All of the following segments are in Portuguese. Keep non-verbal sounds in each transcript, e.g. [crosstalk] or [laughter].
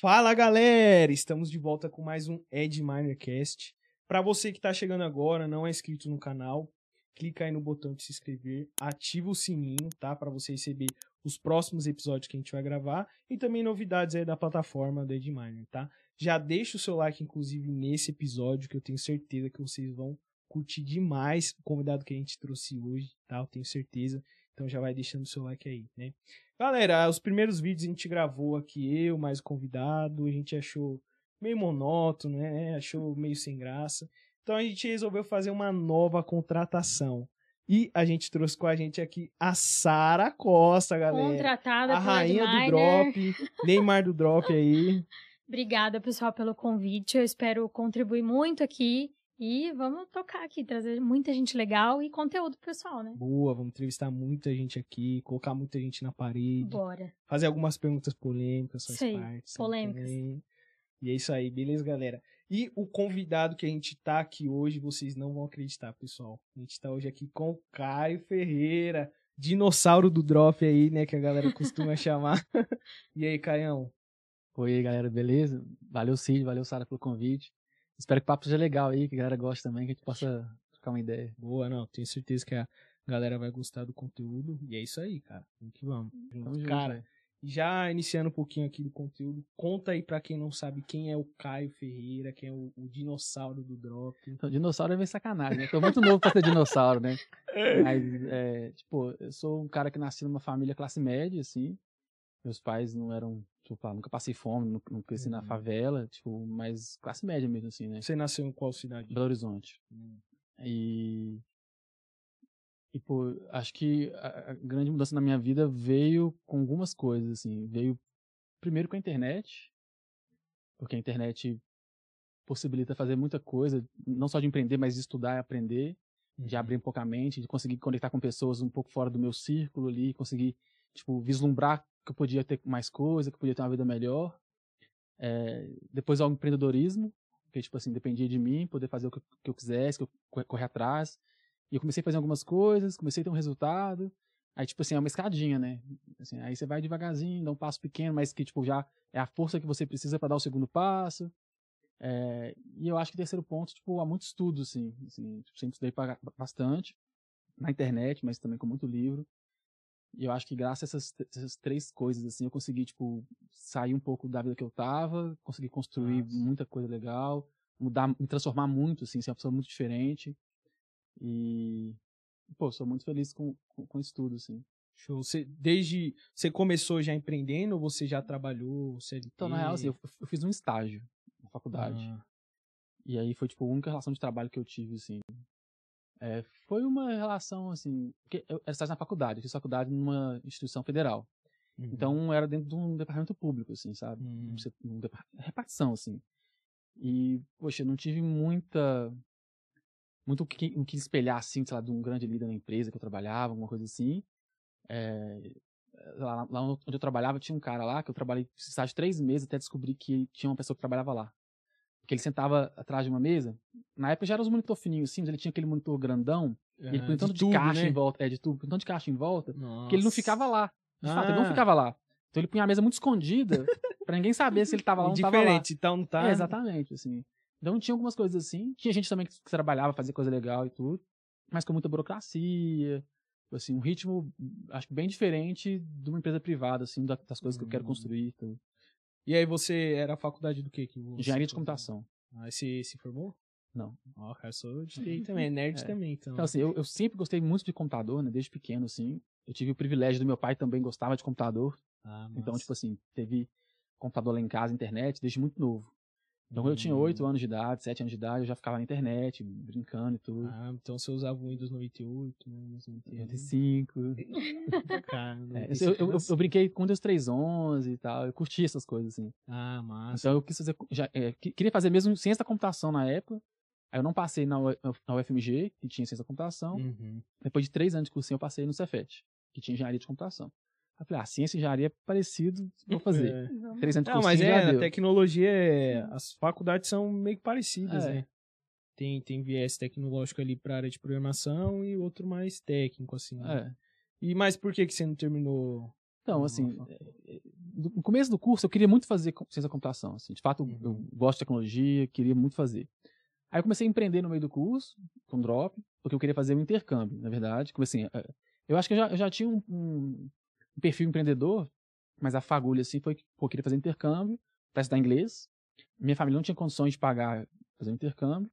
Fala galera, estamos de volta com mais um Ed Minercast. Para você que está chegando agora, não é inscrito no canal, clica aí no botão de se inscrever, ativa o sininho, tá, para você receber os próximos episódios que a gente vai gravar e também novidades aí da plataforma do Ed Miner, tá? Já deixa o seu like inclusive nesse episódio que eu tenho certeza que vocês vão curtir demais o convidado que a gente trouxe hoje, tá? Eu tenho certeza. Então já vai deixando o seu like aí, né? Galera, os primeiros vídeos a gente gravou aqui, eu mais o convidado, a gente achou meio monótono, né? Achou meio sem graça. Então a gente resolveu fazer uma nova contratação. E a gente trouxe com a gente aqui a Sara Costa, galera. Contratada a rainha do drop, Neymar do drop aí. [laughs] Obrigada, pessoal, pelo convite. Eu espero contribuir muito aqui. E vamos tocar aqui, trazer muita gente legal e conteúdo pro pessoal, né? Boa, vamos entrevistar muita gente aqui, colocar muita gente na parede, Bora. fazer algumas perguntas polêmicas, faz Sei, parte. sabe, polêmicas. também. E é isso aí, beleza, galera? E o convidado que a gente tá aqui hoje, vocês não vão acreditar, pessoal. A gente tá hoje aqui com o Caio Ferreira, dinossauro do drop aí, né, que a galera [laughs] costuma chamar. [laughs] e aí, Caião? Oi, galera, beleza? Valeu, Cid, valeu, Sara, pelo convite. Espero que o papo seja legal aí, que a galera goste também, que a gente possa trocar uma ideia. Boa, não, tenho certeza que a galera vai gostar do conteúdo. E é isso aí, cara. Vamos que vamos. Tamo cara, já iniciando um pouquinho aqui do conteúdo, conta aí pra quem não sabe quem é o Caio Ferreira, quem é o, o dinossauro do drop. Então, dinossauro é meio sacanagem, né? Tô muito novo pra ser dinossauro, né? [laughs] Mas, é, tipo, eu sou um cara que nasci numa família classe média, assim. Meus pais não eram, tipo, ah, nunca passei fome, não, não cresci na Uhum. favela, tipo, mas classe média mesmo, assim, né? Você nasceu em qual cidade? Belo Horizonte. Hum. E. E, pô, acho que a, a grande mudança na minha vida veio com algumas coisas, assim. Veio primeiro com a internet, porque a internet possibilita fazer muita coisa, não só de empreender, mas de estudar e aprender, de abrir um pouco a mente, de conseguir conectar com pessoas um pouco fora do meu círculo ali, conseguir, tipo, vislumbrar que eu podia ter mais coisa, que eu podia ter uma vida melhor. É, depois ao empreendedorismo, que, tipo assim, dependia de mim, poder fazer o que que eu quisesse, que eu co- correr atrás. E eu comecei a fazer algumas coisas, comecei a ter um resultado. Aí, tipo assim, é uma escadinha, né? Assim, aí você vai devagarzinho, dá um passo pequeno, mas que, tipo, já é a força que você precisa para dar o segundo passo. É, e eu acho que o terceiro ponto, tipo, há muito estudo, assim. assim tipo, sempre estudei bastante na internet, mas também com muito livro. E eu acho que graças a essas, essas três coisas, assim, eu consegui, tipo, sair um pouco da vida que eu tava, consegui construir Nossa. muita coisa legal, mudar, me transformar muito, assim, ser uma pessoa muito diferente. E, pô, sou muito feliz com, com, com isso tudo, assim. Show. Você, desde. Você começou já empreendendo ou você já trabalhou? CLT? Então, na real, assim, eu, eu fiz um estágio na faculdade. Ah, E aí foi, tipo, a única relação de trabalho que eu tive, assim. É, foi uma relação, assim, porque eu era estágio na faculdade, eu fiz faculdade numa instituição federal. uhum. Então, era dentro de um departamento público, assim, sabe? Hum. Um repartição, assim. E, poxa, eu não tive muita. Muito o que, o que espelhar, assim, sei lá, de um grande líder na empresa que eu trabalhava, alguma coisa assim. É, lá, lá onde eu trabalhava, tinha um cara lá que eu trabalhei estágio três meses até descobrir que tinha uma pessoa que trabalhava lá. Porque ele sentava atrás de uma mesa. Na época já era os monitor fininhos, assim, mas ele tinha aquele monitor grandão. e ele Ah, põe um tanto de, tubo, caixa né? em volta. É, de tubo, um tanto de caixa em volta. Nossa. Porque ele não ficava lá. De fato, ele não Ah. ficava lá. Então ele punha a mesa muito escondida [laughs] pra ninguém saber se ele tava lá ou não tava lá. Diferente, então não tá. É, exatamente, assim. Então tinha algumas coisas assim. Tinha gente também que que trabalhava, fazia coisa legal e tudo. Mas com muita burocracia. Assim, um ritmo, acho que bem diferente de uma empresa privada, assim, da- das coisas que eu quero Hum. construir. e tudo. E aí você era a faculdade do quê? que você Engenharia de computação. Ah, você se formou? Não. Ó, cara, sou de [laughs] também, nerd É. também, então. Então, assim, eu, eu sempre gostei muito de computador, né? Desde pequeno, assim. Eu tive o privilégio do meu pai também gostava de computador. Ah, Então, tipo assim, teve computador lá em casa, internet, desde muito novo. Então, quando eu tinha Hum. 8 anos de idade, 7 anos de idade, eu já ficava na internet, brincando e tudo. Ah, então você usava o Windows 98, né? Windows 98. 95. Cara, É, 95, eu, eu, eu, nossa. eu brinquei com Windows 3.11 e tal, eu curti essas coisas, assim. Ah, massa. Então eu quis fazer, já, é, que- queria fazer mesmo ciência da computação na época, aí eu não passei na, na UFMG, que tinha ciência da computação, Uhum. depois de três anos de cursinho eu passei no Cefet, que tinha engenharia de computação. Eu falei, ah, ciência e engenharia é parecido, vou fazer. É. Três anos de Não, mas é, a tecnologia é. As faculdades são meio que parecidas, É. né? Tem, tem viés tecnológico ali pra área de programação e outro mais técnico, assim. né? É. E mas por que, que você não terminou? Então, assim, é, é, no começo do curso eu queria muito fazer ciência da computação, assim. De fato, eu Uhum. gosto de tecnologia, queria muito fazer. Aí eu comecei a empreender no meio do curso, com drop, porque eu queria fazer um intercâmbio, na verdade. Comecei, assim, eu acho que eu já, eu já tinha um- um perfil empreendedor, mas a fagulha, assim, foi que eu queria fazer intercâmbio para estudar inglês. Minha família não tinha condições de pagar fazer um intercâmbio.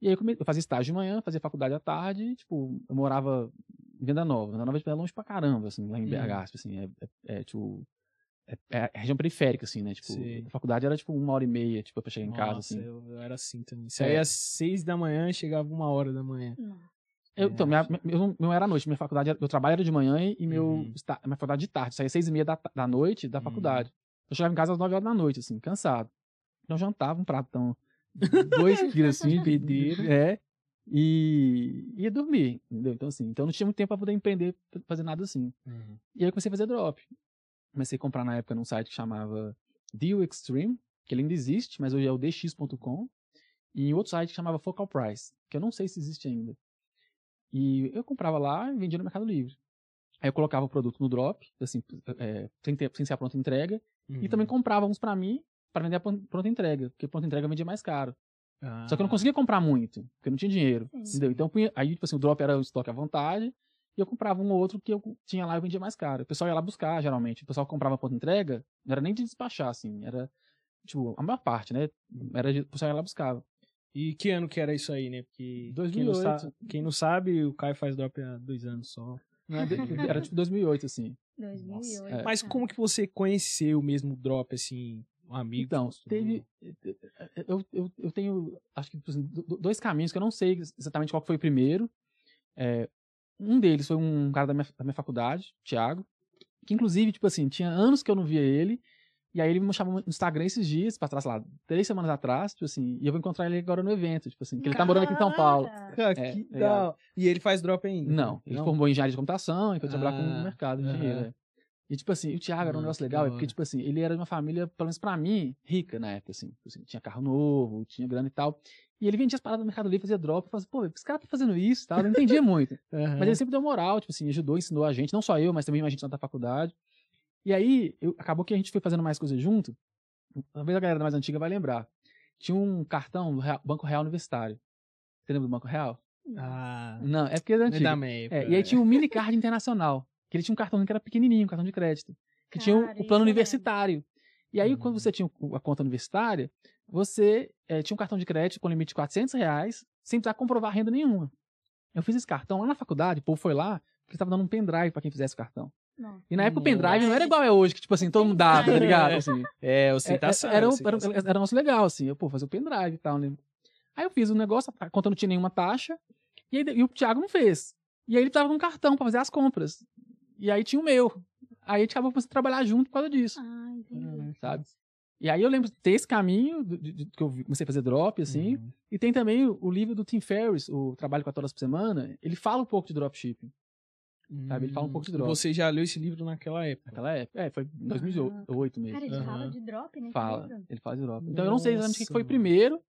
E aí eu, come- eu fazia estágio de manhã, fazia faculdade à tarde, e, tipo, eu morava em Venda Nova. Venda Nova é longe pra caramba, assim, lá em Uhum. BH, tipo assim, é, é- é, tipo... É, é a região periférica, assim, né? Tipo, Sei. a faculdade era, tipo, uma hora e meia, tipo, pra chegar em casa, assim. eu, eu era assim também. Saía É. às seis da manhã e chegava uma hora da manhã. Não. Eu, então, minha, minha- eu não- não era à noite, minha faculdade, era- meu trabalho era de manhã e, meu, Uhum. esta- minha faculdade de tarde. Saía seis e meia da, da noite da Uhum. faculdade. Eu chegava em casa às nove horas da noite, assim, cansado. Então, eu jantava um pratão, [laughs] dois quilos, assim, [laughs] Bebedeira. é, e ia dormir, entendeu? Então, assim, então não tinha muito tempo pra poder empreender, fazer nada assim. E aí eu comecei a fazer drop. Comecei a comprar na época num site que chamava Deal Extreme, que ele ainda existe, mas hoje é o dx.com, e em outro site que chamava Focal Price, que eu não sei se existe ainda. E eu comprava lá e vendia no Mercado Livre. Aí eu colocava o produto no drop, assim, é, sem, ter, sem ser a pronta entrega, Uhum. e também comprava uns pra mim, para vender a pron- pronta entrega, porque pronta entrega vendia mais caro. Ah. Só que eu não conseguia comprar muito, porque eu não tinha dinheiro. Entendeu? Então, aí, tipo assim, o drop era o estoque à vontade, e eu comprava um ou outro que eu tinha lá e vendia mais caro. O pessoal ia lá buscar, geralmente. O pessoal que comprava ponto entrega, não era nem de despachar, assim, era, tipo, a maior parte, né? Era de, o pessoal ia lá buscava. E que ano que era isso aí, né? Porque Quem, não 2008. sa- quem não sabe, o Caio faz drop há dois anos só. É [laughs] Era tipo 2008, assim. 2008. é. Mas como que você conheceu mesmo o drop, assim, um amigo? Então, teve. Eu, eu, eu tenho, acho que, tipo assim, do- dois caminhos que eu não sei exatamente qual que foi o primeiro. É, um deles foi um cara da minha, da minha faculdade, Thiago, que inclusive, tipo assim, tinha anos que eu não via ele. E aí ele me chamou no Instagram esses dias, pra trás, sei lá, três semanas atrás, tipo assim, e eu vou encontrar ele agora no evento, tipo assim, que ele tá morando aqui em São Paulo. Cara, É, que ligado? da... E ele faz drop ainda? Não, ele formou em engenharia de computação e foi trabalhar com Ah, o mercado de dinheiro. é. E, tipo assim, o Thiago era um Ah, negócio legal, é porque, tipo assim, ele era de uma família, pelo menos pra mim, rica na época, assim. Tipo assim, tinha carro novo, tinha grana e tal. E ele vendia as paradas no Mercado Livre, fazia drop, eu falava assim, pô, esse cara tá fazendo isso e tal. Eu não entendia muito. [laughs] Aham. Mas ele sempre deu moral, tipo assim, ajudou, ensinou a gente, não só eu, mas também a gente na da faculdade. E aí, eu- acabou que a gente foi fazendo mais coisas junto. Talvez a galera mais antiga vai lembrar. Tinha um cartão do Real- Banco Real Universitário. Você lembra do Banco Real? Ah, Não, é porque é é antigo. É, e aí tinha o mini [laughs] card internacional, que ele tinha um cartão que era pequenininho, um cartão de crédito, que tinha o- Cara, o isso plano universitário. E aí, Uhum. quando você tinha o- a conta universitária, você eh, tinha um cartão de crédito com limite de 400 reais, sem precisar comprovar renda nenhuma. Eu fiz esse cartão lá na faculdade, o povo foi lá, porque estava dando um pendrive para quem fizesse o cartão. Não. E na época o pendrive não era igual é hoje, que tipo assim, todo mundo dava, tá ligado? Assim, É, o é, Citação. é, era, um, o era, Citação. era um negócio legal, assim. Eu, pô, fazer o pendrive e tal, né? Aí eu fiz o negócio, a conta não tinha nenhuma taxa, e, aí, e o Thiago não fez. E aí ele tava com um cartão pra fazer as compras. E aí tinha o meu. Aí a gente acabou começando a trabalhar junto por causa disso, Ah, entendi. sabe? E aí eu lembro de ter esse caminho, de, de- de- que eu comecei a fazer drop, assim. Uhum. E tem também o, o livro do Tim Ferriss, o Trabalho 4 horas por semana. Ele fala um pouco de dropshipping, sabe? Ele fala um pouco de E drop. Você já leu esse livro naquela época? naquela época. É, foi em 2008 mesmo. Cara, ele Aham. fala de drop, né? Fala, ele faz drop. Então eu não sei exatamente o que foi Nossa, primeiro.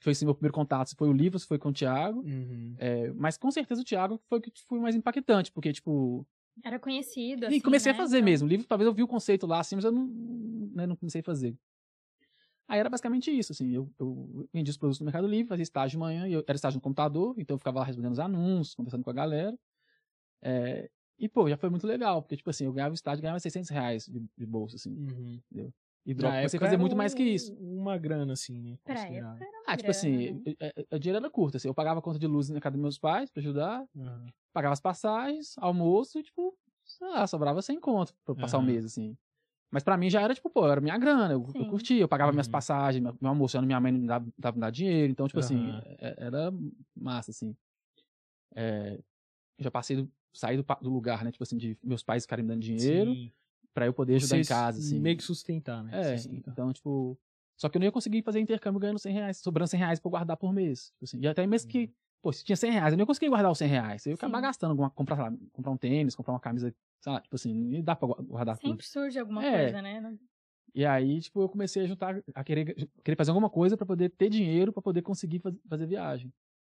Foi assim, meu primeiro contato, se foi o livro, se foi com o Thiago. Uhum. É, mas com certeza o Thiago foi o que foi mais impactante, porque, tipo. Era conhecido, e assim, comecei né? a fazer Então, mesmo. O livro, talvez eu vi o conceito lá assim, mas eu não, né, não comecei a fazer. Aí era basicamente isso, assim. Eu, eu vendia os produtos no Mercado Livre, fazia estágio de manhã, e eu era estágio no computador, então eu ficava lá respondendo os anúncios, conversando com a galera. É, e, pô, já foi muito legal, porque, tipo assim, eu ganhava o estágio, ganhava 600 reais de, de bolsa, assim. Uhum. E drop, Na comecei a fazer muito mais que um- isso. Uma grana, assim, né? Pra época era uma Ah, tipo grana, assim, né? é- é- o dinheiro era curto, assim. Eu pagava a conta de luz na casa dos meus pais pra ajudar, Uhum. pagava as passagens, almoço, e, tipo, sei lá, sobrava 100 conto pra passar o Aham. mês, assim. Mas pra mim já era, tipo, pô, era minha grana, eu, eu curtia, eu pagava minhas Uhum. passagens, meu, almoço, minha mãe não dava, dava, me dar dinheiro, então, tipo assim, é- era massa, assim. É, eu já passei, saí do, do lugar, né, tipo assim, de meus pais ficarem me dando dinheiro pra eu poder ajudar em Você casa, assim. Meio que sustentar, né? É, Sustentar. então, tipo. Só que eu não ia conseguir fazer intercâmbio ganhando 100 reais, sobrando 100 reais pra eu guardar por mês. Tipo assim, e até mesmo que, pô, se tinha 100 reais, eu não ia conseguir guardar os 100 reais. Eu ia acabar Sim. gastando, alguma, comprar, sei lá, comprar um tênis, comprar uma camisa, sei lá, tipo assim, não dá pra gua- guardar tudo. Sempre surge alguma É. coisa, né? E aí, tipo, eu comecei a juntar, a querer, querer fazer alguma coisa pra poder ter dinheiro pra poder conseguir faz- fazer viagem.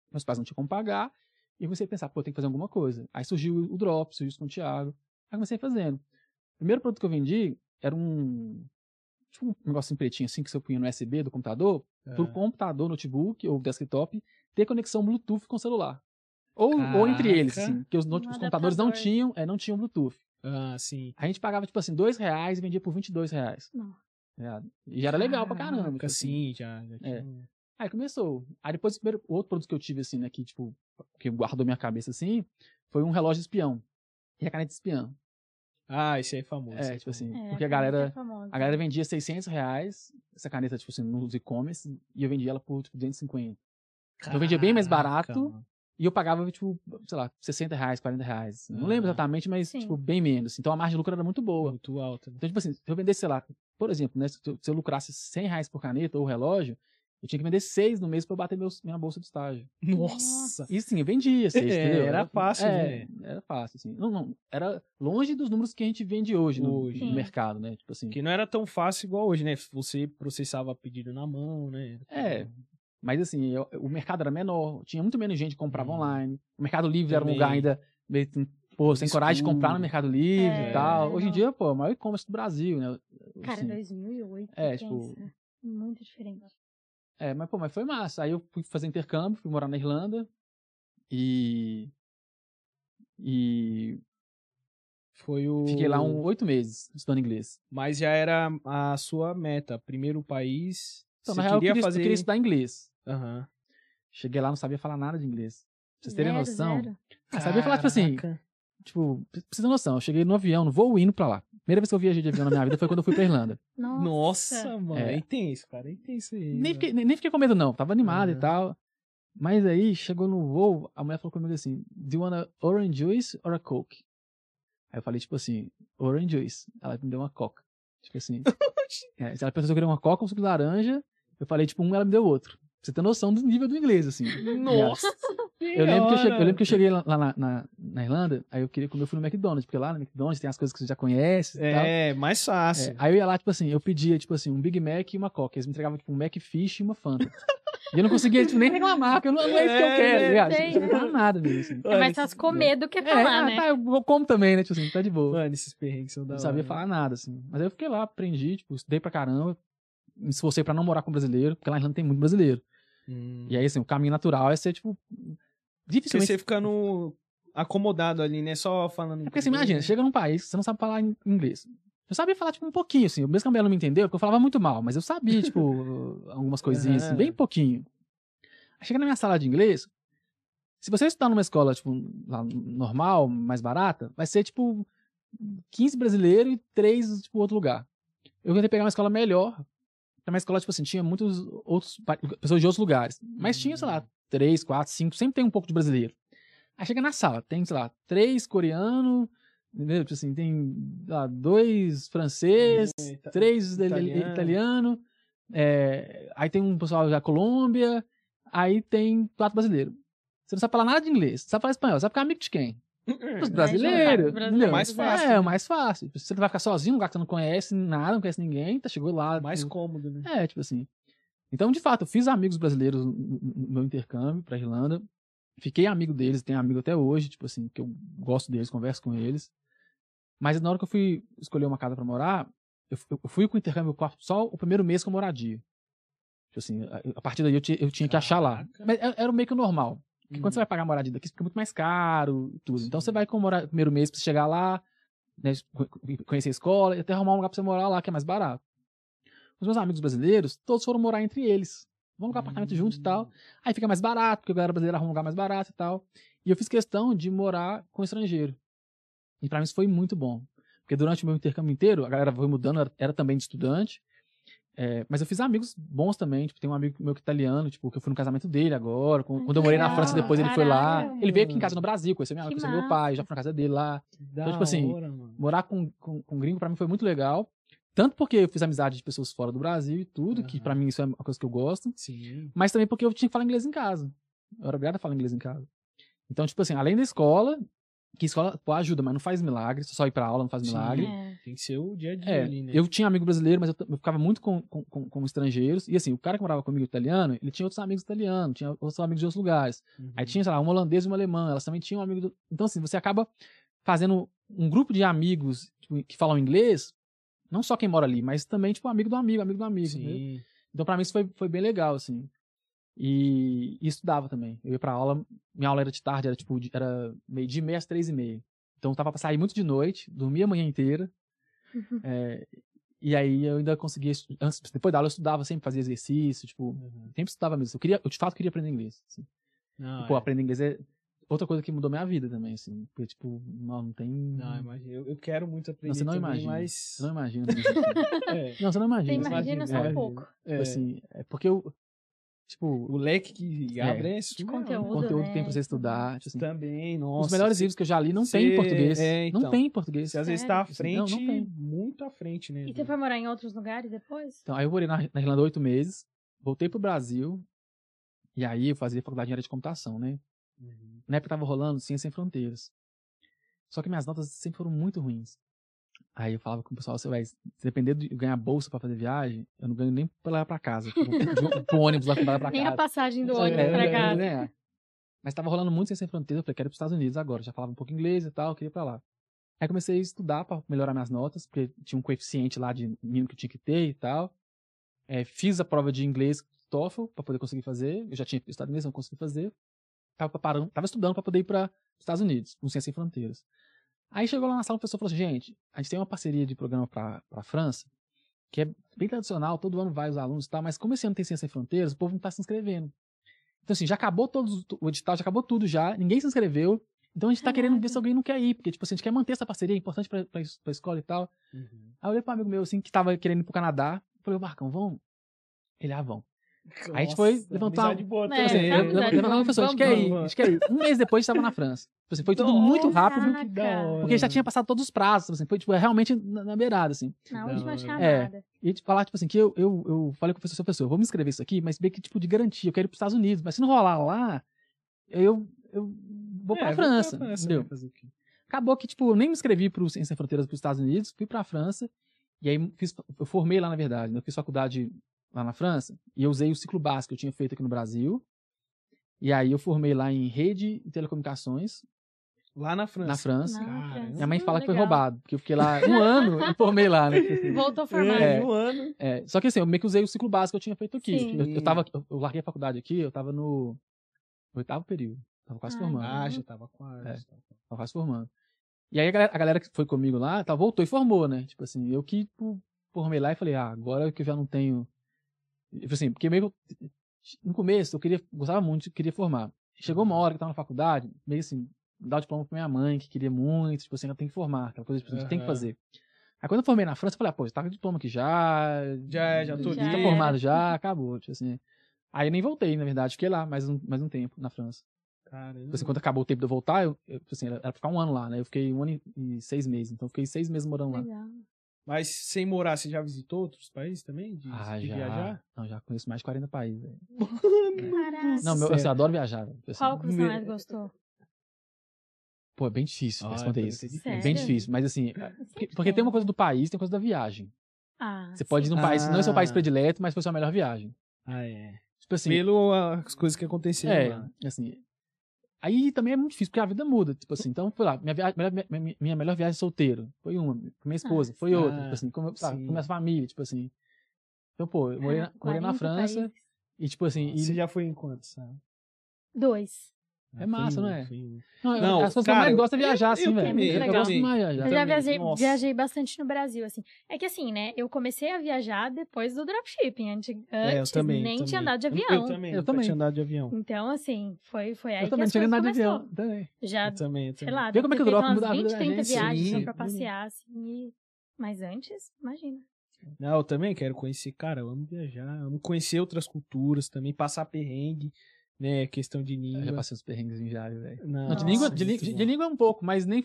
Meus pais não tinham como pagar, e eu comecei a pensar, pô, tem que fazer alguma coisa. Aí surgiu o Drop, surgiu isso com o Thiago. Aí comecei fazendo. O primeiro produto que eu vendi era um. Tipo um negocinho pretinho assim que você punha no USB do computador, pro Ah. computador, notebook ou desktop ter conexão Bluetooth com o celular. Ou, ou entre eles, Caraca. assim, porque os, not- os computadores não tinham, é, não tinham Bluetooth. Ah, sim. A gente pagava, tipo assim, dois reais e vendia por 22 reais. Não. tá E já era legal pra caramba. Caraca, tipo assim. sim, já. já É. Aí começou. Aí depois, o primeiro, outro produto que eu tive, assim, né, que, tipo, que guardou minha cabeça, assim, foi um relógio espião. E a caneta espião. Ah, esse aí é famoso. É, aí tipo é assim. É, porque a galera, é famosa. a galera vendia 600 reais, essa caneta, tipo assim, nos e-commerce, e eu vendia ela por, tipo, 250. eu vendia bem mais barato. mano. E eu pagava, tipo, sei lá, 60 reais, 40 reais. Não lembro Ah. exatamente, mas, Sim. tipo, bem menos. Então a margem de lucro era muito boa. Muito alta. né? Então, tipo assim, se eu vendesse, sei lá, por exemplo, né, se eu, se eu lucrasse 100 reais por caneta ou relógio, eu tinha que vender 6 no mês pra eu bater meus, minha bolsa de estágio. Nossa! E sim, eu vendia 6, É, entendeu? era fácil, é, né? Era fácil, assim. Não, não, era longe dos números que a gente vende hoje, no, Hoje. no mercado, né? Tipo assim. Que não era tão fácil igual hoje, né? Você processava pedido na mão, né? É, mas assim, eu- o mercado era menor, tinha muito menos gente que comprava Hum. online. O Mercado Livre era um Também. lugar ainda meio, assim, pô, sem coragem de comprar no Escuro. Mercado Livre É, e tal. Hoje em dia, pô, é o maior e-commerce do Brasil, né? Cara, Assim, 2008, É, pensa. tipo- Muito diferente. É, mas pô, mas foi massa. Aí eu fui fazer intercâmbio, fui morar na Irlanda e e Foi o. fiquei lá um oito meses estudando inglês. Mas já era a sua meta. Primeiro país. Então, você na real, eu queria queria, eu fazer. queria estudar inglês. Aham. Cheguei lá, não sabia falar nada de inglês. Pra vocês terem Zero, noção. zero. Ah, sabia falar, tipo assim, tipo, pra vocês terem noção, eu cheguei no avião, no voo indo pra lá. Primeira vez que eu viajei de avião na minha vida foi quando eu fui pra Irlanda. Nossa. Nossa, mano. É. É intenso, cara. É intenso aí. Nem mano. fiquei, nem nem fiquei com medo, não. Tava animado Uhum. e tal. Mas aí, chegou no voo, a mulher falou comigo assim, do you want a orange juice or a coke? Aí eu falei, tipo assim, orange juice. Ela me deu uma coca. Tipo assim. [laughs] é, ela perguntou se eu queria uma coca ou um suco de laranja. Eu falei, tipo, um, ela me deu outro. Você ter noção do nível do inglês, assim. Nossa! Eu lembro, que eu, cheguei, eu lembro que eu cheguei. lá, lá na, na, na Irlanda, aí eu queria comer, eu fui no McDonald's, porque lá no McDonald's tem as coisas que você já conhece e tal. É, mais fácil. É, aí eu ia lá, tipo assim, eu pedia, tipo assim, um Big Mac e uma Coca. Eles me entregavam, tipo, um Macfish e uma Fanta. e eu não conseguia, tipo, nem reclamar, porque eu não, não é isso que eu É, quero, né? ligado? Tipo, não reclamava nada mesmo, assim. É mais fácil comer do que falar, é, né? ah, tá, eu como também, né? Tipo assim, tá de boa. Mano, esses perrengues são da não sabia falar nada, assim. Mas aí eu fiquei lá, aprendi, tipo, estudei pra caramba. Me esforcei pra não morar com brasileiro, porque lá na Irlanda tem muito brasileiro. Hum. E aí, assim, o caminho natural é ser, tipo. Porque Dificilmente. você ficando acomodado ali, né? Só falando. É porque assim, imagina, chega num país você não sabe falar in- inglês. Eu sabia falar, tipo, um pouquinho, assim. Mesmo que a mulher não me entendeu, porque eu falava muito mal, mas eu sabia, [laughs] tipo, algumas coisinhas, assim, Aham. bem pouquinho. Aí chega na minha sala de inglês, se você estudar numa escola, tipo, lá, normal, mais barata, vai ser, tipo, 15 brasileiros e 3, tipo, outro lugar. Eu tentei pegar uma escola melhor, é uma escola, tipo assim, tinha muitos outros, pessoas de outros lugares. Mas tinha, sei lá, 3, 4, 5, sempre tem um pouco de brasileiro. Aí chega na sala, tem, sei lá, três coreanos, entendeu? Tipo assim, tem lá, dois francês, É, ita- três italiano. italiano, é, aí tem um pessoal da Colômbia, aí tem quatro brasileiros. Você não sabe falar nada de inglês, você sabe falar espanhol, sabe ficar amigo de quem? Os brasileiros. Brasileiro. entendeu? Mais fácil, É, né? o mais fácil. Você não vai ficar sozinho num lugar que você não conhece nada, não conhece ninguém, tá, chegou lá. Mais tipo, cômodo, né? é, tipo assim. Então, de fato, eu fiz amigos brasileiros no meu intercâmbio pra Irlanda. Fiquei amigo deles, tenho amigo até hoje, tipo assim, que eu gosto deles, converso com eles. Mas na hora que eu fui escolher uma casa pra morar, eu, fu- eu fui com o intercâmbio só o primeiro mês com moradia. Tipo assim, a, a partir daí eu, ti- eu tinha que achar lá. Mas era era meio que normal. Porque quando Hum. você vai pagar a moradia daqui, fica muito mais caro e tudo. Então Sim. você vai com o mora- primeiro mês pra você chegar lá, né, co- conhecer a escola e até arrumar um lugar pra você morar lá, que é mais barato. Os meus amigos brasileiros, todos foram morar entre eles. Vão alugar apartamento junto e tal. Aí fica mais barato, porque a galera brasileira arruma um lugar mais barato e tal. E eu fiz questão de morar com estrangeiro. E pra mim isso foi muito bom. Porque durante o meu intercâmbio inteiro, a galera foi mudando, era, era também de estudante. É, mas eu fiz amigos bons também. Tipo, tem um amigo meu que é italiano, tipo, que eu fui no casamento dele agora. Quando, Ai, quando eu morei na França, depois ele foi lá. Ele veio aqui em casa no Brasil, conheceu, minha, Que conheceu meu pai, já fui na casa dele lá. Então, tipo assim, hora. Morar com, com, com gringo pra mim foi muito legal. Tanto porque eu fiz amizade de pessoas fora do Brasil e tudo, que Aham. pra mim isso é uma coisa que eu gosto. Sim. Mas também porque eu tinha que falar inglês em casa. Eu era obrigado a falar inglês em casa. Então, tipo assim, além da escola, que escola pô, ajuda, mas não faz milagre. Só ir pra aula não faz Sim. milagre. É. Tem que ser o dia a dia É, ali, né? eu tinha amigo brasileiro, mas eu, eu ficava muito com, com, com, com estrangeiros. E assim, o cara que morava comigo italiano, ele tinha outros amigos italianos, tinha outros amigos de outros lugares. Uhum. Aí tinha, sei lá, uma holandesa e uma alemã, elas também tinham um amigo. Do... Então, assim, você acaba fazendo um grupo de amigos tipo, que falam inglês Não só quem mora ali, mas também, tipo, amigo do amigo, amigo do amigo. Então, pra mim, isso foi, foi bem legal, assim. E, e estudava também. Eu ia pra aula, minha aula era de tarde, era tipo, era meio de meia às três e meia. Então, eu tava pra sair muito de noite, dormia a manhã inteira. é, e aí, eu ainda conseguia, antes, depois da aula, eu estudava sempre, fazia exercício, tipo, Uhum. sempre estudava mesmo. Eu queria, eu de fato queria aprender inglês. Assim. Não, E, pô, é. aprender inglês é outra coisa que mudou minha vida também, assim. Porque, tipo, não, não tem. Não, imagina. Eu, eu quero muito aprender Não, você não também, imagina. mas... Você não imagina. [laughs] É, não, você não imagina. Você assim. imagina só é, um pouco. é, Tipo assim, é porque eu. Tipo, o leque que abre é, surreal, né? conteúdo. o conteúdo que tem né, pra você estudar. Tipo assim, Também, nossa. os melhores livros que eu já li não tem em português. é, então. Não tem em português. Você às vezes tá à Não, frente, não tem. muito à frente, né? E você foi morar em outros lugares depois? Então, aí eu morei na, na Irlanda oito meses, voltei pro Brasil, e aí eu fazia faculdade de área de computação, né? Uhum. Na época tava rolando Ciência Sem Fronteiras. Só que minhas notas sempre foram muito ruins. Aí eu falava com o pessoal, você vai, se depender de ganhar bolsa pra fazer viagem, eu não ganho nem pra levar pra casa. Tipo, de- pro ônibus lá pra lá pra Nem casa. a passagem do É, ônibus eu pra ia casa. ganhar. Mas tava rolando muito Sem Fronteiras, eu falei, quero ir pros Estados Unidos agora. Já falava um pouco inglês e tal, eu queria ir pra lá. Aí comecei a estudar pra melhorar minhas notas, porque tinha um coeficiente lá de mínimo que eu tinha que ter e tal. É, fiz a prova de inglês TOEFL pra poder conseguir fazer. Eu já tinha estudado inglês, não consegui fazer. Tava, preparando, tava estudando pra poder ir para Estados Unidos, com Ciência Sem Fronteiras. Aí chegou lá na sala, o professor falou assim, gente, a gente tem uma parceria de programa pra, pra França, que é bem tradicional, todo ano vai os alunos e tal, mas como esse ano tem Ciência Sem Fronteiras, o povo não tá se inscrevendo. Então assim, já acabou todos, o edital, já acabou tudo já, ninguém se inscreveu, então a gente tá querendo ver se alguém não quer ir, porque tipo assim, a gente quer manter essa parceria, é importante pra, pra, pra escola e tal. Uhum. Aí eu olhei pra um amigo meu, assim, que tava querendo ir pro Canadá, falei, Marcão, vamos? Ele, ah, vamos. Aí a gente foi, Nossa, levantou amizade a- boa É, Tipo assim, também, tá eu- né? eu- amizade eu- eu- boa. eu- professor, a gente quer Vamos, ir, a vamos. gente quer ir. Um mês depois a gente tava na França. Tipo assim, foi tudo Nossa, muito rápido, que porque já tinha passado todos os prazos, assim, foi tipo, realmente na, na beirada, assim. Na última hora. chamada. E tipo, falar, tipo assim, que eu, eu, eu falei com o professor, professor, eu vou me inscrever isso aqui, mas bem que, tipo, de garantia, eu quero ir pros Estados Unidos, mas se não rolar lá, eu, eu vou pra É, França, pra França, entendeu? vai fazer o quê? Acabou que, tipo, eu nem me inscrevi pro Ciência Sem Fronteiras pros Estados Unidos, fui pra França, e aí fiz, eu formei lá, na verdade, né? eu fiz faculdade lá na França, e eu usei o ciclo básico que eu tinha feito aqui no Brasil, e aí eu formei lá em rede e telecomunicações, Lá na França. na França. Na Cara. Minha mãe fala que foi Legal. roubado, porque eu fiquei lá um [laughs] ano e formei lá, né? Voltou formado. É, É. um ano. É, só que assim, eu meio que usei o ciclo básico que eu tinha feito aqui. Eu, eu, tava, eu, eu larguei a faculdade aqui, eu tava no oitavo período. Tava quase Ah, formando. Ah, já tava quase. É. tava quase. Tava quase formando. E aí a galera, a galera que foi comigo lá, tá, voltou e formou, né? Tipo assim, eu que tipo, formei lá e falei, ah, agora que eu já não tenho. Tipo assim, porque meio que. No começo eu queria, gostava muito, queria formar. Chegou uma hora que eu tava na faculdade, meio assim, dar o diploma pra minha mãe, que queria muito, tipo assim, ela tem que formar, aquela coisa tipo, assim, que tem que fazer. Aí quando eu formei na França, eu falei, ah, pô, já tá com o diploma aqui já. Já é, já tô Já tá formado já, acabou. Tipo assim. Aí eu nem voltei, na verdade, fiquei lá mais um, mais um tempo na França. Caramba. Tipo assim, quando acabou o tempo de eu voltar, eu, eu, tipo assim, era pra ficar um ano lá, né? Eu fiquei um ano e, e seis meses. Então eu fiquei seis meses morando lá. Legal. Mas sem morar, você já visitou outros países também? De, Ah, de já. viajar? Não, já conheço mais de 40 países. [laughs] Caraca. Não, meu, Sério? assim, eu adoro viajar. assim, Qual que você mais gostou? Pô, é bem difícil Ah, responder isso. ser É bem difícil, mas assim, Sempre porque, porque tem uma coisa do país, tem coisa da viagem. Ah, Você pode ir sim. num país, não é seu país Ah. predileto, mas foi sua melhor viagem. Ah, é. Tipo assim, Pelo as coisas que aconteceram É, lá. assim. Aí também é muito difícil, porque a vida muda. Tipo assim, então, foi lá, minha, via- melhor- minha, minha melhor viagem solteiro foi uma, com minha esposa, foi sim. outra, Ah, tipo assim, com, sabe, sim. com minha família, tipo assim. Então, pô, eu morei, Ah, na, morei na 40 França países. e, tipo assim, e- Você já foi em quantos, sabe? Dois. É massa, Foi um, não é? não, Não, as pessoas cara, mais gosto é viajar, eu- assim, velho. Eu, eu gosto também. de mais viajar. Eu já viajei, viajei bastante no Brasil, assim. É que assim, né? Eu comecei a viajar depois do dropshipping. Antes, É, eu também. nem também. tinha andado de avião. Eu, também, Eu também. tinha andado de avião. Então, assim, foi, foi aí Eu que também as tinha nada de começou. avião. Também. Já, Eu também, sei lá, Vê como é que o drop muda a umas vida 20, da 30 gente. viagens só pra passear, assim. Mas antes, imagina. Não, eu também quero conhecer, cara, eu amo viajar, eu amo conhecer outras culturas também, passar perrengue, né, questão de Eu já língua. passei uns perrengues já, velho. Não, Não, de língua, de, de- língua é um pouco, mas nem.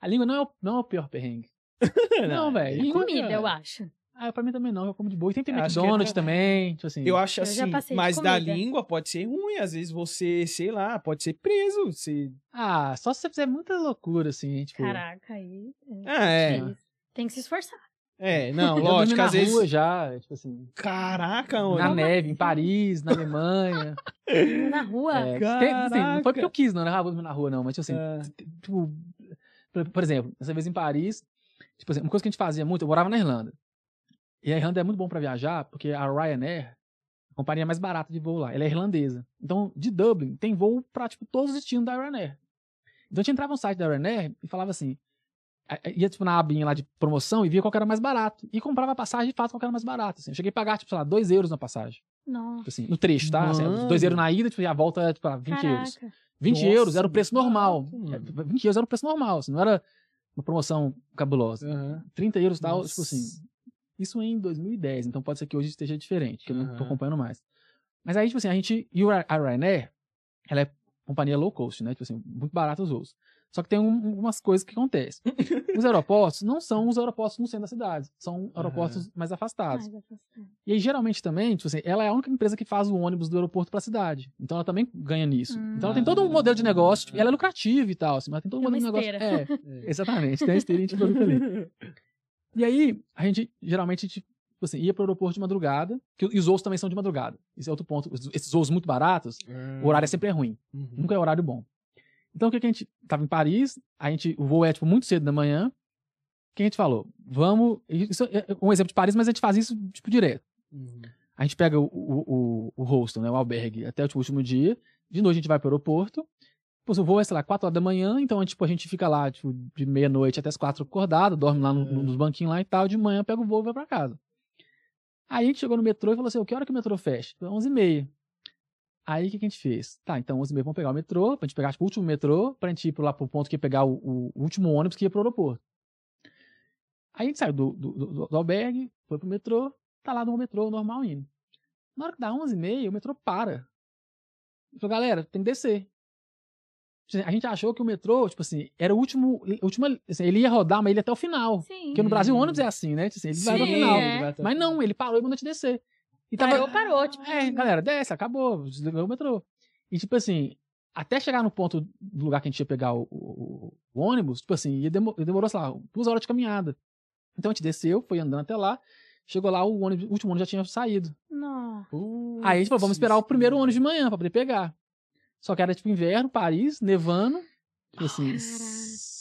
A língua não é o, não é o pior perrengue. [laughs] Não, velho. É língua- comida, eu acho. Ah, pra mim também não, eu como de boa. E tem, tem McDonald's é- também, tipo assim. Eu acho Eu já assim, passei de mas da língua pode ser ruim, às vezes você, sei lá, pode ser preso, você... Ah, só se você fizer muita loucura, assim, tipo. Caraca, aí. Ah, é. Tem que se esforçar. É, [laughs] não, eu dormi lógico, na às vezes... rua já, tipo assim. Caraca, Na olha, neve, em Paris, na Alemanha. [laughs] Na rua. É, tem- assim, não Caraca. foi porque eu quis, não, né? Ah, vou dormir na rua, não. Mas, tipo assim, t- tipo, por, exemplo, essa vez em Paris, Tipo assim, uma coisa que a gente fazia muito, eu morava na Irlanda. E a Irlanda é muito bom pra viajar, porque a Ryanair, a companhia mais barata de voo lá, ela é irlandesa. Então, de Dublin, tem voo pra, tipo, todos os destinos da Ryanair. Então, a gente entrava no site da Ryanair e falava assim, ia, tipo, na abinha lá de promoção e via qual que era mais barato. E comprava a passagem de fato qual que era mais barato, assim. Eu cheguei a pagar, tipo, sei lá, 2 euros na passagem. Nossa. Tipo assim, no trecho, tá? Assim, Mano. 2 euros na ida, tipo, e a volta, tipo, 20 euros. Caraca. 20 Nossa, euros era o preço normal. barato, mano. É, 20 euros era o preço normal, assim, não era uma promoção cabulosa. Aham. 30 euros e tal, Nossa. tipo assim. Isso em 2010, então pode ser que hoje esteja diferente, que eu não tô acompanhando mais. Mas aí, tipo assim, a gente. E o a Ryanair, ela é companhia low cost, né? Tipo assim, muito barato os voos. Só que tem um- umas coisas que acontecem. Os aeroportos não são os aeroportos no centro da cidade, são aeroportos mais afastados. Mais afastado. E aí, geralmente também, tipo assim, ela é a única empresa que faz o ônibus do aeroporto pra cidade. Então ela também ganha nisso. Hum. Então ela tem todo um modelo de negócio, tipo, ela é lucrativa e tal, assim, mas tem todo um É modelo de negócio. esteira. É, [laughs] exatamente, tem a esteirinha de produto ali. [laughs] E aí, a gente geralmente tipo assim, ia pro aeroporto de madrugada, que, e os voos também são de madrugada. Esse é outro ponto. Esses voos muito baratos, o horário é sempre é ruim. Uhum. Nunca é horário bom. Então o que, que a gente. Tava em Paris, a gente, o voo é tipo muito cedo da manhã. O que a gente falou? Vamos. Isso é um exemplo de Paris, mas a gente faz isso tipo direto. Uhum. A gente pega o, o, o, o hostel, né, o albergue, até o último dia. De noite a gente vai pro aeroporto. Pô, o voo é, sei lá, 4 horas da manhã, então tipo, a gente fica lá tipo, de meia-noite até as 4 acordado, dorme lá no- É. nos banquinhos lá e tal. De manhã pega o voo e vai pra casa. Aí a gente chegou no metrô e falou assim: "Ô, que hora que o metrô fecha? 11h30. Aí o que, que a gente fez? Tá, então 11h30 vamos pegar o metrô, pra gente pegar tipo, o último metrô, pra gente ir lá pro ponto que ia pegar o, o- o último ônibus que ia pro aeroporto. Aí a gente saiu do, do, do- do albergue, foi pro metrô, tá lá no metrô normal indo. Na hora que dá 11h30, o metrô para. Falou, galera, tem que descer. Tipo assim, A gente achou que o metrô, tipo assim, era o último. o último assim, ele ia rodar, mas ele ia até o final. Sim. Porque no Brasil o ônibus é assim, né? Tipo assim, ele vai até o Sim, final. é. Mas não, ele parou e mandou te descer. E Parou, parou, tipo, É, galera, desce, acabou, desligou o metrô. E tipo assim, até chegar no ponto do lugar que a gente ia pegar o, o- o ônibus, tipo assim, ia demo- demorou, sei lá, duas horas de caminhada. Então a gente desceu, foi andando até lá, chegou lá, o, ônibus, o último ônibus já tinha saído. Não. Aí a gente falou, vamos esperar o primeiro ônibus de manhã pra poder pegar. Só que era tipo inverno, Paris, nevando. Tipo assim.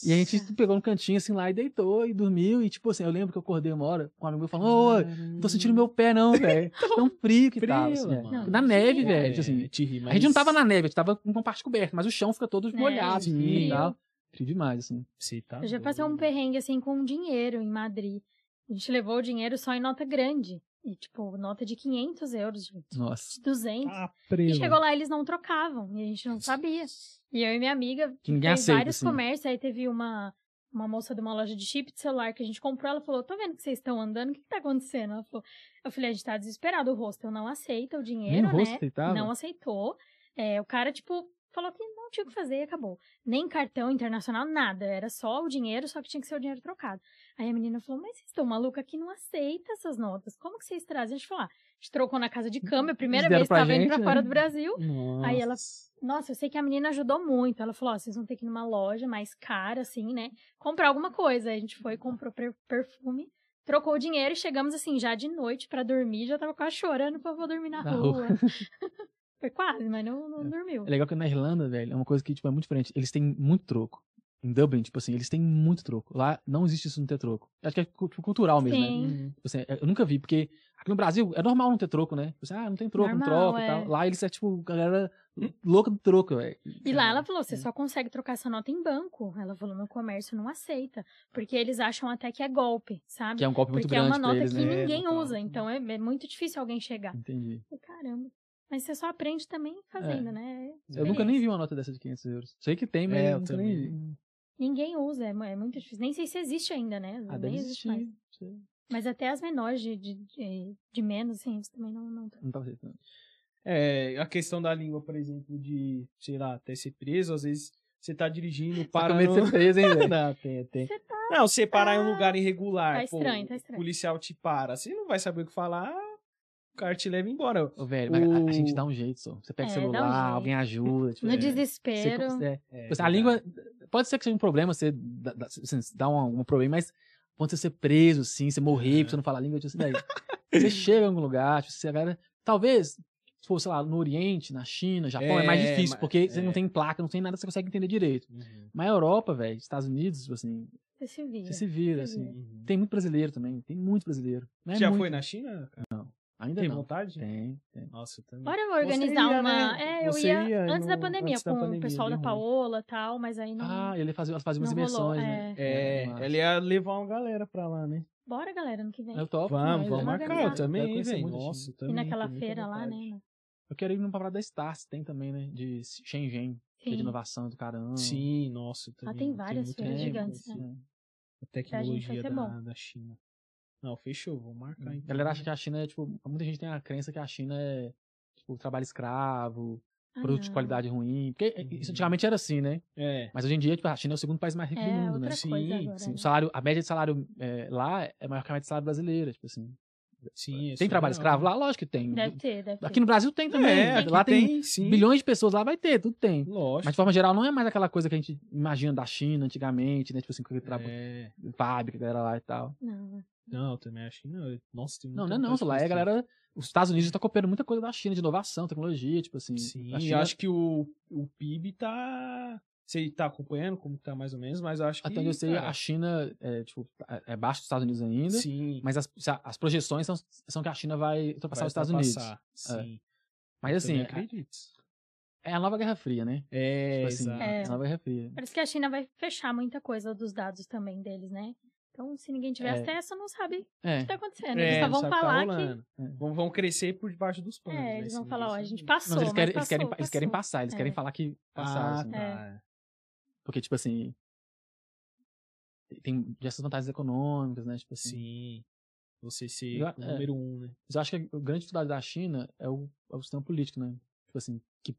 E a gente pegou no cantinho assim lá e deitou e dormiu. E tipo assim, eu lembro que eu acordei uma hora com um amigo meu falando, ô, não tô sentindo meu pé não, velho. Tão frio que [laughs] Frio, tava. assim, é. mano. Na neve, É, velho. tipo assim, ri, a gente não tava na neve, a gente tava com uma parte coberta, mas o chão fica todo É, molhado assim, frio. e tal. Frio demais, assim. Você tá Eu já passei um perrengue assim com dinheiro em Madrid. A gente levou o dinheiro só em nota grande. E, tipo, nota de 500 euros, gente. Nossa. De 200. Ah, E chegou lá, eles não trocavam. E a gente não sabia. E eu e minha amiga Que ninguém fez aceita, vários assim. comércios. Aí teve uma, uma moça de uma loja de chip de celular que a gente comprou. Ela falou: Tô vendo que vocês estão andando, o que, que tá acontecendo? Ela falou: Eu falei: A gente tá desesperado. O hostel não aceita o dinheiro, Nem né? aceitava? Não aceitou. É, o cara, tipo, falou que não tinha o que fazer e acabou. Nem cartão internacional, nada. Era só o dinheiro, só que tinha que ser o dinheiro trocado. Aí a menina falou: Mas vocês estão maluca aqui, não aceita essas notas. Como que vocês trazem? A gente falou: ah, a gente trocou na casa de câmbio, a primeira vez que pra tava indo pra né? fora do Brasil. Nossa. Aí ela- Nossa, eu sei que a menina ajudou muito. Ela falou: ó, vocês vão ter que ir numa loja mais cara, assim, né? Comprar alguma coisa. Aí a gente foi comprou per- perfume, trocou o dinheiro e chegamos, assim, já de noite pra dormir. Já tava quase chorando pra eu vou dormir na, Na rua. [laughs] foi quase, mas não, não dormiu. É legal que na Irlanda, velho, é uma coisa que, tipo, é muito diferente. Eles têm muito troco. Em Dublin, tipo assim, eles têm muito troco. Lá não existe isso não ter troco. Acho que é tipo, cultural mesmo, né? Sim. Uhum. Tipo assim, eu nunca vi, porque aqui no Brasil é normal não ter troco, né? Tipo assim, ah, não tem troco, não Normal, troca e é. tal. Lá eles é tipo, galera louca do troco, velho. E lá ela falou: você só consegue trocar essa nota em banco. Ela falou: no comércio não aceita. Porque eles acham até que é golpe, sabe? Que é um golpe muito porque é grande uma pra nota eles, que né? ninguém usa. Então é, é muito difícil alguém chegar. Entendi. Eu, Caramba. Mas você só aprende também fazendo, né? Eu nunca nem vi uma nota dessa de 500 euros. Sei que tem, mas É, eu nunca nem vi. Ninguém usa, é, é muito difícil. Nem sei se existe ainda, né? Ah, Nem existe existir. mais. Mas até as menores de, de, de, de menos, assim, eles também não. não... Não tava aceitando. É, a questão da língua, por exemplo, de, sei lá, até ser preso, às vezes você tá dirigindo, Tá para com medo de no... ser preso, hein? [laughs] Não, tem, tem. Você tá. Não, você parar em um lugar irregular, Tá pô, estranho, tá estranho. o policial te para, você não vai saber o que falar, o cara te leva embora. Ô, velho, mas a, a O- gente dá um jeito só. Você pega É, o um celular, jeito. alguém ajuda. Tipo, No é, desespero. Você, é, É, a língua. Pode ser que seja um problema, você dá, dá, dá um, um problema, mas quando você ser preso, assim, você morrer, porque você não falar a língua, tipo assim, daí. você [laughs] chega em algum lugar, tipo, você, a galera, talvez, se for, sei lá, no Oriente, na China, Japão, é, mais É, difícil, mas- porque você é. não tem placa, não tem nada, você consegue entender direito. Uhum. Mas a Europa, velho, Estados Unidos, tipo assim, Você se vira. Você se vira, Se assim. Uhum. Tem muito brasileiro também, tem muito brasileiro. Não é Já muito- foi na China? cara? Ainda Tem não. vontade? Tem, tem. Nossa, eu também. Bora organizar ia, uma. né? É, eu Você ia, ia antes da no- pandemia, antes da com pandemia, o pessoal da. Paola e tal, mas aí não. Ah, ele fazia, fazia umas não rolou, imersões, né? É, Massa. ela ia levar uma galera pra lá, né? Bora, galera, ano que vem. Eu topo. Vamos, vamos é marcar. Eu também, velho. a China. Nossa, E também. naquela tenho muita feira lá, né? Eu quero ir numa parada da Stars, tem também, né? De Shenzhen, que é de inovação do caramba. Sim, nossa. Também tem tenho várias feiras Tem, gigantes, né? A gente vai tecnologia da China. Não, fechou, vou marcar A então. galera acha que a China é, tipo, muita gente tem a crença que a China é, tipo, trabalho escravo, Ah, produto de não. qualidade ruim. Porque Uhum. isso antigamente era assim, né? É. Mas hoje em dia, tipo, a China é o segundo país mais rico do É, mundo, outra né? Sim, agora. Assim, né? o salário, a média de salário é, lá é maior que a média de salário brasileira, tipo assim. Sim, é tem trabalho escravo lá? Lógico que tem. Deve ter, deve ter. Aqui no Brasil tem também. É, lá tem, tem, sim. bilhões de pessoas, lá vai ter, tudo tem. Lógico. Mas de forma geral, não é mais aquela coisa que a gente imagina da China antigamente, né? Tipo assim, com aquele trabalho É. fábrica, galera lá e tal. Não, Não, eu também acho que não. Nossa, tem Não, não é não, lá é a galera. Os Estados Unidos tá copiando muita coisa da China, de inovação, tecnologia, tipo assim. Sim, a e China, acho que o, o PIB tá. Você tá acompanhando como tá mais ou menos, mas eu acho que. até onde eu sei, cara, a China é, tipo, é é abaixo dos Estados Unidos ainda. Sim. Mas as, as projeções são, são que a China vai ultrapassar vai os Estados Unidos. ultrapassar, Sim. Mas Eu assim, é, acredito. é a nova Guerra Fria, né? É, Tipo assim, exato. É. é a nova Guerra Fria. Parece que a China vai fechar muita coisa dos dados também deles, né? Então, se ninguém tiver É. acesso, não sabe o É. que tá acontecendo. É, eles só não vão que tá falar que. É. Vão, vão crescer por debaixo dos panos. É, eles vão ninguém falar, ó, a gente Não, passou. mas eles querem, mas eles, querem, passou, eles querem passou. passar, eles É. querem falar que passaram. Ah, assim. tá. Porque, tipo assim. Tem diversas vantagens econômicas, né? Tipo assim. Sim. Você ser Eu- o é. número um, né? Mas eu acho que a grande dificuldade da China é o, é o sistema político, né? Tipo assim, que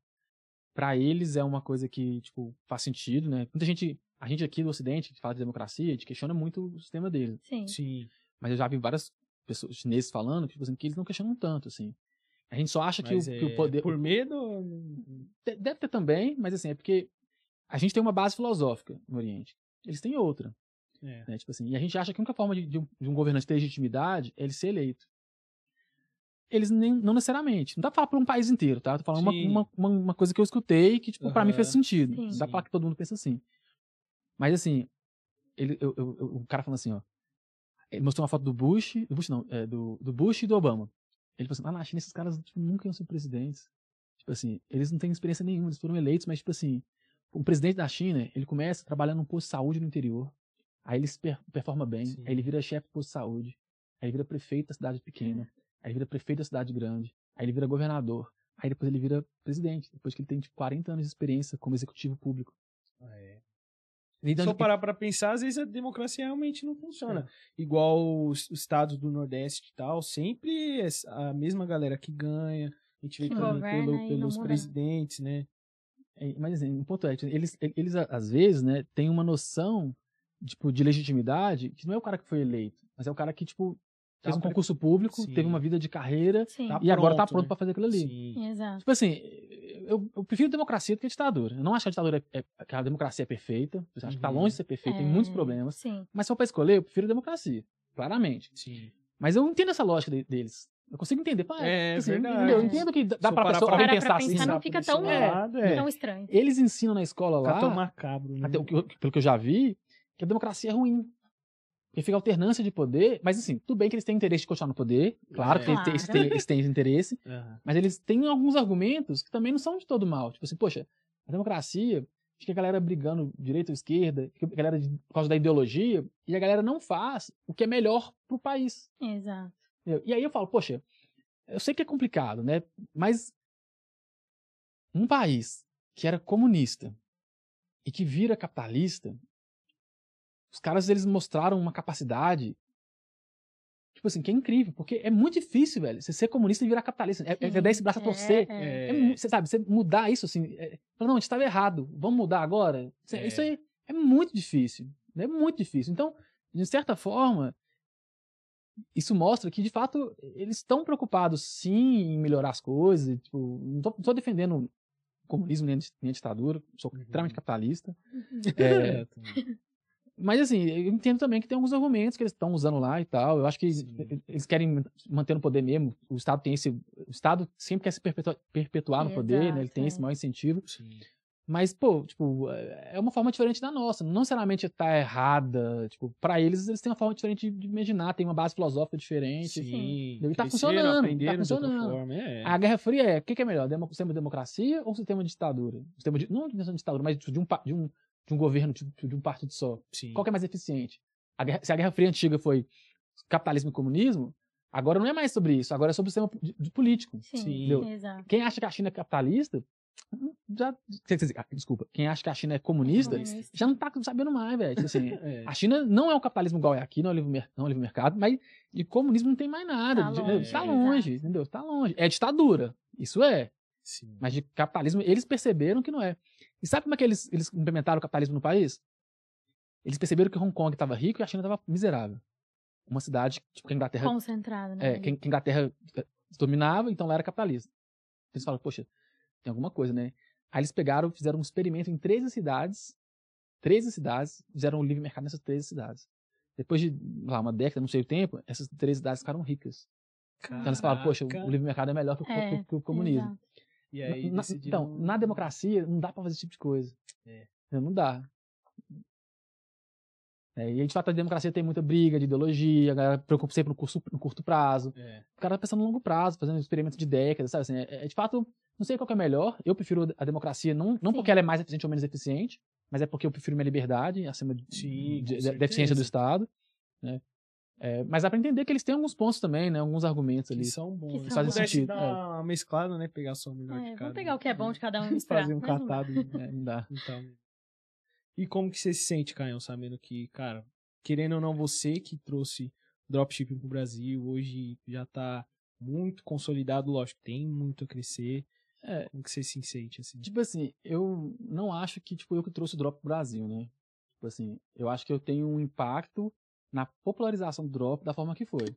pra eles é uma coisa que, tipo, faz sentido, né? Muita gente, a gente aqui do Ocidente, que fala de democracia, a gente questiona muito o sistema deles. Sim. Sim. Mas eu já vi várias pessoas chineses falando que, tipo assim, que eles não questionam tanto, assim. A gente só acha que o, Mas que o é poder... Por medo? Deve ter também, mas assim, é porque a gente tem uma base filosófica no Oriente. Eles têm outra. É. Né? Tipo assim, e a gente acha que a única forma de, de um, de um governante ter legitimidade é ele ser eleito. Eles nem, não necessariamente. Não dá pra falar por um país inteiro, tá? Eu tô falando uma, uma, uma, uma coisa que eu escutei que, tipo, pra mim fez sentido. Sim. Não dá pra falar que todo mundo pensa assim. Mas assim, ele, eu, eu- o cara falando assim, ó. Ele mostrou uma foto do Bush, do Bush não, é, do, do Bush e do Obama. Ele falou assim, ah, na China esses caras tipo, nunca iam ser presidentes. Tipo assim, eles não têm experiência nenhuma, eles foram eleitos, mas tipo assim, um presidente da China, ele começa trabalhando num posto de saúde no interior, aí ele se per- performa bem, Sim. aí ele vira chefe do posto de saúde, aí ele vira prefeito da cidade pequena, aí ele vira prefeito da cidade grande, aí ele vira governador, aí depois ele vira presidente, depois que ele tem tipo 40 anos de experiência como executivo público. É. Então, Se eu parar pra pensar, às vezes a democracia realmente não funciona. Igual os, os estados do Nordeste e tal, sempre é a mesma galera que ganha. A gente vê Que pelo- não pelos presidentes, né? É, mas assim, um ponto é, tipo, eles, eles às vezes, né, têm uma noção tipo, de legitimidade que não é o cara que foi eleito, mas é o cara que, tipo, fez Tá um concurso público, Sim. teve uma vida de carreira Sim. Tá e agora tá pronto, né? pra fazer aquilo ali. Sim. Exato. Tipo assim, eu, eu prefiro democracia do que ditadura. Eu não acho que a ditadura é, é- que a democracia é perfeita. Eu acho que tá Uhum. longe de ser perfeita, tem É, muitos problemas. Sim. Mas se for pra escolher, eu prefiro a democracia, claramente. Sim. Mas eu entendo essa lógica de- deles. Eu consigo entender. Pá, É, assim, verdade. Eu entendo que dá pra parar pessoa, pra pensar assim. pensar, não fica tão- lado, é. Tão estranho. Eles ensinam na escola Fica tão lá, macabro, né? até o que eu- pelo que eu já vi, que a democracia é ruim. Porque fica alternância de poder, mas assim, tudo bem que eles têm interesse de continuar no poder, claro É. que eles têm- eles Claro. têm, eles têm interesse, Aham. mas eles têm alguns argumentos que também não são de todo mal. Tipo assim, poxa, a democracia, fica a galera brigando direita ou esquerda, fica a galera de- por causa da ideologia, e a galera não faz o que é melhor pro país. Exato. E aí eu falo, poxa, eu sei que é complicado, né? Mas um país que era comunista e que vira capitalista, os caras eles mostraram uma capacidade tipo assim, que é incrível, porque é muito difícil, velho, você ser comunista e virar capitalista. É, é dar esse braço a torcer. É, é. É Você sabe, você mudar isso assim. É, não, a gente estava errado, vamos mudar agora. Isso, É. isso aí é muito difícil. É muito difícil. Então, de certa forma, isso mostra que, de fato, eles estão preocupados sim em melhorar as coisas. Tipo, não estou defendendo o comunismo nem a, ditadura, sou Uhum. extremamente capitalista. Uhum. É, É. mas assim, eu entendo também que tem alguns argumentos que eles estão usando lá e tal. Eu acho que Sim. eles querem manter no poder mesmo. O Estado tem esse. O Estado sempre quer se perpetuar, perpetuar no poder, né? Ele tem é. esse maior incentivo. Sim. Mas, pô, tipo, é uma forma diferente da nossa. Não necessariamente tá errada. Tipo, pra eles, eles têm uma forma diferente de imaginar, tem uma base filosófica diferente. Sim. E tá funcionando, tá funcionando. forma. É. A Guerra Fria é, o que, que é melhor? Demo- sistema de democracia ou sistema de ditadura? Sistema de, não de ditadura, mas de um, de um, de um governo, tipo, de um partido só. Sim. Qual que é mais eficiente? A guerra- se a Guerra Fria antiga foi capitalismo e comunismo, agora não é mais sobre isso, agora é sobre o sistema de, de político. Sim, Sim. exato. Quem acha que a China é capitalista, já, quer dizer, ah, desculpa, quem acha que a China é comunista, Comunista. já não tá sabendo mais, velho. Tipo assim, [laughs] É. a China não é um capitalismo igual é aqui, não é livre, não é o livre mercado, mas de comunismo não tem mais nada. Tá de- longe, tá longe, entendeu? Tá longe. É ditadura, isso é. Sim. Mas de capitalismo, eles perceberam que não é. E sabe como é que eles, eles implementaram o capitalismo no país? Eles perceberam que Hong Kong estava rico e a China estava miserável. Uma cidade tipo, que a Inglaterra, Concentrado, né? é, que, que a Inglaterra eh, dominava, então lá era capitalista. Eles falaram, poxa, tem alguma coisa, né? Aí eles pegaram, fizeram um experimento em 13 cidades, 13 cidades, fizeram o livre mercado nessas 13 cidades. Depois de lá, uma década, não sei o tempo, essas 13 cidades ficaram ricas. Então eles falaram, poxa, o, Caraca. livre mercado é melhor que o, É, que o comunismo. exato. E aí Na- decidiram- então, na democracia não dá pra fazer esse tipo de coisa. É. Não dá. É, e de fato a democracia tem muita briga de ideologia, a galera preocupa sempre no, curso, no curto prazo. É. O cara tá pensando no longo prazo, fazendo experimentos de décadas, sabe? Assim, é, é, de fato, não sei qual que é melhor. Eu prefiro a democracia, não, não Sim. porque ela é mais eficiente ou menos eficiente, mas é porque eu prefiro minha liberdade acima de, Sim, com de- da certeza. deficiência do Estado. Né? É, mas dá pra entender que eles têm alguns pontos também, né? Alguns argumentos ali. Que são bons. Que né? são Se Faz pudesse sentido, dar é. uma mesclada, né? Pegar só o melhor É, de cada. vamos pegar o que é bom de cada um e misturar. Fazer um catado. É, não dá. Então. E como que você se sente, Caio, sabendo que, cara, querendo ou não, você que trouxe dropshipping pro Brasil, hoje já tá muito consolidado, lógico, tem muito a crescer. É. Como que você se sente, assim? Tipo assim, eu não acho que tipo, eu que trouxe o drop pro Brasil, né? Tipo assim, eu acho que eu tenho um impacto na popularização do drop da forma que foi.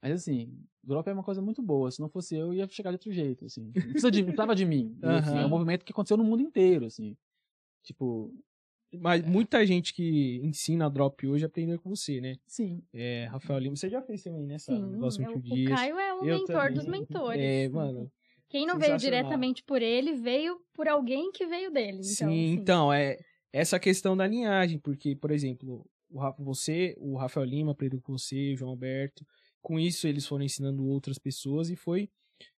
Mas assim, drop é uma coisa muito boa. Se não fosse eu, ia chegar de outro jeito, assim. Não precisa de, não precisava de mim. [laughs] É um movimento que aconteceu no mundo inteiro, assim. Tipo, Mas muita gente que ensina drop hoje aprendeu com você, né? sim. É, Rafael Lima, você já fez também, né? Sim, negócio é o, 20 o dias. Caio é o Eu mentor também. dos mentores. É, mano. Quem não veio diretamente por ele, veio por alguém que veio dele. Então, Sim, assim, então, é essa questão da linhagem, porque, por exemplo, o Rafa, você, o Rafael Lima aprendeu com você, o João Alberto, com isso eles foram ensinando outras pessoas e foi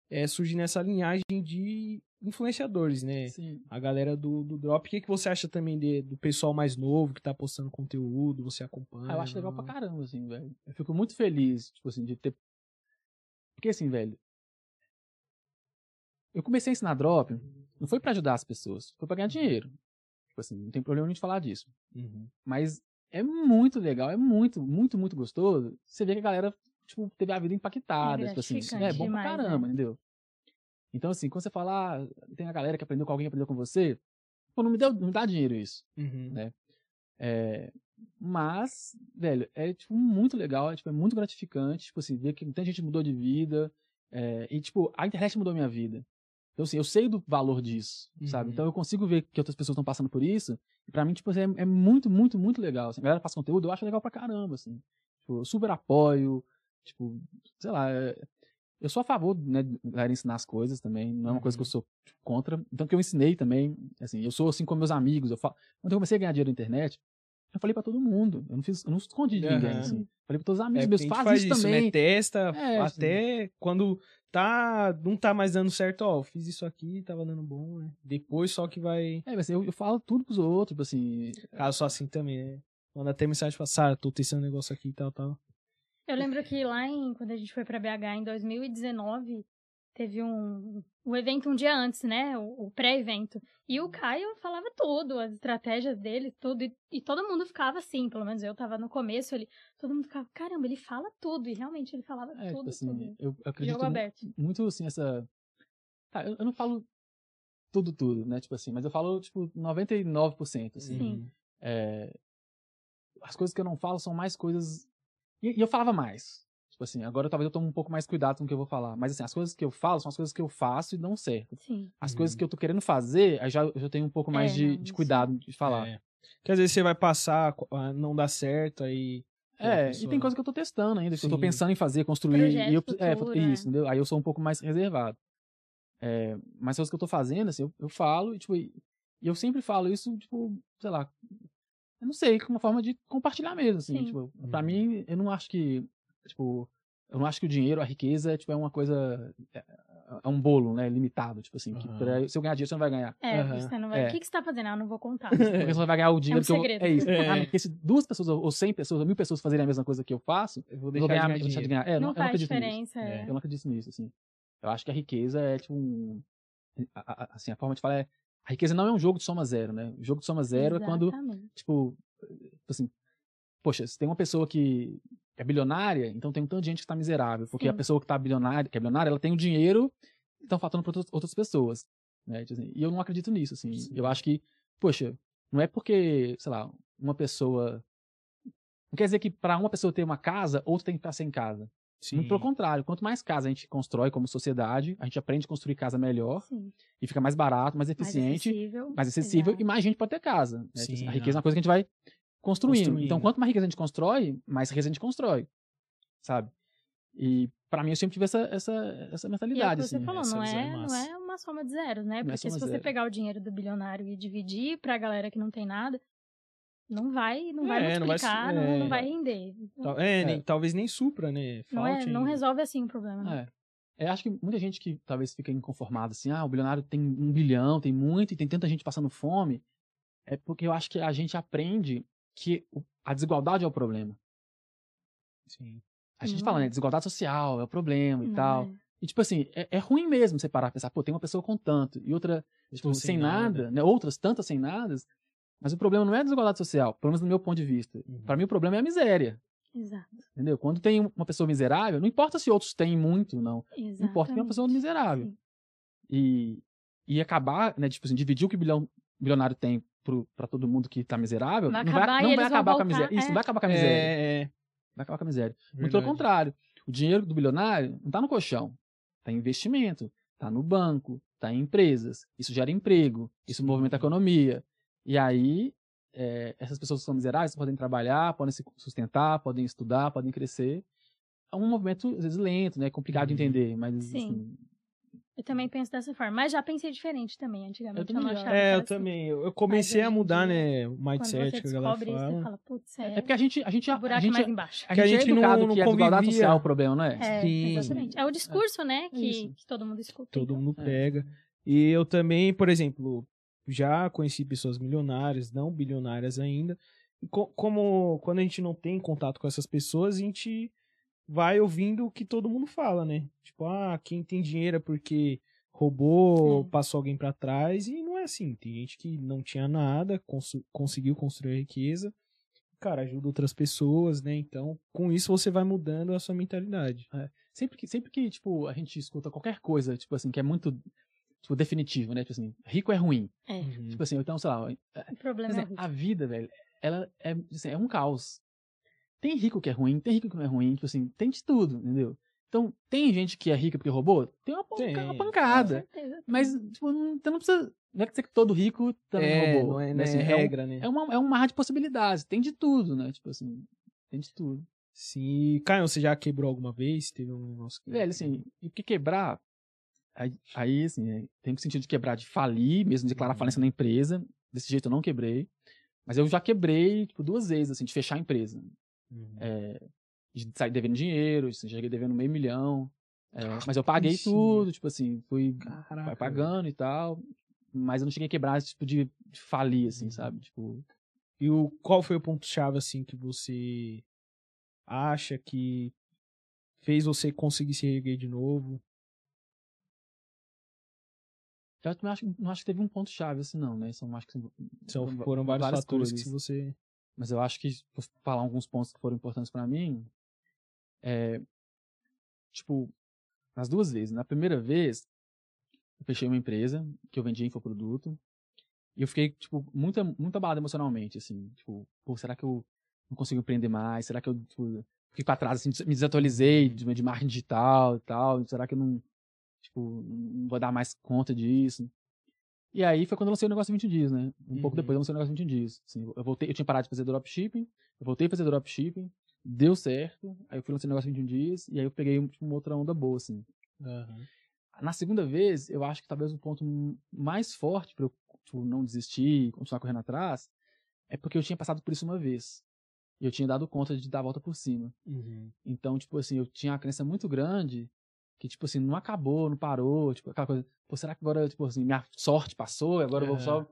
é, surgindo essa linhagem de influenciadores, né? Sim. A galera do, do Drop. O que, que você acha também de- do pessoal mais novo que tá postando conteúdo? Você acompanha? Ah, eu acho legal pra caramba, assim, velho. Eu fico muito feliz, tipo assim, de ter. Porque assim, velho. Eu comecei a ensinar drop, não foi pra ajudar as pessoas, foi pra ganhar dinheiro. Tipo assim, não tem problema nenhum de falar disso. Uhum. Mas é muito legal, é muito, muito, muito gostoso. Você vê que a galera, tipo, teve a vida impactada. É tipo assim, é bom demais, pra caramba, né? entendeu? Então, assim, quando você fala, ah, tem a galera que aprendeu com alguém, aprendeu com você, pô, não me deu, não dá dinheiro isso. Uhum. Né? É, mas, velho, é tipo muito legal, é, tipo, é muito gratificante, tipo assim, ver que muita gente mudou de vida. é, e, tipo, a internet mudou minha vida. Então, assim, eu sei do valor disso, sabe? Uhum. Então eu consigo ver que outras pessoas estão passando por isso. E pra mim, tipo, assim, é, é muito, muito, muito legal. Assim, a galera passa conteúdo, eu acho legal pra caramba, assim. Tipo, eu super apoio, tipo, sei lá, é- eu sou a favor, né, de galera ensinar as coisas também, não é uma coisa que eu Uhum. sou tipo, contra. Então, que eu ensinei também, assim, eu sou assim com meus amigos, eu falo, quando eu comecei a ganhar dinheiro na internet, eu falei pra todo mundo, eu não fiz, eu não escondi de ninguém, Aham. assim. Falei pra todos os É, amigos porque meus, faz, faz isso, isso, também. né? Testa É, até quando tá, não tá mais dando certo, ó, fiz isso aqui, tava dando bom, né? Depois só que vai. É, assim, eu, eu falo tudo pros outros, tipo assim, Cara, só assim também, né? Manda até mensagem pra Sara, tô testando um negócio aqui e tal, tal. Eu lembro que lá em, quando a gente foi pra BH em 2019, teve um, um evento um dia antes, né? O, o pré-evento. E o Caio falava tudo, as estratégias dele, tudo. E, e todo mundo ficava assim, pelo menos eu tava no começo ali. Todo mundo ficava, caramba, ele fala tudo. E realmente ele falava é, tudo, tipo assim, tudo. eu, acredito Jogo aberto. muito, assim, essa... Tá, eu, eu não falo tudo, tudo, né, tipo assim, mas eu falo, tipo, 99%, assim. Sim. É, as coisas que eu não falo são mais coisas. E, e eu falava mais. Tipo assim, agora talvez eu tome um pouco mais cuidado com o que eu vou falar. Mas assim, as coisas que eu falo são as coisas que eu faço e dão certo. Sim. As Uhum. coisas que eu tô querendo fazer, aí já, eu já tenho um pouco mais É, de, de cuidado de falar. É. Porque às vezes você vai passar, ah, não dá certo, aí. É, a e pessoa- tem coisa que eu tô testando ainda, que eu tô Sim. pensando em fazer, construir. Projeto e eu, é, futuro, isso, é. entendeu? Aí eu sou um pouco mais reservado. É, mas coisas que eu tô fazendo, assim, eu, eu falo e, tipo, e eu sempre falo isso, tipo, sei lá, eu não sei, como uma forma de compartilhar mesmo, assim. Sim. Tipo, pra Uhum. mim, eu não acho que, tipo, eu não acho que o dinheiro, a riqueza, tipo, é uma coisa, é, é um bolo, né, limitado, tipo assim, que Aham. pra- se eu ganhar dinheiro, você não vai ganhar. É, Aham. você não vai. É. O que, que você tá fazendo? Ah, eu não vou contar. [laughs] Porque você vai ganhar o dinheiro um que eu... segredo. É isso. [laughs] É. Ah, porque se duas pessoas, ou cem pessoas, ou mil pessoas fazerem a mesma coisa que eu faço, Eu vou eu deixar vou ganhar, de vou deixar de ganhar. É, não não, eu não faz acredito nisso. diferença. É. é. Eu não acredito nisso, assim. Eu acho que a riqueza é, tipo, um... a- a- Assim, a forma de falar é... A riqueza não é um jogo de soma zero, né? O jogo de soma zero é quando Exatamente. tipo, assim, poxa, se tem uma pessoa que é bilionária, então tem um tanto de gente que está miserável, porque Sim. a pessoa que tá bilionária, que é bilionária, ela tem o dinheiro que estão faltando para outras, pessoas, né? Tipo assim, e eu não acredito nisso, assim. Sim. Eu acho que, poxa, não é porque, sei lá, uma pessoa não quer dizer que para uma pessoa ter uma casa, outra tem que estar sem casa. Sim. Muito pelo contrário, quanto mais casa a gente constrói como sociedade, a gente aprende a construir casa melhor Sim. e fica mais barato, mais Mais eficiente acessível. mais acessível Exato. e mais gente pode ter casa. né? Sim, a riqueza é uma coisa que a gente vai construindo. Construindo. Então, quanto mais riqueza a gente constrói, mais riqueza a gente constrói. Sabe? E pra mim eu sempre tive essa, essa, essa é o mentalidade. que você assim. falou, essa não é é, não é uma soma de zeros, né? Não é Porque se soma você zero. pegar o dinheiro do bilionário e dividir pra galera que não tem nada, não vai, não vai É, não vai multiplicar, não, não é. vai render. Tal- É, É. nem- talvez nem supra, né? Não, é, Falte não ainda. resolve assim o problema. né? É. Eu acho que muita gente que talvez fica inconformada assim, ah, o bilionário tem um bilhão, tem muito, e tem tanta gente passando fome, é porque eu acho que a gente aprende que a desigualdade é o problema. Sim. A gente Não fala, é. né, desigualdade social é o problema e tal. é. E, tipo assim, é, é ruim mesmo você parar e pensar, pô, tem uma pessoa com tanto e outra, tipo, sem, nada, né? Outras tantas sem nada. Mas o problema não é a desigualdade social, pelo menos do meu ponto de vista. Uhum. Pra mim, o problema é a miséria. Exato. Entendeu? Quando tem uma pessoa miserável, não importa se outros têm muito, não. Exatamente. Não importa que é uma pessoa miserável. Sim. E, e acabar, né, tipo assim, dividir o que o bilhão, bilionário tem pro, pra todo mundo que tá miserável, Vai não acabar vai, não vai acabar com a miséria. Isso, é. não vai acabar com a miséria. É, é. Vai acabar com a miséria. Muito verdade. pelo contrário. O dinheiro do bilionário não tá no colchão. Tá em investimento. Tá no banco. Tá em empresas. Isso gera emprego. Isso movimenta a economia. E aí, é, essas pessoas que são miseráveis podem trabalhar, podem se sustentar, podem estudar, podem crescer. É um movimento, às vezes, lento, né? Complicado de Uhum. entender. Mas, Sim. assim, Eu também penso dessa forma. Mas já pensei diferente também. Antigamente Eu também não que É, eu assim. também. Eu eu comecei Mas a mudar, dia, né? O mindset que a galera descobre isso, você fala. fala, putz, é, é porque a gente, a gente, o a buraco gente, é mais embaixo. a que a gente, gente é não- educado não que a desigualdade convivia. social é o problema, não é? É, Sim. exatamente. É o discurso, né, que, que todo mundo escuta. Todo então. mundo É. pega. E eu também, por exemplo, já conheci pessoas milionárias, não bilionárias ainda. E co- como quando a gente não tem contato com essas pessoas, a gente vai ouvindo o que todo mundo fala, né? Tipo, ah, quem tem dinheiro é porque roubou, É. passou alguém pra trás. E não é assim. Tem gente que não tinha nada, cons- conseguiu construir a riqueza. Cara, ajuda outras pessoas, né? Então, com isso você vai mudando a sua mentalidade. Sempre que, sempre que, tipo, a gente escuta qualquer coisa, tipo assim, que é muito, tipo, definitivo, né? Tipo assim, rico é ruim. É, Uhum. Tipo assim, então, sei lá, o problema é dizer, horrível. a vida, velho, ela é, assim, é um caos. Tem rico que é ruim, tem rico que não é ruim, tipo assim, tem de tudo, entendeu? Então, tem gente que é rica porque roubou? Tem uma, Tem. uma pancada. certeza. Mas, tipo, não, então não precisa. Não é que dizer que todo rico também é, roubou. não é, né? não é Assim, é, um- regra, né? é, uma, é um mar de possibilidades. Tem de tudo, né? Tipo assim, tem de tudo. Sim. Caio, você já quebrou alguma vez? Teve um negócio que... Velho, assim, e porque quebrar. Aí, aí assim, é, tem o sentido de quebrar, de falir, mesmo declarar Uhum. falência na empresa. Desse jeito eu não quebrei. Mas eu já quebrei, tipo, duas vezes, assim, de fechar a empresa. Uhum. É, de sair devendo dinheiro, cheguei devendo meio milhão. É, mas eu paguei tudo, tipo assim, fui Caraca. pagando e tal. Mas eu não cheguei a quebrar, tipo, de, de falir, assim, Uhum. sabe? Tipo, E o, qual foi o ponto-chave, assim, que você acha que fez você conseguir se erguer de novo? eu também acho, não acho que teve um ponto-chave, assim, não, né? São, acho que são, São, foram vários fatores coisas. que você... Mas eu acho que, eu falar alguns pontos que foram importantes pra mim, é, tipo, nas duas vezes. Na primeira vez, eu fechei uma empresa que eu vendia infoproduto e eu fiquei, tipo, muito, muito abalado emocionalmente, assim, tipo, pô, será que eu não consigo empreender mais? Será que eu, tipo, fiquei pra trás, assim, me desatualizei de, de marketing digital e tal? Será que eu não, tipo, não vou dar mais conta disso? E aí foi quando eu lancei o negócio 21 dias, né? Um pouco Uhum. depois eu lancei o negócio 21 dias. Assim, eu voltei, eu tinha parado de fazer dropshipping, eu voltei a fazer dropshipping, deu certo, aí eu fui lançar o negócio 21 dias, e aí eu peguei tipo, uma outra onda boa, assim. Na segunda vez, eu acho que talvez o ponto mais forte para eu tipo, não desistir, continuar correndo atrás, é porque eu tinha passado por isso uma vez. E eu tinha dado conta de dar a volta por cima. Uhum. Então, tipo assim, eu tinha uma crença muito grande que, tipo assim, não acabou, não parou, tipo, aquela coisa, pô, será que agora, tipo assim, minha sorte passou, agora eu vou só,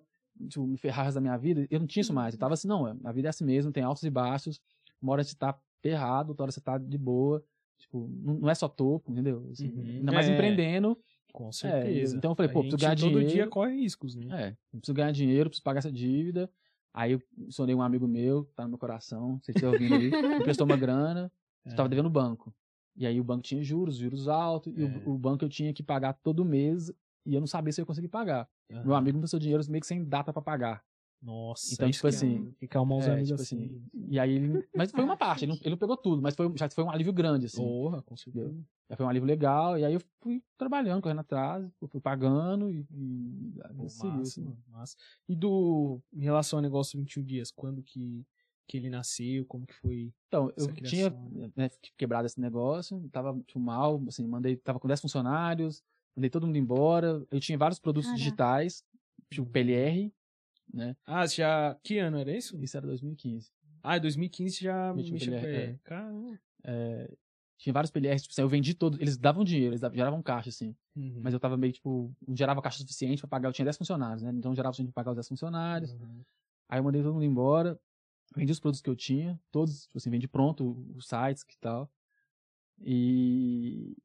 tipo, me ferrar da minha vida? Eu não tinha isso mais. Eu tava assim, não, a vida é assim mesmo, tem altos e baixos, uma hora você tá ferrado, outra hora você tá de boa. Tipo, não é só topo, entendeu? Assim, Uhum. Ainda mais É. empreendendo. Com certeza. então eu falei, pô, preciso ganhar todo dia dinheiro. corre riscos, né? É, preciso ganhar dinheiro, preciso pagar essa dívida. Aí eu sonhei um amigo meu, tá no meu coração, você estiver ouvindo aí, me emprestou uma grana, eu [laughs] tava devendo no banco. E aí o banco tinha juros, juros altos, e É. o, o banco eu tinha que pagar todo mês, e eu não sabia se eu ia conseguir pagar. Aham. Meu amigo me emprestou dinheiro meio que sem data pra pagar. Nossa, Então, isso tipo é- assim, arrumar uns é, amigos tipo assim. assim, E aí ele. Mas foi uma parte, ele não, ele não pegou tudo, mas foi, já foi um alívio grande, assim. Porra, com certeza. Já foi um alívio legal, e aí eu fui trabalhando, correndo atrás, eu fui pagando e. e Pô, massa, assim. mano, massa. E do. Em relação ao negócio 21 dias, quando que, que ele nasceu? Como que foi? Então, eu tinha criação, né, quebrado esse negócio, tava tipo, mal, assim, mandei, tava com 10 funcionários, mandei todo mundo embora. Eu tinha vários produtos Caraca. digitais, tipo PLR, né? Ah, você já. Que ano era isso? Isso era 2015. Ah, em 2015 já Mexeu PLR, é. Caramba. Tinha vários PLRs, tipo, assim, eu vendi todos, eles davam dinheiro, eles davam- geravam caixa, assim. Uhum. Mas eu tava meio, tipo, não gerava caixa suficiente pra pagar, eu tinha 10 funcionários, né? Então gerava suficiente pra pagar os 10 funcionários. Uhum. Aí eu mandei todo mundo embora, vendi os produtos que eu tinha, todos, tipo assim, vendi pronto os sites e tal. E.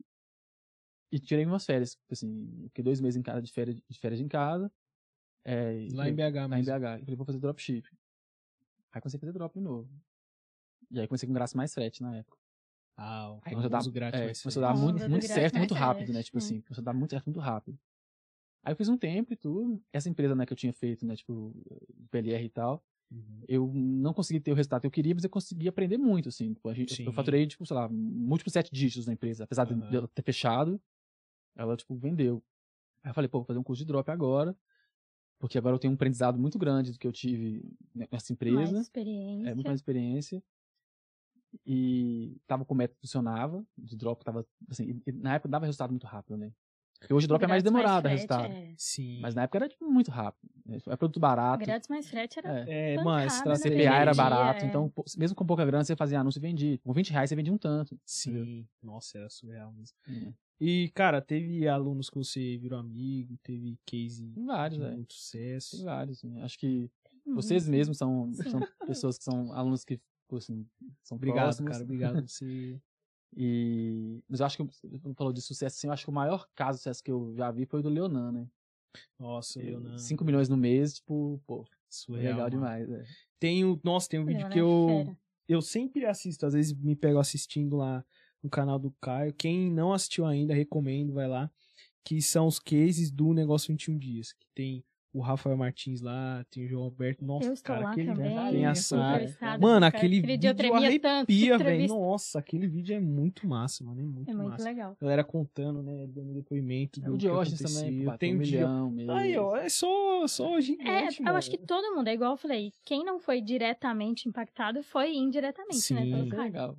E tirei umas férias, tipo assim, fiquei dois meses em casa de férias, de férias em casa. É, Lá em BH Lá em mesmo. BH. Eu falei, vou fazer dropship. Aí comecei a fazer drop de novo. E aí comecei com graça mais frete na época. Ah, o Aí começou a dar, grátis. é, começou a dar muito, do muito grátis certo, muito rápido, frete. né? Tipo Hum. assim, começou a dar muito certo muito rápido. Aí eu fiz um tempo e tudo. Essa empresa, né, que eu tinha feito, né, tipo, PLR e tal, Uhum. eu não consegui ter o resultado que eu queria, mas eu consegui aprender muito, assim. Tipo, a gente, Sim. eu faturei, tipo, sei lá, múltiplos sete dígitos na empresa. Apesar de- Aham. de ela ter fechado, ela, tipo, vendeu. Aí eu falei, pô, vou fazer um curso de drop agora, porque agora eu tenho um aprendizado muito grande do que eu tive nessa empresa. Mais experiência. É muito mais experiência. E tava com o método que funcionava, de drop tava, assim, na época dava resultado muito rápido, né? Porque hoje o drop é mais demorado o frete, resultado. É. Sim. Mas na época era tipo, muito rápido. É produto barato. Grátis mais frete era É. É, mas pra CPA era barato, é. então mesmo com pouca grana você fazia anúncio e vendia. Com 20 reais você vendia um tanto. Sim. Nossa, era surreal mesmo. É. E, cara, teve alunos que você virou amigo, teve case Tem vários, de velho. muito sucesso. Tem vários. né? Acho que Uhum. vocês mesmos são, são pessoas que são alunos que pô, assim, são Obrigado, próximos. cara. Obrigado. Você. E... Mas eu acho que, você falou de sucesso, assim, eu acho que o maior caso de sucesso que eu já vi foi o do Leonan, né? Nossa, o Leonan. 5 milhões no mês, tipo, pô, Surreal. legal mano. demais. É. Tem o, nossa, tem um vídeo Leonardo que eu, Fera. eu sempre assisto, às vezes me pego assistindo lá no canal do Caio. Quem não assistiu ainda, recomendo, vai lá. Que são os cases do Negócio 21 Dias. Que tem o Rafael Martins lá, tem o João Alberto. Nossa, eu cara, aquele também. tem a eu Sara. Mano, aquele eu vídeo arrepia, velho. Nossa, aquele vídeo é muito massa, mano. É muito, É muito massa. legal. A galera contando, né? Dando depoimento. É do o que Diógenes também, aconteceu. pô, Tem um milhão mesmo. Aí, ó, é só, só É, gigante, eu mano. acho que todo mundo, é igual eu falei, quem não foi diretamente impactado foi indiretamente, né? Sim. Pelo Isso é legal.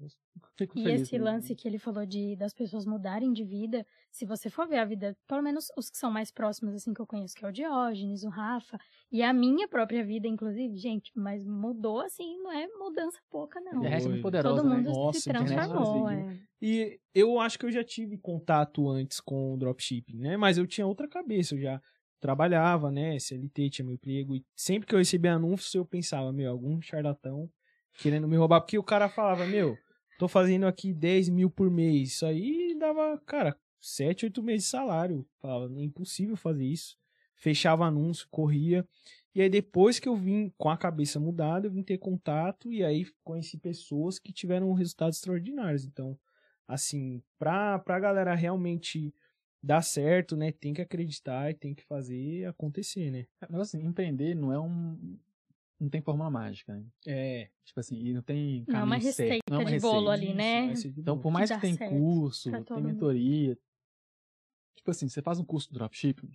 Fico E esse lance que ele falou de das pessoas mudarem de vida, se você for ver a vida, pelo menos os que são mais próximos, assim, que eu conheço, que é o Diógenes, o Rafa, e a minha própria vida, inclusive, gente, mas mudou, assim, não é mudança pouca, não. É muito Foi. poderosa, Todo né? mundo Nossa, se transformou, é. E eu acho que eu já tive contato antes com o dropshipping, né? Mas eu tinha outra cabeça, eu já trabalhava, né? CLT, tinha meu emprego. E sempre que eu recebia anúncios, eu pensava, meu, algum charlatão querendo me roubar. Porque o cara falava, meu, tô fazendo aqui 10 mil por mês. Isso aí dava, cara, 7, 8 meses de salário. Falava, é impossível fazer isso. Fechava anúncio, corria. E aí depois que eu vim com a cabeça mudada, eu vim ter contato e aí conheci pessoas que tiveram resultados extraordinários. Então, assim, pra, pra galera realmente dar certo, né, tem que acreditar e tem que fazer acontecer, né? Mas assim, empreender não é um. Não tem fórmula mágica, né? É. Tipo assim, e não tem Não é uma caminho certo, receita não é uma de bolo receita. ali, né? de Então, por mais dá que tem curso, tem mundo. mentoria. Tipo assim, você faz um curso de dropshipping,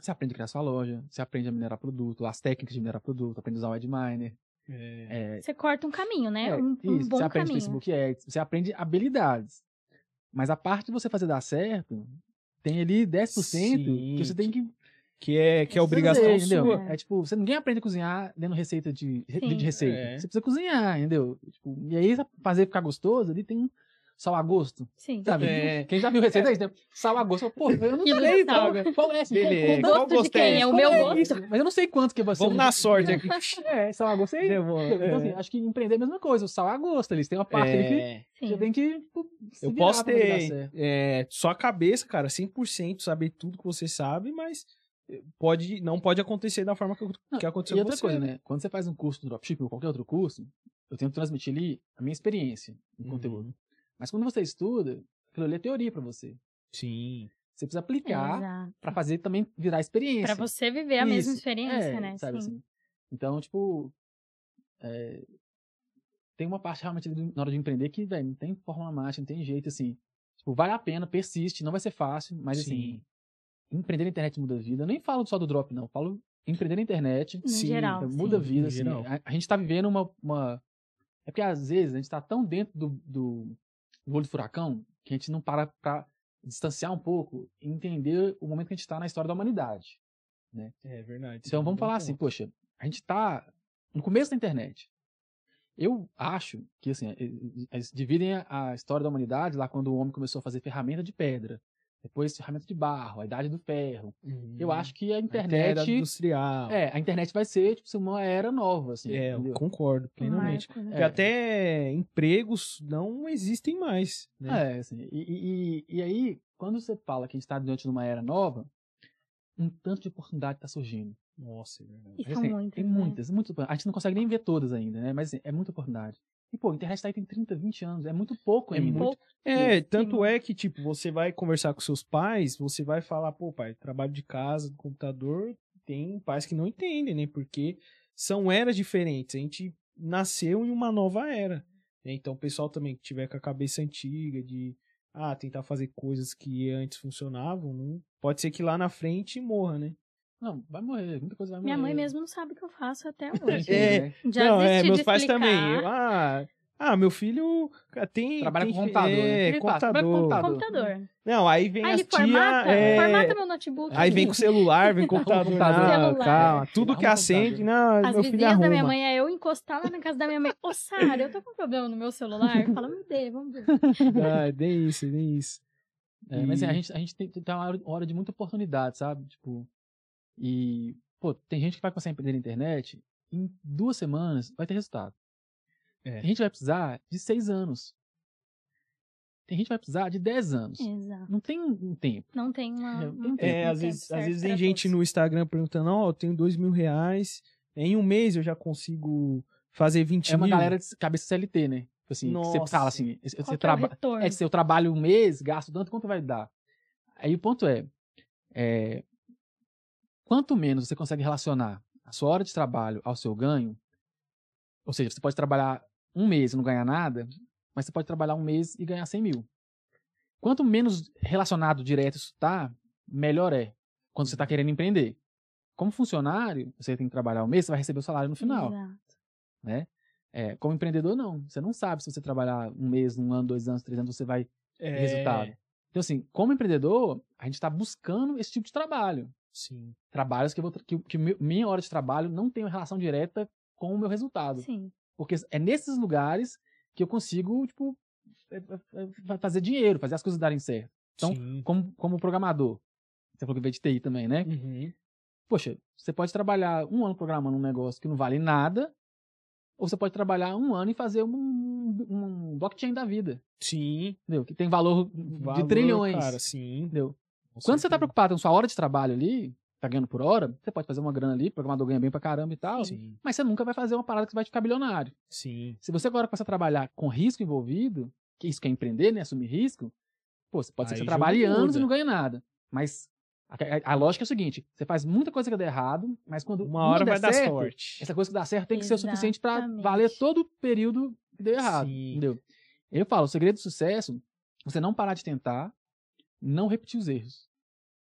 você aprende a criar sua loja, você aprende a minerar produto, as técnicas de minerar produto, aprende a usar o Adminer. É. É, Você corta um caminho, né? é, um, um bom você aprende caminho. Facebook Ads, você aprende habilidades. Mas a parte de você fazer dar certo, tem ali 10% Sim. que você tem que. Que é, que é obrigação entendeu? sua. É tipo, você ninguém aprende a cozinhar lendo receita de, Sim. de receita. É. Você precisa cozinhar, entendeu? Tipo, e aí, pra fazer ficar gostoso, ali tem sal a gosto, Sim. sabe? É. Quem já viu receita aí, tem sal a gosto. Pô, eu não sei legal. qual, qual é esse. Beleza. Qual, Qual Gosto de quem? gostei? É o meu é gosto. isso? Mas eu não sei quanto que você... Vamos na sorte aqui. [laughs] É, sal a gosto aí. Entendeu? Então, é. assim, acho que empreender é a mesma coisa. O sal a gosto, eles têm uma parte ali que É, Sim. você tem que tipo, se eu posso ter é, só a cabeça, cara, 100%, saber tudo que você sabe, mas pode, não pode acontecer da forma que, Não, que aconteceu E com outra você. coisa, né? Quando você faz um curso do dropshipping ou qualquer outro curso, eu tento transmitir ali a minha experiência no Uhum. conteúdo. Mas quando você estuda, aquilo ali é teoria pra você. Sim. Você precisa aplicar Exato. pra fazer também virar experiência. Pra você viver a mesma Isso. experiência, É, né? Sabe Sim. assim? Então, tipo. é, tem uma parte realmente na hora de empreender que, velho, não tem fórmula mágica, não tem jeito, assim. Tipo, vale a pena, persiste, não vai ser fácil, mas assim, Sim. Empreender na internet muda a vida. Eu nem falo só do drop, não. Eu falo empreender na internet No Sim, geral. muda a sim. vida, no assim. geral. A, a gente tá vivendo uma, uma. É porque às vezes a gente tá tão dentro do, do, do olho do furacão que a gente não para pra distanciar um pouco e entender o momento que a gente tá na história da humanidade. É verdade. Então vamos falar assim, poxa, a gente tá no começo da internet. Eu acho que assim, eh, eh, eles dividem a- a história da humanidade lá quando o homem começou a fazer ferramenta de pedra, depois ferramenta de barro, a idade do ferro. Eu acho que a internet internet industrial. é, a internet vai ser tipo uma era nova assim, É, eu entendeu? concordo plenamente. Marco, né? Porque até empregos não existem mais. Né? É, assim, e, e- e- aí, quando você fala que a gente está diante de uma era nova, um tanto de oportunidade está surgindo. Nossa, é verdade. E são assim, muitas, Tem né? muitas, muitas. A gente não consegue nem ver todas ainda, né? Mas assim, é muita oportunidade. E, pô, a internet tá aí tem 30, 20 anos, é muito pouco É ainda. muito- Pouco. É, Sim. tanto é que, tipo, você vai conversar com seus pais, você vai falar, pô, pai, trabalho de casa, do computador, tem pais que não entendem, né? Porque são eras diferentes. A gente nasceu em uma nova era. né? Então, o pessoal também que tiver com a cabeça antiga de, ah, tentar fazer coisas que antes funcionavam, não... pode ser que lá na frente morra, né? Não, vai morrer, muita coisa vai morrer. Minha mãe mesmo não sabe o que eu faço até [laughs] hoje. É, né? Já não, é, meus de pais explicar. também. Eu, ah, ah, meu filho tem. Trabalha tem com computador, né? É, fala, trabalha com computador. computador. Computador. Não, aí vem Aí as tia, formata, é, formata meu notebook. Aí vem com celular, vem com [laughs] computador. computador. Não, Celular. calma. Tudo Arruma que acende, computador. não, As meu filho vizinhas da minha arruma. mãe é eu encostar lá na casa da minha mãe. Ô, Sara, eu tô com um problema no meu celular. Fala, me dê, vamos ver. Ah, nem isso, nem isso. É, mas assim, E- a gente, a gente tem, tem uma hora de muita oportunidade, sabe? Tipo, e, pô, tem gente que vai começar a empreender na internet, em duas semanas vai ter resultado. É. Tem gente vai precisar de seis anos. Tem gente que vai precisar de dez anos. Exato. Não tem um tempo. Não tem uma. É, não é, tem É, um às tempo vezes, às vezes tem gente todos. no Instagram perguntando, ó, eu tenho dois mil reais, em um mês eu já consigo fazer 20 É uma mil. galera de cabeça CLT, né? Tipo Assim, que você Nossa. fala assim, você Qual que é o traba... retorno? É, se eu trabalho um mês, gasto tanto, quanto vai dar? Aí o ponto é, é, quanto menos você consegue relacionar a sua hora de trabalho ao seu ganho, ou seja, você pode trabalhar um mês e não ganhar nada, mas você pode trabalhar um mês e ganhar 100 mil. Quanto menos relacionado direto isso tá, melhor é quando você está querendo empreender. Como funcionário, você tem que trabalhar um mês, você vai receber o salário no final Exato. né? É, como empreendedor, não. Você não sabe se você trabalhar um mês, um ano, dois anos, três anos, você vai ter É, resultado. Então, assim, como empreendedor, a gente está buscando esse tipo de trabalho. Sim. Trabalhos que, eu vou que, que mi- minha hora de trabalho não tem relação direta com o meu resultado. Sim. Porque é nesses lugares que eu consigo, tipo, é- é- é fazer dinheiro, fazer as coisas darem certo. Então, Sim. Como, como programador. Você falou que veio de TI também, né? Uhum. Poxa, você pode trabalhar um ano programando um negócio que não vale nada, ou você pode trabalhar um ano e fazer um, um blockchain da vida, Sim. entendeu? Que tem valor, Valor, de trilhões, Cara, sim. entendeu? Com Quando você está certeza. preocupado com sua hora de trabalho ali, tá ganhando por hora, você pode fazer uma grana ali, o programador ganha bem pra caramba e tal, Sim, mas você nunca vai fazer uma parada que você vai ficar bilionário. sim. Se você agora começa a trabalhar com risco envolvido, que isso que é empreender, né? Assumir risco, pô, você pode ser que você trabalhe anos muda. e não ganhe nada. Mas a, a- a lógica é o seguinte: você faz muita coisa que dá errado, mas quando Uma hora vai dar certo, sorte. essa coisa que dá certo tem que ser o suficiente pra Exatamente. valer todo o período que deu errado. Sim. Entendeu? Eu falo, o segredo do sucesso você não parar de tentar, não repetir os erros.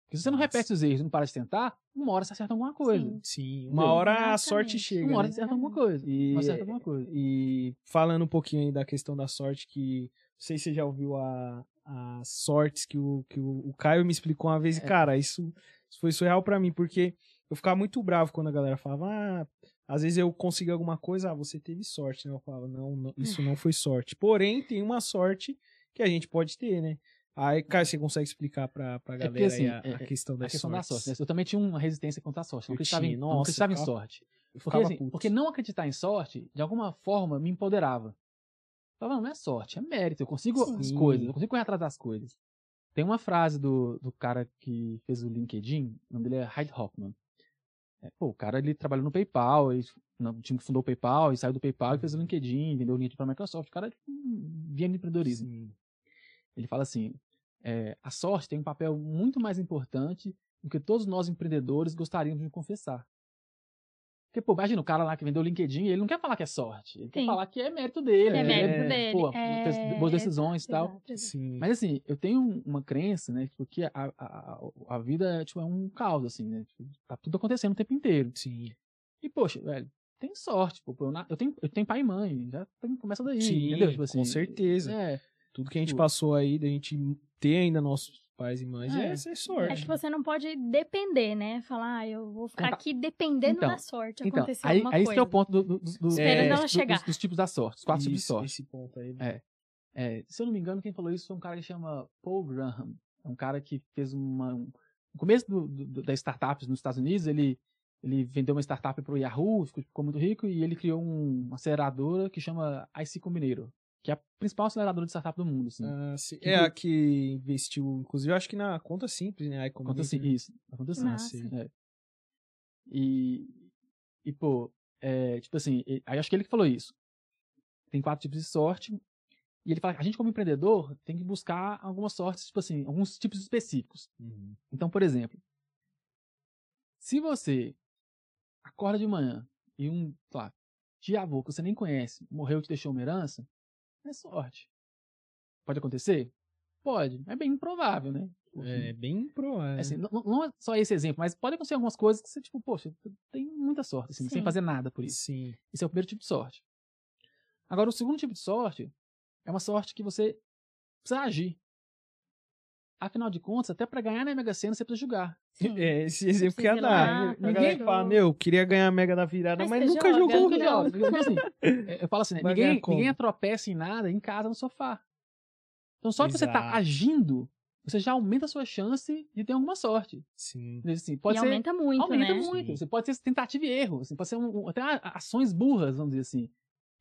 Porque se você não Nossa. repete os erros e não para de tentar, uma hora você acerta alguma coisa. Sim. Sim. Entendeu? Uma hora a Exatamente. sorte chega. Uma hora né? você acerta alguma coisa. E- acerta alguma coisa. E falando um pouquinho aí da questão da sorte, que não sei se você já ouviu a, as sortes que, o, que o, o Caio me explicou uma vez, e, É. cara, isso, Isso foi surreal pra mim, porque eu ficava muito bravo quando a galera falava, ah, às vezes eu consegui alguma coisa, ah, você teve sorte, né? Eu falava, não, não isso não foi sorte. Porém, tem uma sorte que a gente pode ter, né? Aí, cara, você consegue explicar pra, pra É galera porque, assim, aí a, é- a questão da a questão da sorte. né? Eu também tinha uma resistência contra a sorte. Eu não acreditava, em, tinha, não nossa, acreditava em sorte. Porque, assim, porque não acreditar em sorte, de alguma forma, me empoderava. Eu falava, não é sorte, é mérito. Eu consigo as Sim. coisas, eu consigo correr atrás das coisas. Tem uma frase do, do cara que fez o LinkedIn, o nome dele é Hyde Hoffman. É, pô, o cara ele trabalhou no PayPal, ele, no time que fundou o PayPal, e saiu do PayPal e fez o LinkedIn, vendeu linha para a Microsoft. O cara é tipo, via empreendedorismo. Sim. Ele fala assim: é, a sorte tem um papel muito mais importante do que todos nós empreendedores gostaríamos de confessar. Porque, pô, imagina o cara lá que vendeu o LinkedIn, ele não quer falar que é sorte, ele quer Sim. falar que é mérito dele. É né? mérito É, dele. Pô, é... boas decisões e tal. Sim. Mas assim, eu tenho uma crença, né, tipo, que a, a, a- vida tipo, é um caos, assim, né? Tipo, tá tudo acontecendo o tempo inteiro. Sim. E, poxa, velho, tem sorte, pô, eu, na- eu tenho, eu tenho pai e mãe, já tem, começa daí, Sim, entendeu? Tipo assim, com certeza. É, Tudo que a gente passou aí, da gente ter ainda nossos pais e mães, é, É. é sorte. É que você não pode depender, né? Falar, ah, eu vou ficar Conta- aqui dependendo Então, da sorte. Então, acontecer aí, alguma aí esse coisa. que é o ponto do, do, do, do- Esperando é, ela chegar. Dos, dos tipos da sorte, os quatro tipos de Isso, sorte. Esse ponto aí. É. É, se eu não me engano, quem falou isso foi um cara que chama Paul Graham. É um cara que fez uma. Um, no começo do, do, das startups nos Estados Unidos, ele, ele vendeu uma startup para o Yahoo, ficou, ficou muito rico, e ele criou um, uma aceleradora que chama IC Combinator, que é a principal aceleradora de startup do mundo. Assim. Ah, É a que investiu, inclusive, acho que na conta simples, né? Acontece disse, né? isso. Acontece Massa. isso. É. E, e, pô, é, tipo assim, aí acho que ele que falou isso. Tem quatro tipos de sorte. E ele fala que a gente, como empreendedor, tem que buscar algumas sortes, tipo assim, alguns tipos específicos. Uhum. Então, por exemplo, se você acorda de manhã e um, sei lá, tia-avô que você nem conhece morreu e te deixou uma herança, é sorte. Pode acontecer? Pode. É bem improvável, né? É bem provável. Assim, não, não é só esse exemplo, mas pode acontecer algumas coisas que você, tipo, poxa, tem muita sorte, assim, sem Sim. fazer nada por isso. Sim. Esse é o primeiro tipo de sorte. Agora, o segundo tipo de sorte é uma sorte que você precisa agir. Afinal de contas, até para ganhar na Mega Sena, você precisa jogar. É, [laughs] esse exemplo que ia ir dar. lá, A ninguém galera que fala, meu, queria ganhar a mega da virada, Mas mas, nunca joga, jogou. nunca joga. Porque, assim, eu falo assim, né? [laughs] Ninguém, como? ninguém tropeça em nada em casa no sofá. Então, só de você Exato. agindo, você já aumenta a sua chance de ter alguma sorte. Sim. Assim, pode e ser, aumenta muito, aumenta né? muito. Sim. Você pode ser tentativa e erro. Assim, pode ser um- um- até ações burras, vamos dizer assim.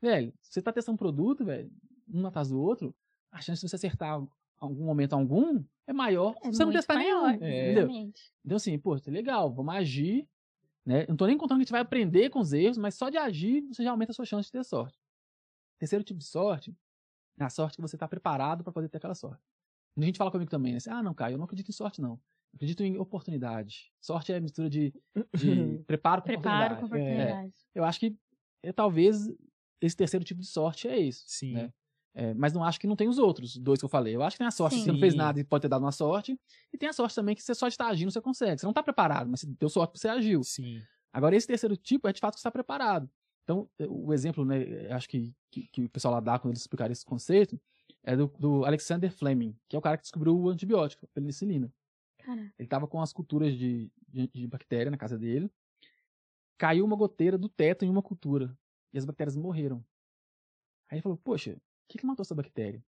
Velho, você tá testando um produto, velho, um atrás do outro, a chance de você acertar algum momento algum é maior É você não testar maior, nenhum. É. Entendeu? Então, assim, pô, isso é legal, vamos agir. Né? Eu não tô nem contando que a gente vai aprender com os erros, mas só de agir você já aumenta a sua chance de ter sorte. Terceiro tipo de sorte é a sorte que você tá preparado para poder ter aquela sorte. Muita gente fala comigo também, né? assim, ah, não, Caio, eu não acredito em sorte, não. Eu acredito em oportunidade. Sorte é a mistura de, de [laughs] preparo com Preparo com oportunidade. É. oportunidade. Eu acho que é, talvez esse terceiro tipo de sorte é isso. Sim. né? É, mas não acho que não tem os outros dois que eu falei. Eu acho que tem a sorte que você não fez Sim. nada e pode ter dado uma sorte. E tem a sorte também que você só está agindo, você consegue. Você não está preparado, mas você deu sorte porque você agiu. Sim. Agora, esse terceiro tipo é de fato que você está preparado. Então, eh, o exemplo, né, eu acho que, que, que o pessoal lá dá quando eles explicaram esse conceito, é do, do Alexander Fleming, que é o cara que descobriu o antibiótico, a penicilina. Cara, Ele estava com as culturas de, de, de bactéria na casa dele. Caiu uma goteira do teto em uma cultura. E as bactérias morreram. Aí ele falou, poxa, que, que matou essa bactéria?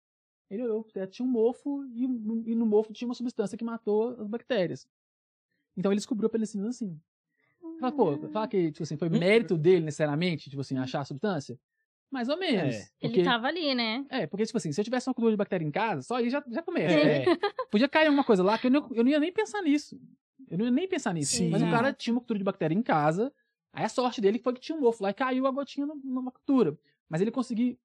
Ele olhou tinha um mofo, e, no- e no mofo tinha uma substância que matou as bactérias. Então ele descobriu a penicilina assim. Fala, pô, fala que tipo assim, foi mérito dele necessariamente, tipo assim, achar a substância? Mais ou menos. É. Porque, ele tava ali, né? É, porque, tipo assim, se eu tivesse uma cultura de bactéria em casa, só aí já, já começa. É. né? Podia cair alguma coisa lá que eu não, eu não ia nem pensar nisso. Eu não ia nem pensar nisso. Sim. Mas o cara tinha uma cultura de bactéria em casa, aí a sorte dele foi que tinha um mofo lá e caiu a gotinha numa cultura. Mas ele conseguiu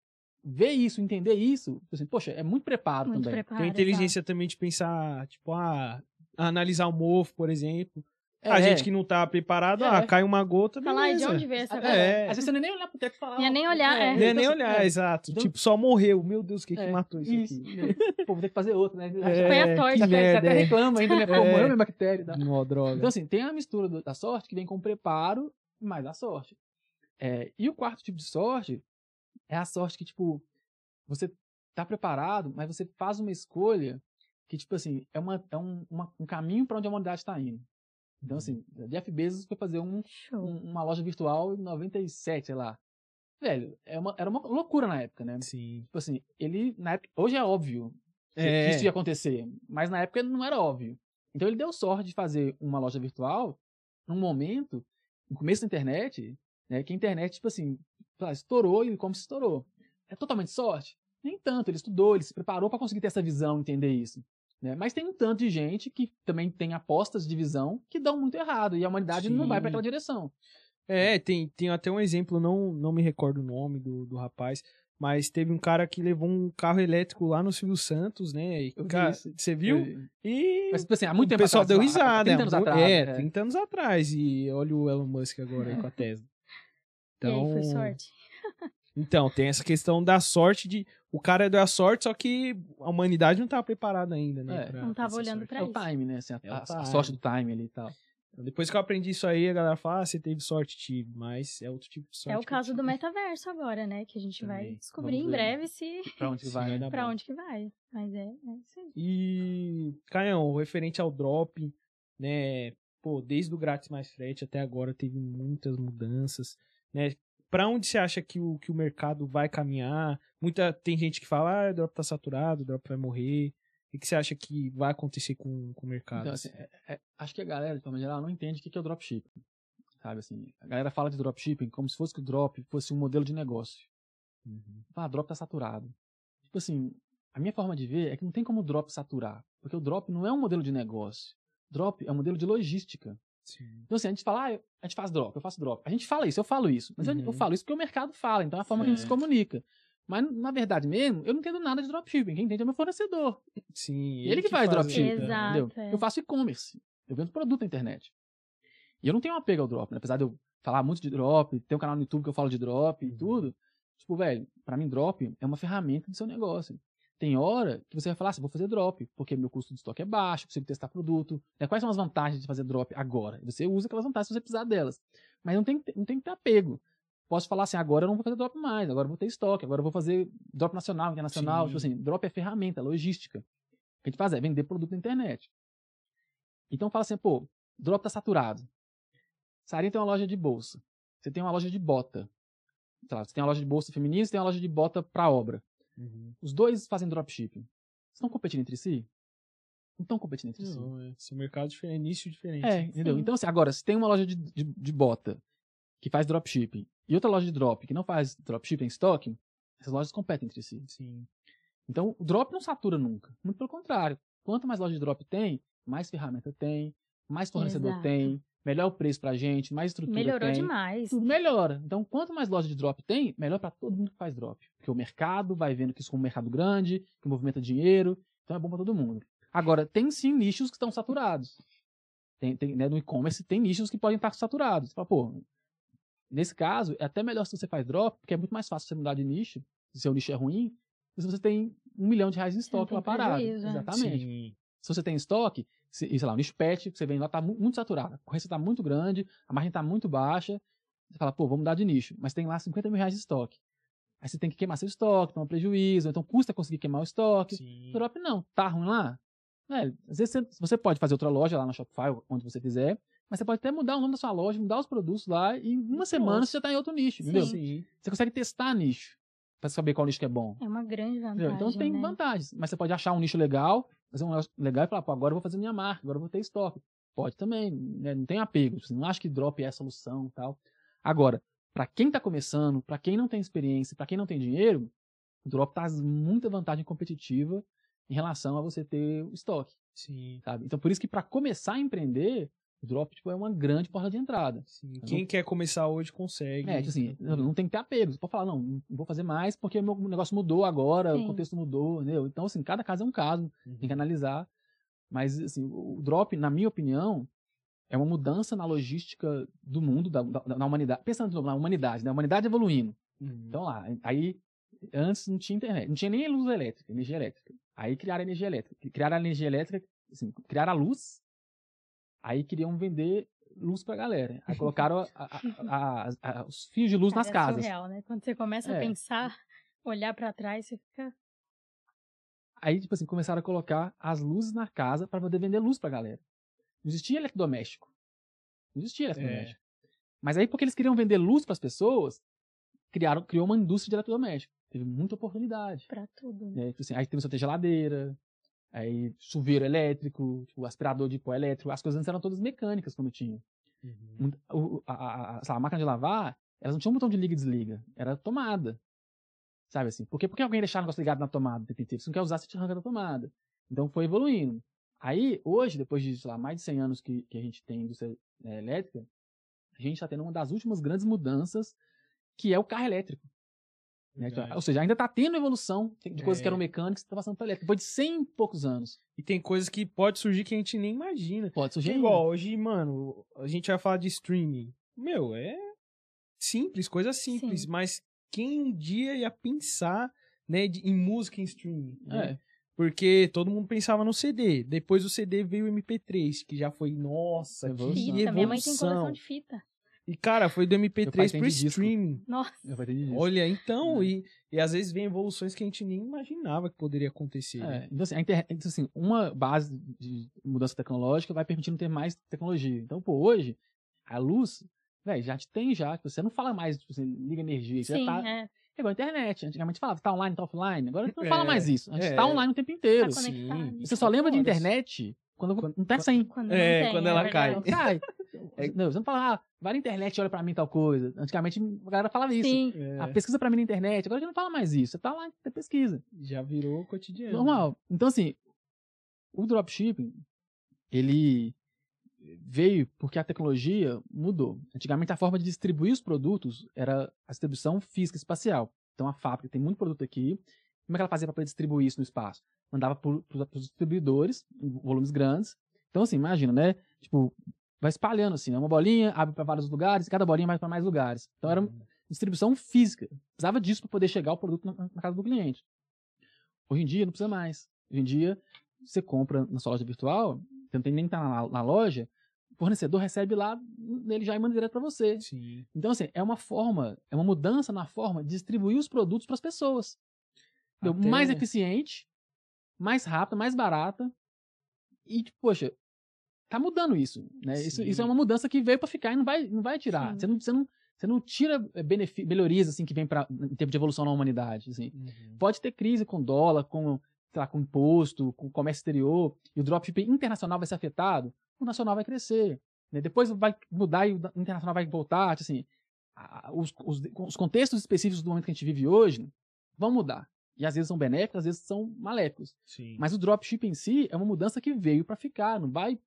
ver isso, entender isso, tipo assim, poxa, é muito preparo Muito também. preparo. Tem a inteligência também de pensar, tipo, ah, analisar o mofo, por exemplo. A É. gente que não tá preparado, É. ah, cai uma gota, Falar de beleza. onde veio essa É. Às vezes você nem olhar pro teto e falar. Ia nem olhar, é. Nem, nem então, olhar, é, exato. Então- Tipo, só morreu. Meu Deus, o que que É, matou isso, Isso. aqui? Pô, vou ter que fazer outro, né? É, Põe a torta. Você até, você até é. reclama ainda, né? Pô, É. morreu minha bactéria. tal. Mó droga. Então, assim, tem a mistura da sorte que vem com o preparo mais a sorte. É, e o quarto tipo de sorte é a sorte que, tipo, você tá preparado, mas você faz uma escolha que, tipo assim, é, uma, é um, uma- um caminho para onde a humanidade está indo. Então, assim, Jeff Bezos foi fazer um, um- uma loja virtual em 97, sei lá. Velho, é uma- era uma loucura na época, né? Sim. Tipo assim, ele, na época, hoje é óbvio que, É. que isso ia acontecer, mas na época não era óbvio. Então ele deu sorte de fazer uma loja virtual num momento, no começo da internet, né, que a internet, tipo assim, estourou e como se estourou. É totalmente sorte? Nem tanto, ele estudou, ele se preparou para conseguir ter essa visão, entender isso. Né? Mas tem um tanto de gente que também tem apostas de visão que dão muito errado e a humanidade não vai Sim. para aquela direção. É, tem, tem até um exemplo, não, não me recordo o nome do, do rapaz, mas teve um cara que levou um carro elétrico lá no Silvio Santos, né? E, cara, você viu? Eu- E Mas, tipo assim, há muito o tempo pessoal atrás, deu risada. 30 anos é, atrás. é, é. 30 anos atrás. E olha o Elon Musk agora aí com a [laughs] Tesla. E aí Então, foi sorte. [laughs] então, tem essa questão da sorte de. O cara deu a sorte, só que a humanidade não estava preparada ainda, né? É. pra- Não pra tava essa olhando sorte. pra É o isso. time, né? Assim, a, É a- a sorte do time ali e tal. Depois que eu aprendi isso aí, a galera fala, ah, você teve sorte, tive, mas é outro tipo de sorte. É o caso do metaverso agora, né? Que a gente vai Também. descobrir Vamos em ver. breve se [laughs] Pra onde vai, vai né? pra onde que vai. Mas é, é isso aí. E, Caião, referente ao drop, né? Pô, desde o grátis mais frete até agora teve muitas mudanças, né? Pra onde você acha que o, que o mercado vai caminhar? Muita, tem gente que fala, ah, o drop tá saturado, o drop vai morrer. O que você acha que vai acontecer com, com o mercado? Então, assim, é- é- acho que a galera, de forma geral, não entende o que que é o dropshipping. Sabe, assim, a galera fala de dropshipping como se fosse que o drop fosse um modelo de negócio. Uhum. Ah, drop tá saturado. Tipo assim, a minha forma de ver é que não tem como o drop saturar. Porque o drop não é um modelo de negócio. Drop é um modelo de logística. Sim. Então, assim, a gente fala, ah, a gente faz drop, eu faço drop. A gente fala isso, eu falo isso. Mas eu- Uhum. eu, falo isso porque o mercado fala, então é a forma que a gente se Certo. comunica. Mas, na verdade mesmo, eu não entendo nada de dropshipping. Quem entende é meu fornecedor. Sim. Ele que faz dropshipping. Exato. Entendeu? é. Eu faço e-commerce. Eu vendo produto na internet. E eu não tenho um apego ao drop, né? Apesar de eu falar muito de drop, ter um canal no YouTube que eu falo de drop e Uhum. tudo. Tipo, velho, pra mim drop é uma ferramenta do seu negócio. Tem hora que você vai falar assim, vou fazer drop, porque meu custo de estoque é baixo, consigo testar produto. né? Quais são as vantagens de fazer drop agora? Você usa aquelas vantagens se você precisar delas. Mas não tem, que ter- não tem que ter apego. Posso falar assim, agora eu não vou fazer drop mais, agora eu vou ter estoque, agora eu vou fazer drop nacional, internacional. Sim. Tipo assim, drop é ferramenta, é logística. O que a gente faz é vender produto na internet. Então fala assim, pô, drop tá saturado. Sarinha tem uma loja de bolsa. Você tem uma loja de bota. Lá, você tem uma loja de bolsa feminina, você tem uma loja de bota pra obra. Uhum. Os dois fazem dropshipping. Estão competindo entre si? Não estão competindo entre si. Não, é. São mercados diferentes, nicho diferente. É, entendeu? Sim. Então, assim, agora, se tem uma loja de, de, de bota que faz dropshipping e outra loja de drop que não faz dropshipping em estoque, essas lojas competem entre si. Sim. Então, o drop não satura nunca. Muito pelo contrário. Quanto mais loja de drop tem, mais ferramenta tem, mais fornecedor Exato. tem, melhor o preço pra gente, mais estrutura Melhorou tem. demais. Tudo melhora. Então, quanto mais loja de drop tem, melhor pra todo mundo que faz drop. Porque o mercado vai vendo que isso é um mercado grande, que movimenta dinheiro, então é bom pra todo mundo. Agora, tem sim nichos que estão saturados. Tem, tem, né, no e-commerce tem nichos que podem estar saturados. Você fala, pô, nesse caso, é até melhor se você faz drop, porque é muito mais fácil você mudar de nicho, se seu nicho é ruim, do que se você tem um milhão de reais em estoque lá parado. né? Exatamente. Sim. Se você tem estoque, sei lá, o nicho pet, que você vende lá, tá mu- muito saturado. A concorrência tá muito grande, a margem tá muito baixa. Você fala, pô, vamos mudar de nicho. Mas tem lá 50 mil reais de estoque. Aí você tem que queimar seu estoque, toma prejuízo, então custa conseguir queimar o estoque. Sim. Drop não, tá ruim lá? Velho, às vezes você, você pode fazer outra loja lá na Shopify, onde você quiser, mas você pode até mudar o nome da sua loja, mudar os produtos lá, e em uma semana você já tá em outro nicho, entendeu? Sim. Você consegue testar nicho, pra saber qual nicho que é bom. É uma grande vantagem. Entendeu? Então tem né? vantagens. Mas você pode achar um nicho legal, fazer um negócio legal e falar, pô, agora eu vou fazer minha marca, agora eu vou ter estoque. Pode também, né? não tem apego. Você não acha que drop é a solução e tal. Agora, para quem tá começando, para quem não tem experiência, para quem não tem dinheiro, o drop traz muita vantagem competitiva em relação a você ter o estoque, Sim. sabe? Então por isso que para começar a empreender, drop tipo, é uma grande porta de entrada. Sim. Quem quer começar hoje consegue. É, tipo assim, não não tem que ter apego. Você pode falar, não, não vou fazer mais porque meu negócio mudou agora, Sim. o contexto mudou, entendeu? Então, assim, cada caso é um caso, Uhum. tem que analisar. Mas, assim, o drop, na minha opinião, é uma mudança na logística do mundo, da, da, da humanidade. Pensando na humanidade, né? A humanidade evoluindo. Uhum. Então, lá, aí, antes não tinha internet, não tinha nem luz elétrica, energia elétrica. Aí criaram a energia elétrica. Criaram a energia elétrica, assim, criaram a luz, aí queriam vender luz pra galera. Aí colocaram [laughs] a- a- a- os fios de luz Cara, nas é casas. surreal, né? Quando você começa É. a pensar, olhar pra trás, você fica. Aí, tipo assim, começaram a colocar as luzes na casa para poder vender luz pra galera. Não existia eletrodoméstico. Não existia É. eletrodoméstico. Mas aí, porque eles queriam vender luz para as pessoas, criaram, criou uma indústria de eletrodoméstico. Teve muita oportunidade. Pra tudo. né? Tipo assim, aí começou a ter geladeira, aí chuveiro elétrico, tipo, aspirador de pó elétrico. As coisas antes eram todas mecânicas quando tinha. Uhum. O- a, a, a, a máquina de lavar, elas não tinham um botão de liga e desliga. Era tomada. Sabe assim? Por que, por que alguém deixar o negócio ligado na tomada o? Se não quer usar, você te arranca da tomada. Então foi evoluindo. Aí, hoje, depois de, sei lá, mais de 100 anos que, que a gente tem indústria eh, elétrica, a gente está tendo uma das últimas grandes mudanças, que é o carro elétrico. Né? Ou seja, ainda está tendo evolução de coisas que É. eram mecânicas que estão passando para elétrica. Depois de 100 e poucos anos. E tem coisas que pode surgir que a gente nem imagina. Pode Que surgir. é igual, hoje, mano, a gente vai falar de streaming. Meu, é simples, coisa simples, Sim. mas quem um dia ia pensar, né, de- em música em streaming? né? É. Porque todo mundo pensava no CD. Depois do CD veio o MP3, que já foi, nossa, Evolução. que Fita. Minha mãe tem evolução. coleção de fita. E, cara, foi do Meu pai MP3 tem pro streaming. Nossa. Olha, então, É. e, e às vezes vem evoluções que a gente nem imaginava que poderia acontecer. né? É, então, assim, a internet, então, assim, uma base de mudança tecnológica vai permitindo ter mais tecnologia. Então, pô, hoje, a luz, velho, já te tem já. tipo, Você não fala mais, tipo, você liga energia, você Sim, já tá. é. É igual a internet. Antigamente falava, tá online, tá offline. Agora não É, fala mais isso. A gente é. tá online o tempo inteiro. Tá sim. Você só lembra de internet quando, Quando- não tá sem. Quando É, não tem, quando é ela verdade. Cai. [laughs] Não, você não fala, ah, vai na internet e olha pra mim tal coisa. Antigamente a galera falava isso. Sim. É, Ah, pesquisa pra mim na internet. Agora a gente não fala mais isso. Você tá lá, você pesquisa. já virou cotidiano. Normal. Então, assim, o dropshipping, ele veio porque a tecnologia mudou. Antigamente, a forma de distribuir os produtos era a distribuição física espacial. Então, a fábrica tem muito produto aqui. Como é que ela fazia para poder distribuir isso no espaço? Mandava para os distribuidores, em volumes grandes. Então, assim, imagina, né? Tipo, vai espalhando assim, né? uma bolinha abre para vários lugares, cada bolinha vai para mais lugares. Então, era Uhum. distribuição física. Precisava disso para poder chegar o produto na, na casa do cliente. Hoje em dia não precisa mais. Hoje em dia você compra na sua loja virtual, você não tem nem que estar na, na loja, o fornecedor recebe lá, ele já manda direto para você. Sim. Então assim, é uma forma, é uma mudança na forma de distribuir os produtos para as pessoas. Até- Mais eficiente, mais rápida, mais barata. E tipo, poxa, tá mudando isso, né? Isso, isso é uma mudança que veio para ficar e não vai, não vai tirar. Sim. Você não, você não, você não tira eh, melhorias assim que vem para em tempo de evolução na humanidade, assim. Uhum. Pode ter crise com dólar, com, sei lá, com imposto, com comércio exterior, e o dropshipping internacional vai ser afetado, o nacional vai crescer. né? Depois vai mudar e o internacional vai voltar. Assim, a- a- os, os, os contextos específicos do momento que a gente vive hoje vão mudar. E às vezes são benéficos, às vezes são maléficos. Sim. Mas o dropshipping em si é uma mudança que veio para ficar, não vai,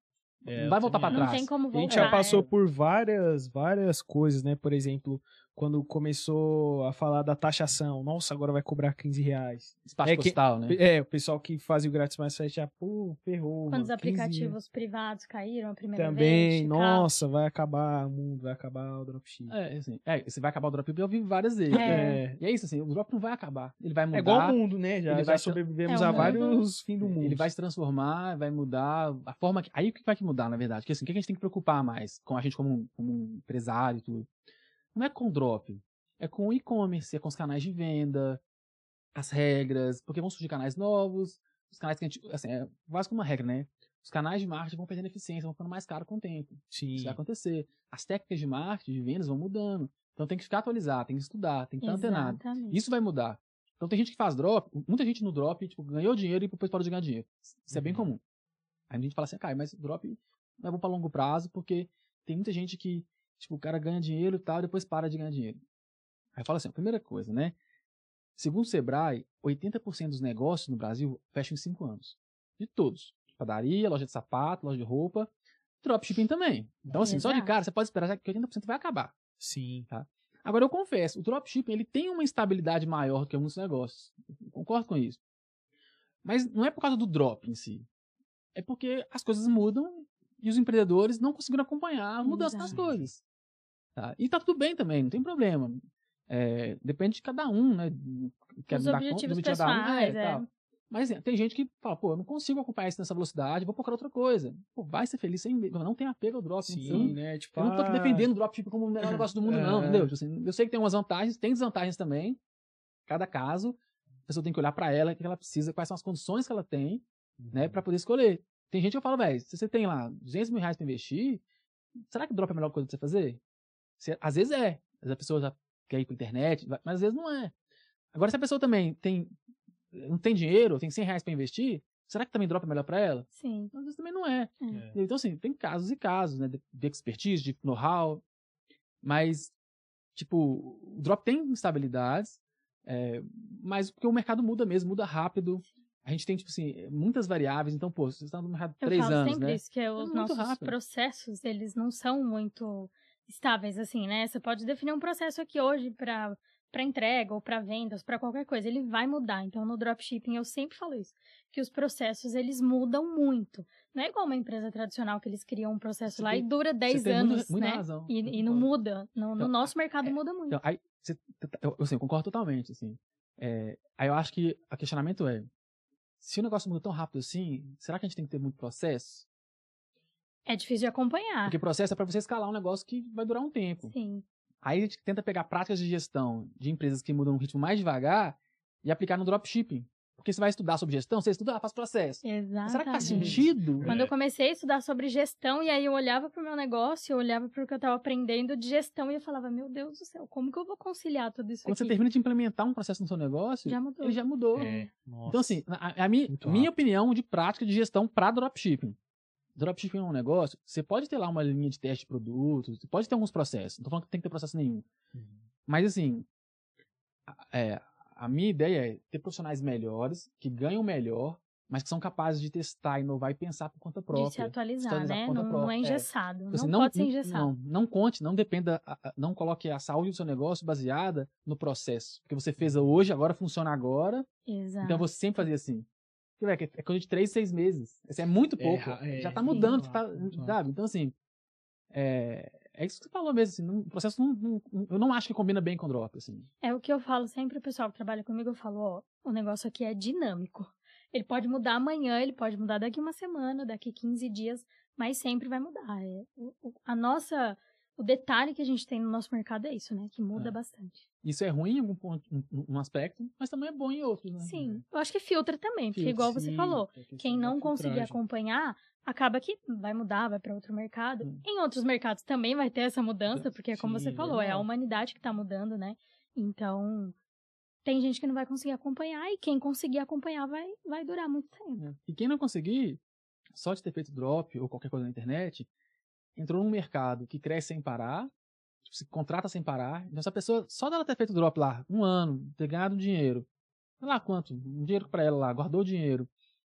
É, não vai voltar para também Não trás. tem como A voltar. gente já passou é. por várias, várias coisas, né? Por exemplo, quando começou a falar da taxação. Nossa, agora vai cobrar 15 reais. Espaço É que- postal, né? É, o pessoal que fazia o grátis mais frete já, pô, ferrou. Quando os mano, 15 aplicativos privados caíram a primeira Também, vez. checkout. nossa, vai acabar o mundo, vai acabar o dropshipping. É, assim, é, você vai acabar o dropshipping, eu vi várias vezes. É. E é isso, assim, o drop não vai acabar. Ele vai mudar. É igual o mundo, né? Já, ele já vai- sobrevivemos É, a vários fins do mundo. Ele vai se transformar, vai mudar a forma que. Aí o que vai que mudar, na verdade? Porque assim, o que a gente tem que preocupar mais com a gente como, um- como um empresário e tudo? Não é com o drop, é com o e-commerce, é com os canais de venda, as regras, porque vão surgir canais novos, os canais que a gente. Assim, é quase como uma regra, né? Os canais de marketing vão perdendo eficiência, vão ficando mais caros com o tempo. Sim. Isso vai acontecer. As técnicas de marketing, de vendas vão mudando. Então tem que ficar atualizado, tem que estudar, tem que estar antenado. Isso vai mudar. Então tem gente que faz drop, muita gente no drop, tipo, ganhou dinheiro e depois parou de ganhar dinheiro. Isso é bem Uhum. comum. Aí a gente fala assim, cara, mas drop não é bom pra longo prazo, porque tem muita gente que, tipo, o cara ganha dinheiro e tal, depois para de ganhar dinheiro. Aí fala assim, a primeira coisa, né? Segundo o Sebrae, 80% dos negócios no Brasil fecham em 5 anos. De todos. Padaria, loja de sapato, loja de roupa, dropshipping também. Então, assim, só de cara, você pode esperar que 80% vai acabar. Sim. Agora eu confesso, o dropshipping ele tem uma estabilidade maior do que alguns negócios. Eu concordo com isso. Mas não é por causa do drop em si. É porque as coisas mudam e os empreendedores não conseguiram acompanhar a mudança das Exato. coisas. Tá? E tá tudo bem também, não tem problema. É, depende de cada um, né? Quer Os dar conta objetivos de cada um, pessoais, é. tal. Mas assim, tem gente que fala, pô, eu não consigo acompanhar isso nessa velocidade, vou procurar outra coisa. Pô, vai ser feliz sem não tem apego ao drop. Sim, eu não- né? Tipo, eu não tô ah, defendendo o dropshipping como o melhor [laughs] negócio do mundo, não, É. entendeu? Tipo assim, eu sei que tem umas vantagens, tem desvantagens também. Cada caso, a pessoa tem que olhar pra ela, o que ela precisa, quais são as condições que ela tem, Uhum. né, pra poder escolher. Tem gente que eu falo, velho, se você tem lá 200 mil reais pra investir, será que drop é a melhor coisa pra você fazer? Às vezes é. Às vezes a pessoa já quer ir pra internet, mas às vezes não é. Agora, se a pessoa também tem, não tem dinheiro, tem 100 reais pra investir, será que também drop é melhor pra ela? Sim. Às vezes também não é. É. Então, assim, tem casos e casos, né? De expertise, de know-how. Mas, tipo, o drop tem instabilidades, é, mas porque o mercado muda mesmo, muda rápido. A gente tem, tipo assim, muitas variáveis. Então, pô, você está no mercado há Eu três falo anos, sempre né? isso, que os muito nossos rápido. processos, eles não são muito estáveis, assim, né? Você pode definir um processo aqui hoje para para entrega ou para vendas, para qualquer coisa, ele vai mudar. Então, no dropshipping, eu sempre falo isso, que os processos, eles mudam muito. Não é igual uma empresa tradicional que eles criam um processo Você lá tem- e dura 10 tem muita- anos, muita né? razão. E, e não muda. No, no Então, nosso mercado é- muda muito. Então, aí, você- eu, eu, assim, concordo totalmente, assim. É, aí eu acho que o questionamento é, se o negócio muda tão rápido assim, será que a gente tem que ter muito processo? É difícil de acompanhar. Porque processo é para você escalar um negócio que vai durar um tempo. Sim. Aí a gente tenta pegar práticas de gestão de empresas que mudam um ritmo mais devagar e aplicar no dropshipping. Porque você vai estudar sobre gestão, você estuda, ah, faz processo. Exatamente. Será que faz sentido? Quando É. eu comecei a estudar sobre gestão, e aí eu olhava pro meu negócio, eu olhava pro que eu tava aprendendo de gestão, e eu falava, meu Deus do céu, como que eu vou conciliar tudo isso Quando você aqui? termina de implementar um processo no seu negócio, Já mudou. ele já mudou. É, nossa. Então, assim, a, a Muito minha rápido. opinião de prática de gestão para dropshipping. Dropshipping é um negócio, você pode ter lá uma linha de teste de produtos, você pode ter alguns processos, não tô falando que tem que ter processo nenhum. Uhum. Mas, assim, a- é, a minha ideia é ter profissionais melhores, que ganham melhor, mas que são capazes de testar, inovar e pensar por conta própria. De se atualizar, atualizar né? por conta Não, não é própria, é. engessado. Tipo Não, assim, pode ser engessado. Não, não conte, não dependa, não coloque a saúde do seu negócio baseada no processo. Porque você fez hoje, agora funciona agora, Exato. então você sempre fazia assim. É coisa de três, seis meses. Isso é muito É pouco. é, Já tá sim, mudando, muito tá- sabe? Então, assim, é, é isso que você falou mesmo. Assim, não- o processo não, não- eu não acho que combina bem com drop. Assim. É o que eu falo sempre, o pessoal que trabalha comigo, eu falo, ó, o negócio aqui é dinâmico. Ele pode mudar amanhã, ele pode mudar daqui uma semana, daqui 15 dias, mas sempre vai mudar. É, o- o- a nossa, o detalhe que a gente tem no nosso mercado é isso, né? Que muda É. bastante. Isso é ruim em algum ponto, um, aspecto, mas também é bom em outros. Né? Sim, eu acho que filtra também, porque Filtra, igual você Sim, falou, é quem não conseguir filtragem. acompanhar, acaba que vai mudar, vai para outro mercado. Hum. Em outros mercados também vai ter essa mudança, porque é como Sim, você falou, é a normal. humanidade que tá mudando, né? Então, tem gente que não vai conseguir acompanhar e quem conseguir acompanhar vai, vai durar muito tempo. É. E quem não conseguir, só de ter feito drop ou qualquer coisa na internet, entrou num mercado que cresce sem parar, tipo, se contrata sem parar. Então, essa pessoa, só dela ter feito drop lá, um ano, ter ganhado dinheiro, sei lá quanto, um dinheiro pra ela lá, guardou o dinheiro,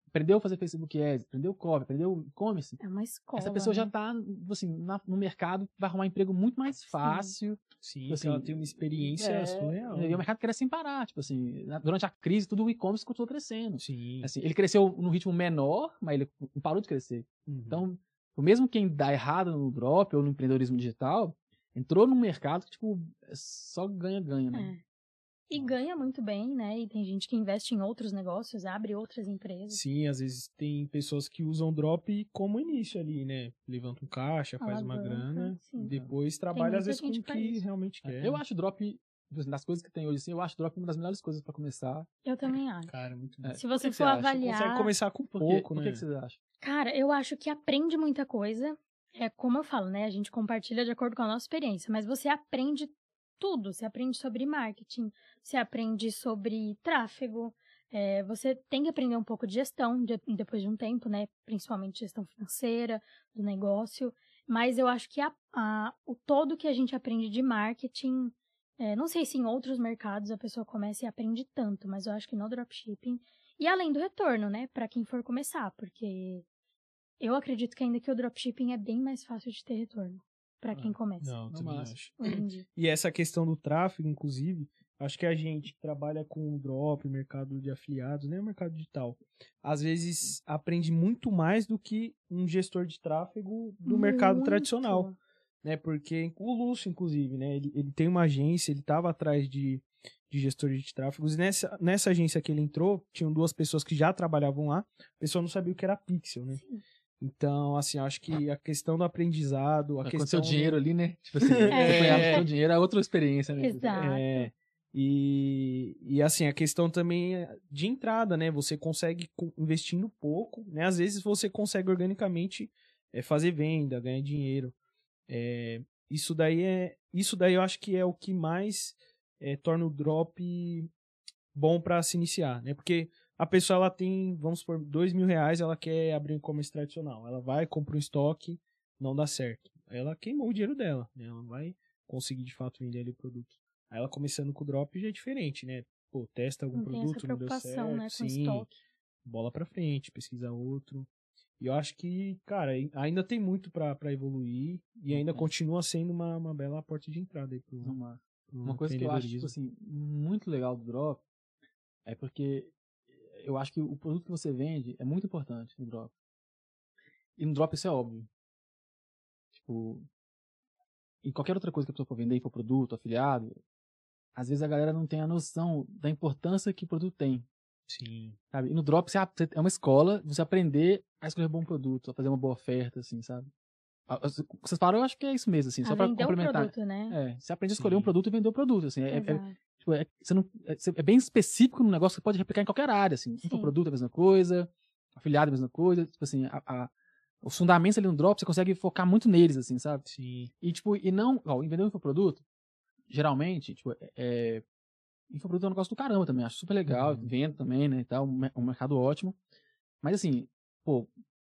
aprendeu a fazer Facebook Ads, aprendeu copy, aprendeu e-commerce, É uma escola. essa pessoa já né? tá, assim, na- no mercado, vai arrumar um emprego muito mais fácil. Sim, assim, ela tem uma experiência É, surreal. E o mercado cresce sem parar, tipo assim, durante a crise, tudo o e-commerce continuou crescendo. Sim. Assim, ele cresceu num ritmo menor, mas ele parou de crescer. Uhum. Então, o mesmo quem dá errado no drop ou no empreendedorismo digital, entrou num mercado que, tipo, é só ganha-ganha, né? É. E ganha muito bem, né? E tem gente que investe em outros negócios, abre outras empresas. Sim, às vezes tem pessoas que usam drop como início ali, né? Levanta um caixa, faz uma grana, sim. depois trabalha às vezes com o que realmente quer. Eu acho drop, das coisas que tem hoje, assim, eu acho drop uma das melhores coisas pra começar. Eu também acho. Cara, muito É. bom. Se você que que for você acha? avaliar. Consegue começar com pouco, né? que, que vocês acham? Cara, eu acho que aprende muita coisa. É como eu falo, né? A gente compartilha de acordo com a nossa experiência, mas você aprende tudo. Você aprende sobre marketing, você aprende sobre tráfego. é, você tem que aprender um pouco de gestão de- depois de um tempo, né? Principalmente gestão financeira do negócio. Mas eu acho que a- a- o todo que a gente aprende de marketing, é, não sei se em outros mercados a pessoa começa e aprende tanto, mas eu acho que no dropshipping e além do retorno, né, Pra quem for começar, porque eu acredito que ainda que o dropshipping é bem mais fácil de ter retorno pra quem começa Não, Não, acho. E essa questão do tráfego, inclusive, acho que a gente que trabalha com drop, mercado de afiliados, né, mercado digital, às vezes aprende muito mais do que um gestor de tráfego do mercado Muito. tradicional, né? Porque o Lúcio, inclusive, né, ele, ele tem uma agência, ele estava atrás de, de gestores de tráfegos. E nessa, nessa agência que ele entrou, tinham duas pessoas que já trabalhavam lá, a pessoa não sabia o que era pixel, né? Sim. Então, assim, eu acho que a questão do aprendizado, a Quando questão seu dinheiro ali, né? Tipo assim, [laughs] É. seu dinheiro é outra experiência, né? Exato. É, e, e assim, a questão também é de entrada, né? Você consegue co- investindo pouco, né? Às vezes você consegue organicamente é, fazer venda, ganhar dinheiro. É, isso daí é. Isso daí eu acho que é o que mais é, torna o drop bom para se iniciar, né? Porque a pessoa ela tem, vamos por dois mil reais, ela quer abrir um e-commerce tradicional. Ela vai, compra um estoque, não dá certo. Ela queimou o dinheiro dela, né? Ela não vai conseguir de fato vender ali o produto. Aí ela começando com o drop já é diferente, né? Pô, testa algum Não produto, não deu preocupação, certo, né, com sim, estoque. bola pra frente, pesquisa outro. E eu acho que, cara, ai- ainda tem muito pra pra evoluir e ainda Ok. continua sendo uma, uma bela porta de entrada aí pro, Uma, pro uma coisa que eu acho, tipo assim, muito legal do drop é porque eu acho que o produto que você vende é muito importante no drop. E no drop isso é óbvio. Tipo, em qualquer outra coisa que a pessoa for vender, infoproduto, afiliado, às vezes a galera não tem a noção da importância que o produto tem. Sim. Sabe? E no Drop você você- é uma escola você aprender a escolher um bom produto, a fazer uma boa oferta, assim, sabe? Vocês falaram, eu acho que é isso mesmo, assim, só a pra vender o complementar. produto, né? É, você aprende a escolher um Sim. produto e vender o produto, assim. É, é- tipo, é- você não, é, você- é bem específico no negócio que pode replicar em qualquer área, assim. Sim. produto é a mesma coisa, afiliado é a mesma coisa, tipo assim, a- a- os fundamentos ali no Drop, você consegue focar muito neles, assim, sabe? Sim. E, tipo, e não, ó, em vender um infoproduto, geralmente, tipo, é, é, infoproduto é um negócio do caramba também, acho super legal, Uhum. vendo também, né, e tal, um, mer- mercado ótimo. Mas, assim, pô,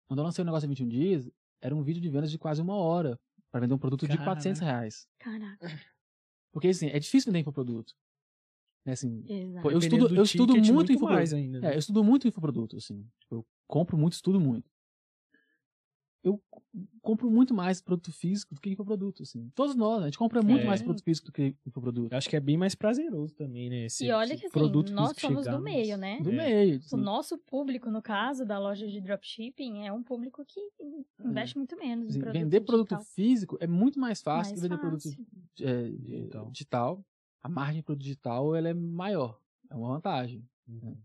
quando eu lancei o negócio em 21 dias, era um vídeo de vendas de quase uma hora para vender um produto de Caraca. 400 reais. Caraca, Porque, assim, é difícil vender infoproduto. É, assim. Pô, eu estudo- do eu estudo ticket, muito infoproduto. mais ainda. né? é, eu estudo muito infoproduto, assim. Tipo, eu compro muito, estudo muito. Compro muito mais produto físico do que infoproduto, assim. Todos nós, a gente compra muito É. mais produto físico do que infoproduto. Eu acho que é bem mais prazeroso também, né? Esse, E olha esse que assim, produto nós somos do meio, né? Do É. meio. O nosso público, no caso da loja de dropshipping, é um público que investe muito menos em Assim, produto vender produto digital. físico é muito mais fácil Mais que vender produto fácil. é, Digital. digital. A margem para o digital ela é maior. É uma vantagem. Uhum.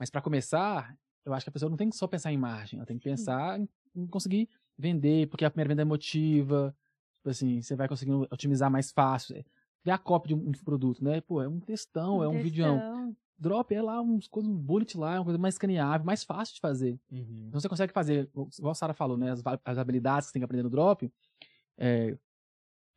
Mas para começar, eu acho que a pessoa não tem que só pensar em margem, ela tem que pensar em conseguir vender, porque a primeira venda é emotiva. Tipo assim, você vai conseguindo otimizar mais fácil. É, Ver a cópia de um, um produto, né? Pô, é um textão, é um videão. textão. Drop é lá uns coisas, um bullet lá, é uma coisa mais escaneável, mais fácil de fazer. Uhum. Então você consegue fazer, igual a Sara falou, né? As, as habilidades que você tem que aprender no drop. É,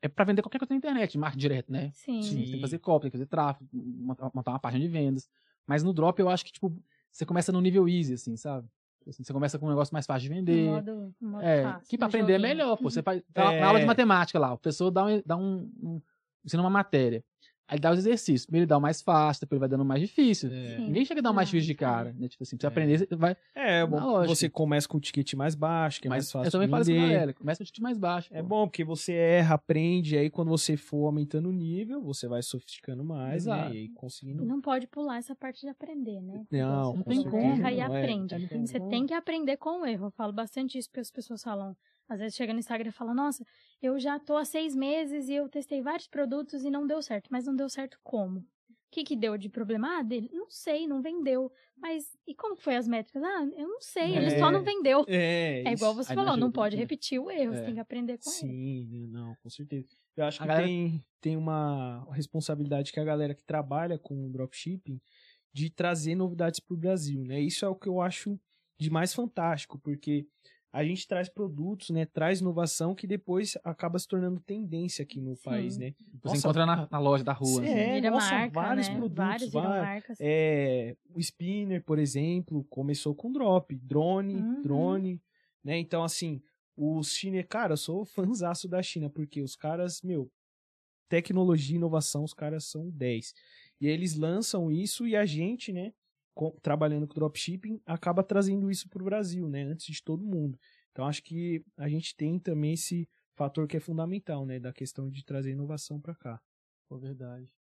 é para vender qualquer coisa na internet, de marketing direto, né? Sim. Sim, Sim. Tem que fazer cópia, tem que fazer tráfego, montar montar uma página de vendas. Mas no drop eu acho que, tipo, você começa no nível easy, assim, sabe? Assim, você começa com um negócio mais fácil de vender. modo, modo é, fácil, que pra no aprender é joguinho. melhor, pô. Você faz tá [laughs] É. na aula de matemática lá, o professor dá um, dá um, um ensina uma matéria. Aí ele dá os exercícios. Primeiro ele dá o mais fácil, depois ele vai dando o mais difícil. É. Ninguém chega a dar o mais difícil de é. cara, né? Tipo assim, pra você É. aprender, você vai. É, bom, você começa com o ticket mais baixo, que é mais mas fácil eu também de falo isso com a vender. galera. Começa com o ticket mais baixo. É pô. bom, porque você erra, aprende, aí quando você for aumentando o nível, você vai sofisticando mais, Exato. né? E aí conseguindo. não pode pular essa parte de aprender, né? Não, Não Você tem com como, erra e é, aprende. tem Você como. tem que aprender com o erro. Eu falo bastante isso porque as pessoas falam. Às vezes chega no Instagram e fala, nossa, eu já tô há seis meses e eu testei vários produtos e não deu certo. Mas não deu certo como? O que que deu de problema? Ah, dele, não sei, não vendeu. Mas e como foi as métricas? Ah, eu não sei, ele É. só não vendeu. É, É igual você falou, não pode né? repetir o erro, É. você tem que aprender com ele. Sim, não, com certeza. Eu acho A que galera- tem, tem uma responsabilidade que a galera que trabalha com dropshipping de trazer novidades para o Brasil, né? Isso é o que eu acho de mais fantástico, porque a gente traz produtos, né? Traz inovação que depois acaba se tornando tendência aqui no Sim. país, né? Você Nossa, encontra na, na loja da rua. É, assim. Nossa, marca, vários né? produtos, Vários marcas. É, o Spinner, por exemplo, começou com drop, drone, Uhum. drone, né? Então, assim, os chineses, cara, eu sou [laughs] fãzaço da China, porque os caras, meu, tecnologia e inovação, os caras são 10. E eles lançam isso e a gente, né, com- trabalhando com dropshipping, acaba trazendo isso pro Brasil, né, antes de todo mundo. Então, acho que a gente tem também esse fator que é fundamental, né, da questão de trazer inovação para cá. Pô, verdade.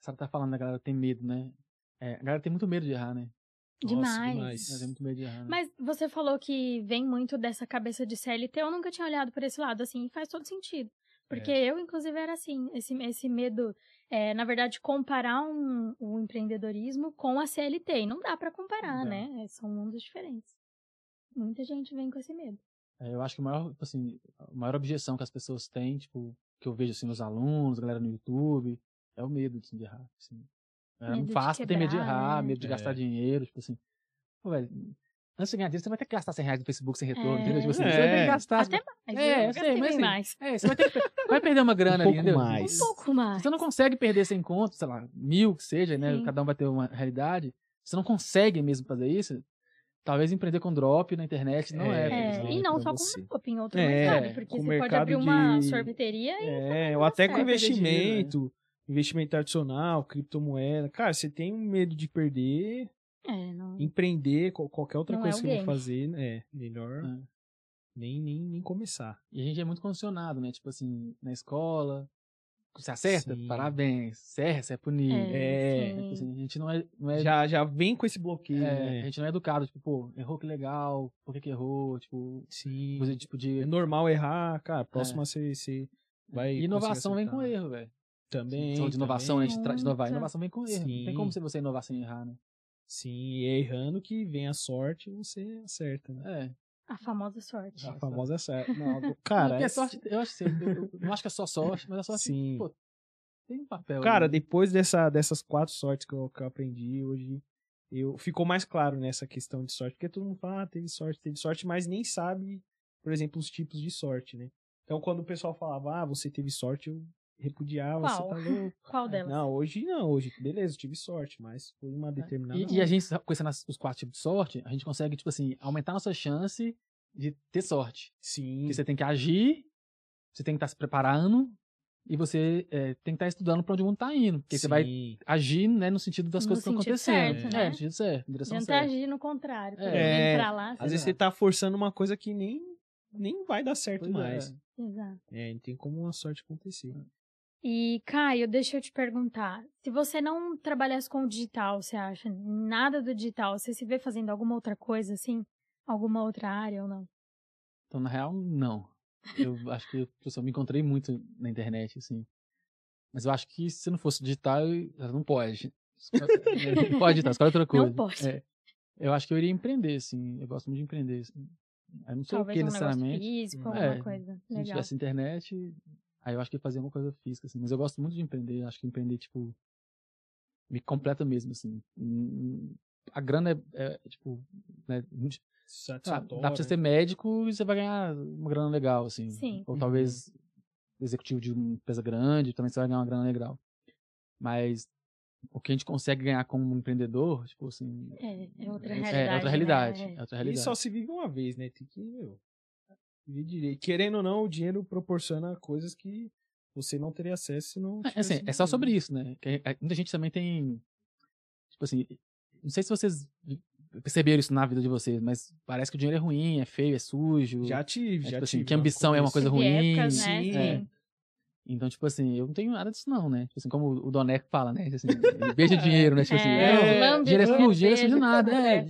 A Sara tá falando, a galera tem medo, né? É, a galera tem muito medo de errar, né? Nossa, Demais. demais. Muito medo de errar. Né? Mas você falou que vem muito dessa cabeça de CLT. Eu nunca tinha olhado por esse lado, assim, e faz todo sentido. Porque É. eu, inclusive, era assim, esse, esse medo, é, na verdade, comparar um, o empreendedorismo com a CLT. E não dá pra comparar, Não né? É, São mundos diferentes. Muita gente vem com esse medo. É, eu acho que a maior, tipo assim, a maior objeção que as pessoas têm, tipo, que eu vejo assim nos alunos, galera no YouTube, é o medo assim, de errar. Assim. É Medo muito fácil ter medo de errar, né? medo de É. gastar dinheiro, tipo assim. Pô, velho, antes de ganhar dinheiro, você vai ter que gastar 100 reais no Facebook sem retorno, É. entendeu? Tipo assim, É. você vai ter que gastar. Até mais. É, eu eu sei, mas bem assim, mais. É, você vai, ter que, vai perder uma [laughs] grana Um ali, pouco entendeu? mais. Um pouco mais. Você não consegue perder sem conto, sei lá, mil que seja, né? Sim. Cada um vai ter uma realidade. Você não consegue mesmo fazer isso. Talvez empreender com drop na internet não é. É, É, e não só você. com drop, em outro É, mercado, porque com o você pode abrir uma de- sorveteria e É, ou até com né? investimento, investimento tradicional, criptomoeda. Cara, você tem medo de perder, É, não. empreender, qual- qualquer outra Não é coisa o que eu vou game. fazer, é melhor É. nem, nem, nem começar. E a gente é muito condicionado, né? Tipo assim, na escola. Você acerta? Sim. Parabéns. Você erra, você é punido. É, Tipo sim. assim, a gente não é. Não é Já, já vem com esse bloqueio, é, né? A gente não é educado, tipo, pô, errou que legal, por que, que errou? Tipo, Sim. coisa tipo de. É normal errar, cara. Próxima você, você vai. E inovação vem com erro, velho. Também. De inovação, né? A gente traz de inovar. Inovação vem com erro. Não tem Sim. como você inovar sem errar, né? Sim, e é errando que vem a sorte e você acerta, né? É. A famosa sorte. A famosa acerta. Não, [laughs] Cara, Porque é- sorte, eu acho eu, eu não acho que é só sorte, mas a sorte, Sim. pô, tem um papel. Cara, ali, depois dessa, dessas quatro sortes que eu, que eu aprendi hoje, eu, ficou mais claro nessa questão de sorte. Porque todo mundo fala, ah, teve sorte, teve sorte, mas nem sabe, por exemplo, os tipos de sorte, né? Então, quando o pessoal falava, ah, você teve sorte, eu repudiava, Qual? você tá louco. [laughs] Qual delas? Não, hoje não, hoje, beleza, eu tive sorte, mas foi uma determinada. É. E, e a gente, conhecendo as- os quatro tipos de sorte, a gente consegue, tipo assim, aumentar a nossa chance de ter sorte. Sim. Porque você tem que agir, você tem que estar se preparando, e você é, tem que estar estudando pra onde o mundo tá indo. Porque você vai Sim. agir, né, no sentido das No coisas que estão sentido acontecendo. certo, É, né? no sentido certo, direção Adianta certa. agir no contrário. É. entrar lá. Às vezes você Exato. tá forçando uma coisa que nem, nem vai dar certo Pois é. mais. Exato. É, não tem como uma sorte acontecer. E, Caio, deixa eu te perguntar. Se você não trabalhasse com o digital, você acha? Nada do digital, você se vê fazendo alguma outra coisa, assim? Alguma outra área ou não? Então, na real, não. Eu [laughs] acho que eu, me encontrei muito na internet, assim. Mas eu acho que se não fosse digital, não pode. [laughs] Não pode digitar, escolhe outra coisa. Não pode. É. eu acho que eu iria empreender, assim. Eu gosto muito de empreender. Assim. Eu não sei Talvez o que um necessariamente. físico, É, alguma coisa. Se não Legal. tivesse internet, aí eu acho que fazer uma coisa física, assim. Mas eu gosto muito de empreender. Acho que empreender, tipo, me completa mesmo, assim. Hum, A grana é, é, tipo, né, Satisfatório. dá pra você ser médico e você vai ganhar uma grana legal, assim. Sim. Ou talvez executivo de uma empresa grande, também você vai ganhar uma grana legal. Mas o que a gente consegue ganhar como empreendedor, tipo assim. É, é outra é- realidade. É outra realidade. né? É outra E realidade. só se vive uma vez, né? Tem que, meu. Querendo ou não, o dinheiro proporciona coisas que você não teria acesso se não É, tivesse assim, é só dinheiro. sobre isso, né? Que é- muita gente também tem. Tipo assim, não sei se vocês perceberam isso na vida de vocês, mas parece que o dinheiro é ruim, é feio, é sujo. Já tive, É, já tipo assim, tive. que ambição é uma coisa ruim. épocas, né? sim. Sim. É. Então, tipo assim, eu não tenho nada disso, não, né? Tipo assim, como o Doneco fala, né? Tipo assim, beija [laughs] dinheiro, né? Tipo assim, É, é, dinheiro é sujo, dinheiro é sujo nada, é.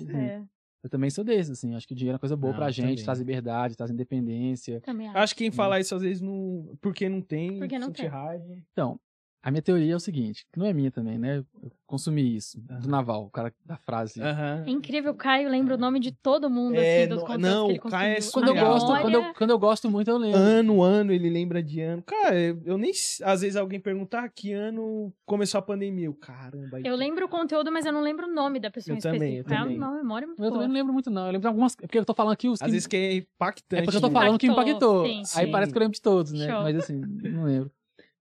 Eu também sou desse, assim. Acho que o dinheiro é uma coisa boa Não, pra gente, também. traz liberdade, traz independência. Também acho. Acho que quem fala isso às vezes não. Porque não tem, Porque não sente tem. raiva. Então, a minha teoria é o seguinte, que não é minha também, né? Eu consumi isso, do. Naval, o cara da frase. Aham. É incrível, o Caio lembra o nome de todo mundo, É, assim, dos no- conteúdos não, que ele o Caio é. Quando eu, gosto, quando, eu, quando eu gosto muito, eu lembro. Ano, ano, ele lembra de ano. Cara, eu, nem. Às vezes alguém pergunta ah, que ano começou a pandemia. Eu, caramba. Eu lembro o conteúdo, mas eu não lembro o nome da pessoa Eu em também, específico. eu É também. uma memória muito Eu também boa. não lembro muito, não. Eu lembro de algumas. é Porque eu tô falando aqui os. Às que- vezes que é impactante. É porque eu tô né? falando que Impactou, impactou. sim. Aí Sim. parece que eu lembro de todos, né? Show. Mas assim, não lembro.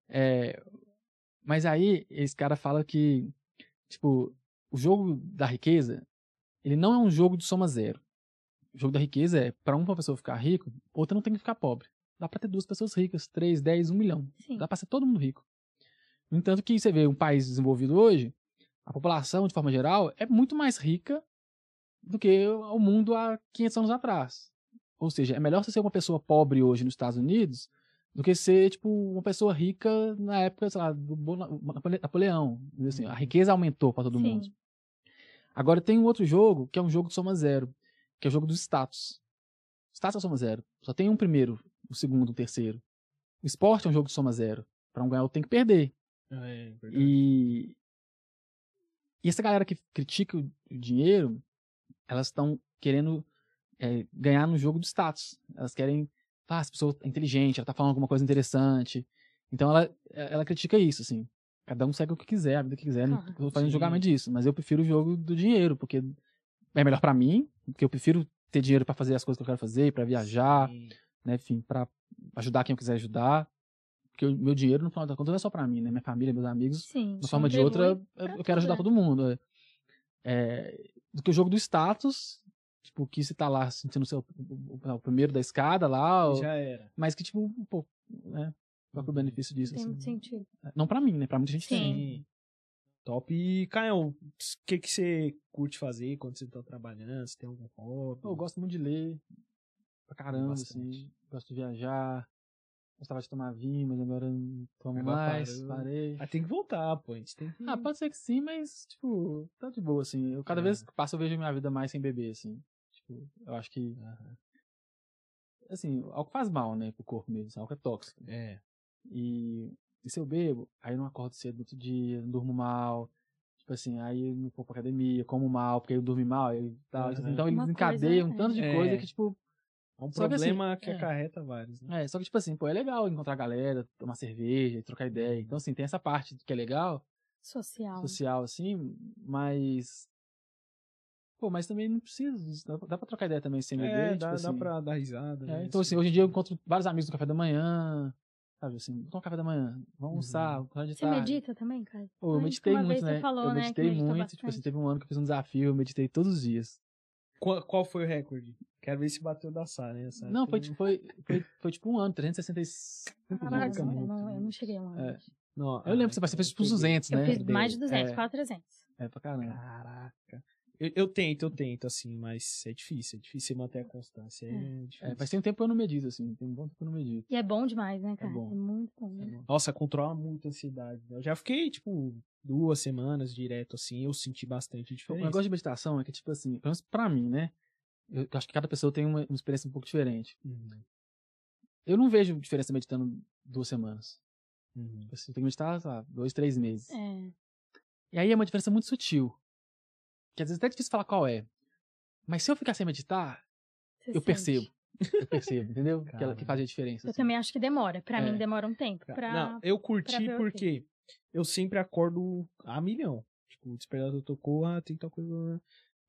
É, Mas aí, esse cara fala que, tipo, o jogo da riqueza, ele não é um jogo de soma zero. O jogo da riqueza é, pra uma pessoa ficar rico, outra não tem que ficar pobre. Dá pra ter duas pessoas ricas, três, dez, um milhão. Sim. Dá pra ser todo mundo rico. No entanto, que você vê um país desenvolvido hoje, a população, de forma geral, é muito mais rica do que o mundo há 500 anos atrás. Ou seja, é melhor você ser uma pessoa pobre hoje nos Estados Unidos do que ser, tipo, uma pessoa rica na época, sei lá, do Napoleão. Assim, a riqueza aumentou para todo Sim. mundo. Agora tem um outro jogo, que é um jogo de soma zero, que é o jogo dos status. Status é soma zero. Só tem um primeiro, o segundo, o terceiro. O esporte é um jogo de soma zero. Pra um ganhar, eu tenho que perder. É, verdade. E, e essa galera que critica o o dinheiro, elas estão querendo é, ganhar no jogo do status. Elas querem, ah, essa pessoa é inteligente, ela tá falando alguma coisa interessante. Então ela, ela critica isso, assim. Cada um segue o que quiser, a vida que quiser. Não tô fazendo Sim. julgamento disso, mas eu prefiro o jogo do dinheiro, porque é melhor pra mim, Porque eu prefiro ter dinheiro pra fazer as coisas que eu quero fazer, pra viajar, Sim. né? Enfim, pra ajudar quem eu quiser ajudar. Porque o meu dinheiro, no final das contas, não é só pra mim, né? Minha família, meus amigos, Sim. de uma forma de outra, pra eu quero ajudar tudo, todo mundo. é. É, do que o jogo do status, tipo, que você tá lá sentindo o, seu, o, primeiro da escada lá, ou- Já era. mas que, tipo, um pouco, né? Qual que é o benefício disso? Tem assim? muito sentido. Não pra mim, né? Pra muita gente Sim. tem. Sim. Top. E, Caio, o que, que você curte fazer quando você tá trabalhando? Você tem algum hobby? Eu gosto muito de ler, pra caramba, Bastante. assim. Gosto de viajar. Gostava de tomar vinho, mas agora não tomo Agora mais. parou. Parei. Ah, tem que voltar, pô. A gente tem que... Ah, pode ser que sim, mas, tipo, tá de boa, assim. Eu, cada É. vez que passo, eu vejo minha vida mais sem beber, assim. Tipo, eu acho que, Aham. assim, álcool faz mal, né, pro corpo mesmo. assim, Álcool é tóxico. É. E, e se eu bebo, aí eu não acordo cedo no outro dia, não durmo mal. Tipo assim, aí eu não vou pra academia, como mal, porque eu dormi mal e tal. Aham. Então eles encadeiam um tanto de é. coisa que, tipo, É um Só que assim, problema que, é. acarreta vários, né? É, só que, tipo assim, pô, é legal encontrar a galera, tomar cerveja, trocar ideia. Então, assim, tem essa parte que é legal, Social. social, assim, mas. Pô, mas também não precisa disso. Dá, dá pra trocar ideia também sem beber. É, tipo dá, dá assim. pra dar risada. É, né? então, assim, hoje em dia eu encontro vários amigos no café da manhã. Sabe assim, vamos tomar café da manhã, vamos Uhum. almoçar, vamos de Você medita também, cara? Pô, eu Ai, meditei muito, né? Você falou, eu né, que meditei medita muito, tipo assim, teve um ano que eu fiz um desafio, eu meditei todos os dias. Qual, qual foi o recorde? Quero ver se bateu da Sara, né? Essa Não, foi, foi, foi, foi tipo um ano, 365 Caraca, dias. Né? eu, não, eu não cheguei a um ano. É. Não, Eu lembro, você você fez tipo uns 200, Eu né? fiz mais de 200, É. quase 300. É pra caramba. Caraca. Eu, eu tento, eu tento, assim, mas é difícil. É difícil você manter a constância. É, É. difícil. É, faz tem um tempo que eu não medito, assim. Tem um bom tempo que eu não medito. E é bom demais, né, cara? É, bom. muito bom. né? É bom. Nossa, controla muito a ansiedade. né? Eu já fiquei, tipo, duas semanas direto, assim. Eu senti bastante O diferença. negócio de meditação é que, tipo assim, pelo menos pra mim, né? Eu acho que cada pessoa tem uma, uma experiência um pouco diferente. Uhum, Eu não vejo diferença meditando duas semanas. uhum. Tipo assim, eu tenho que meditar, sei lá, dois, três meses. É. E aí é uma diferença muito sutil. Que às vezes até é difícil falar qual é. Mas se eu ficar sem meditar, você eu sente. percebo. Eu percebo, entendeu? Que, ela, que fazia diferença. Eu assim. também acho que demora. Pra É. mim demora um tempo. Pra... Não, eu curti porque eu sempre acordo a milhão. Tipo, o despertador tocou, ah, tem tal coisa.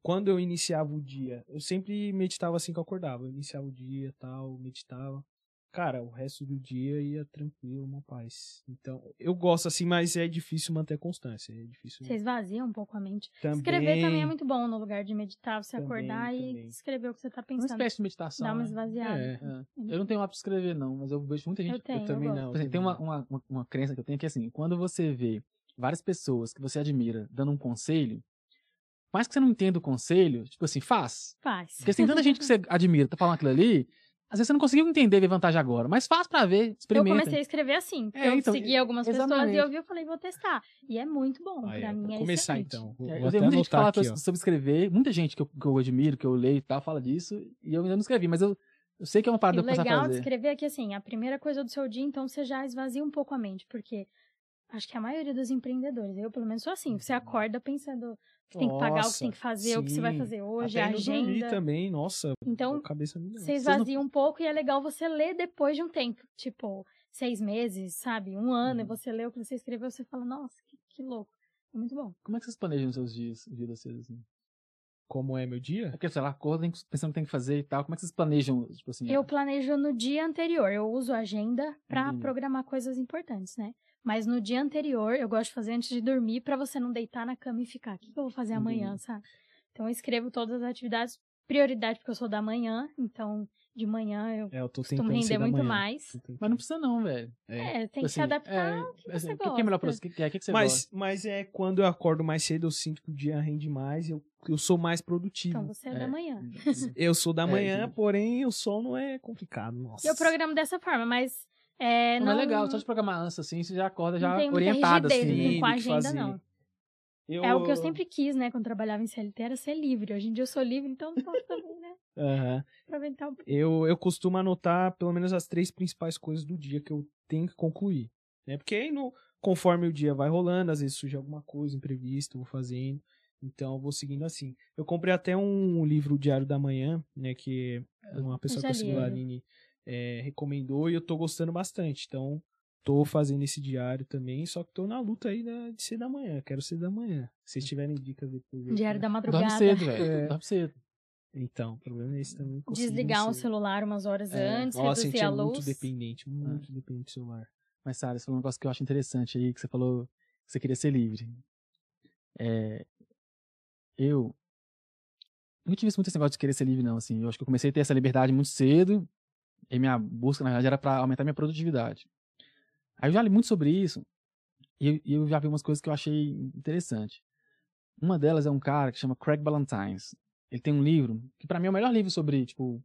Quando eu iniciava o dia, eu sempre meditava assim que eu acordava. Eu iniciava o dia tal, meditava. Cara, o resto do dia ia tranquilo, uma paz. Então, eu gosto assim, mas é difícil manter a constância. É difícil Você esvazia um pouco a mente. também. Escrever também é muito bom no lugar de meditar, você Também, acordar e também. escrever o que você tá Uma pensando. espécie de meditação. Dá uma né? esvaziada. É. É. Eu não tenho hábito de escrever, não, mas eu vejo muita gente. Eu tenho, eu também gosto. não. Tem uma, uma, uma, uma crença que eu tenho que é assim, quando você vê várias pessoas que você admira dando um conselho, mais que você não entenda o conselho, tipo assim, faz. Faz. Porque tem tanta gente que você [laughs] admira, tá falando aquilo ali, às vezes você não conseguiu entender, ver vantagem agora, mas faz pra ver, Eu experimenta. comecei a escrever assim, É, eu então, segui algumas pessoas e exatamente. eu vi, eu falei, vou testar. E é muito bom, Ah, pra é, mim vou é começar excelente. então. Vou, É, vou eu até tenho muita gente fala aqui, pra- sobre escrever, muita gente que eu, que eu admiro, que eu leio e tal, fala disso, e eu ainda não escrevi, mas eu, eu sei que é uma parada o de eu começar a legal de fazer. escrever é que, assim, a primeira coisa do seu dia, então, você já esvazia um pouco a mente, porque acho que a maioria dos empreendedores, eu pelo menos sou assim, você acorda pensando que tem que pagar, o que tem que fazer, o que você vai sim. fazer hoje, Até a agenda. também, nossa. Então, cabeça me Você esvazia um pouco e é legal você ler depois de um tempo. Tipo, seis meses, sabe? Um ano, e Uhum. você lê o que você escreveu, você fala, nossa, que, que louco. É muito bom. Como é que vocês planejam os seus dias, o dia de vocês, assim? Como é meu É dia? porque, sei lá, acorda tem- pensando o que tem que fazer e tal, como é que vocês planejam, tipo assim? Eu planejo no dia anterior. Eu uso a agenda pra Entendi. programar coisas importantes, né? Mas no dia anterior, eu gosto de fazer antes de dormir pra você não deitar na cama e ficar. O que que eu vou fazer amanhã, Entendi. sabe? Então eu escrevo todas as atividades. Prioridade porque eu sou da manhã, então de manhã eu É, eu tô costumo render muito mais. Mas não precisa não, velho. É. É, tem Tipo que se assim, adaptar é, ao que assim, você o gosta. que que é melhor pra você? O que, que, é? o que que você gosta? Mas, mas é quando eu acordo mais cedo, eu sinto que o dia rende mais, eu, eu sou mais produtivo. Então você é, É. da manhã. Eu sou da É, manhã, porém o sono é complicado. Nossa. Eu programo dessa forma, mas é, Não, não, é legal, só de programar antes, assim, você já acorda já orientado, rigidez assim. assim, com a agenda, fazer. não. Eu- É o que eu sempre quis, né, quando trabalhava em CLT, era ser livre. Hoje em dia eu sou livre, então não posso também, né, aproveitar um pouco. eu, eu costumo anotar pelo menos as três principais coisas do dia que eu tenho que concluir. Né? Porque aí, no, conforme o dia vai rolando, às vezes surge alguma coisa imprevista, eu vou fazendo. Então eu vou seguindo assim. Eu comprei até um livro Diário da Manhã, né? Que uma pessoa que eu sigo, li, a é. Aline, é, recomendou e eu tô gostando bastante. Então, tô fazendo esse diário também, só que tô na luta aí né, de ser da manhã. Quero ser da manhã. Se vocês tiverem dicas depois. aí, Diário né? da madrugada. Dorme cedo, velho. É. Dorme cedo. Então, o problema é esse também. Desligar um vencer. celular umas horas É, antes, Nossa, a reduzir é a luz. muito dependente, muito dependente do celular. Mas, Sara, você falou um negócio que eu acho interessante aí, que você falou que você queria ser livre. É, eu não tive muito esse negócio de querer ser livre, não. Assim, eu acho que eu comecei a ter essa liberdade muito cedo, e minha busca, na verdade, era para aumentar minha produtividade. Aí eu já li muito sobre isso, e eu, eu já vi umas coisas que eu achei interessante. Uma delas é um cara que chama Craig Ballantynes. Ele tem um livro, que para mim é o melhor livro sobre, tipo,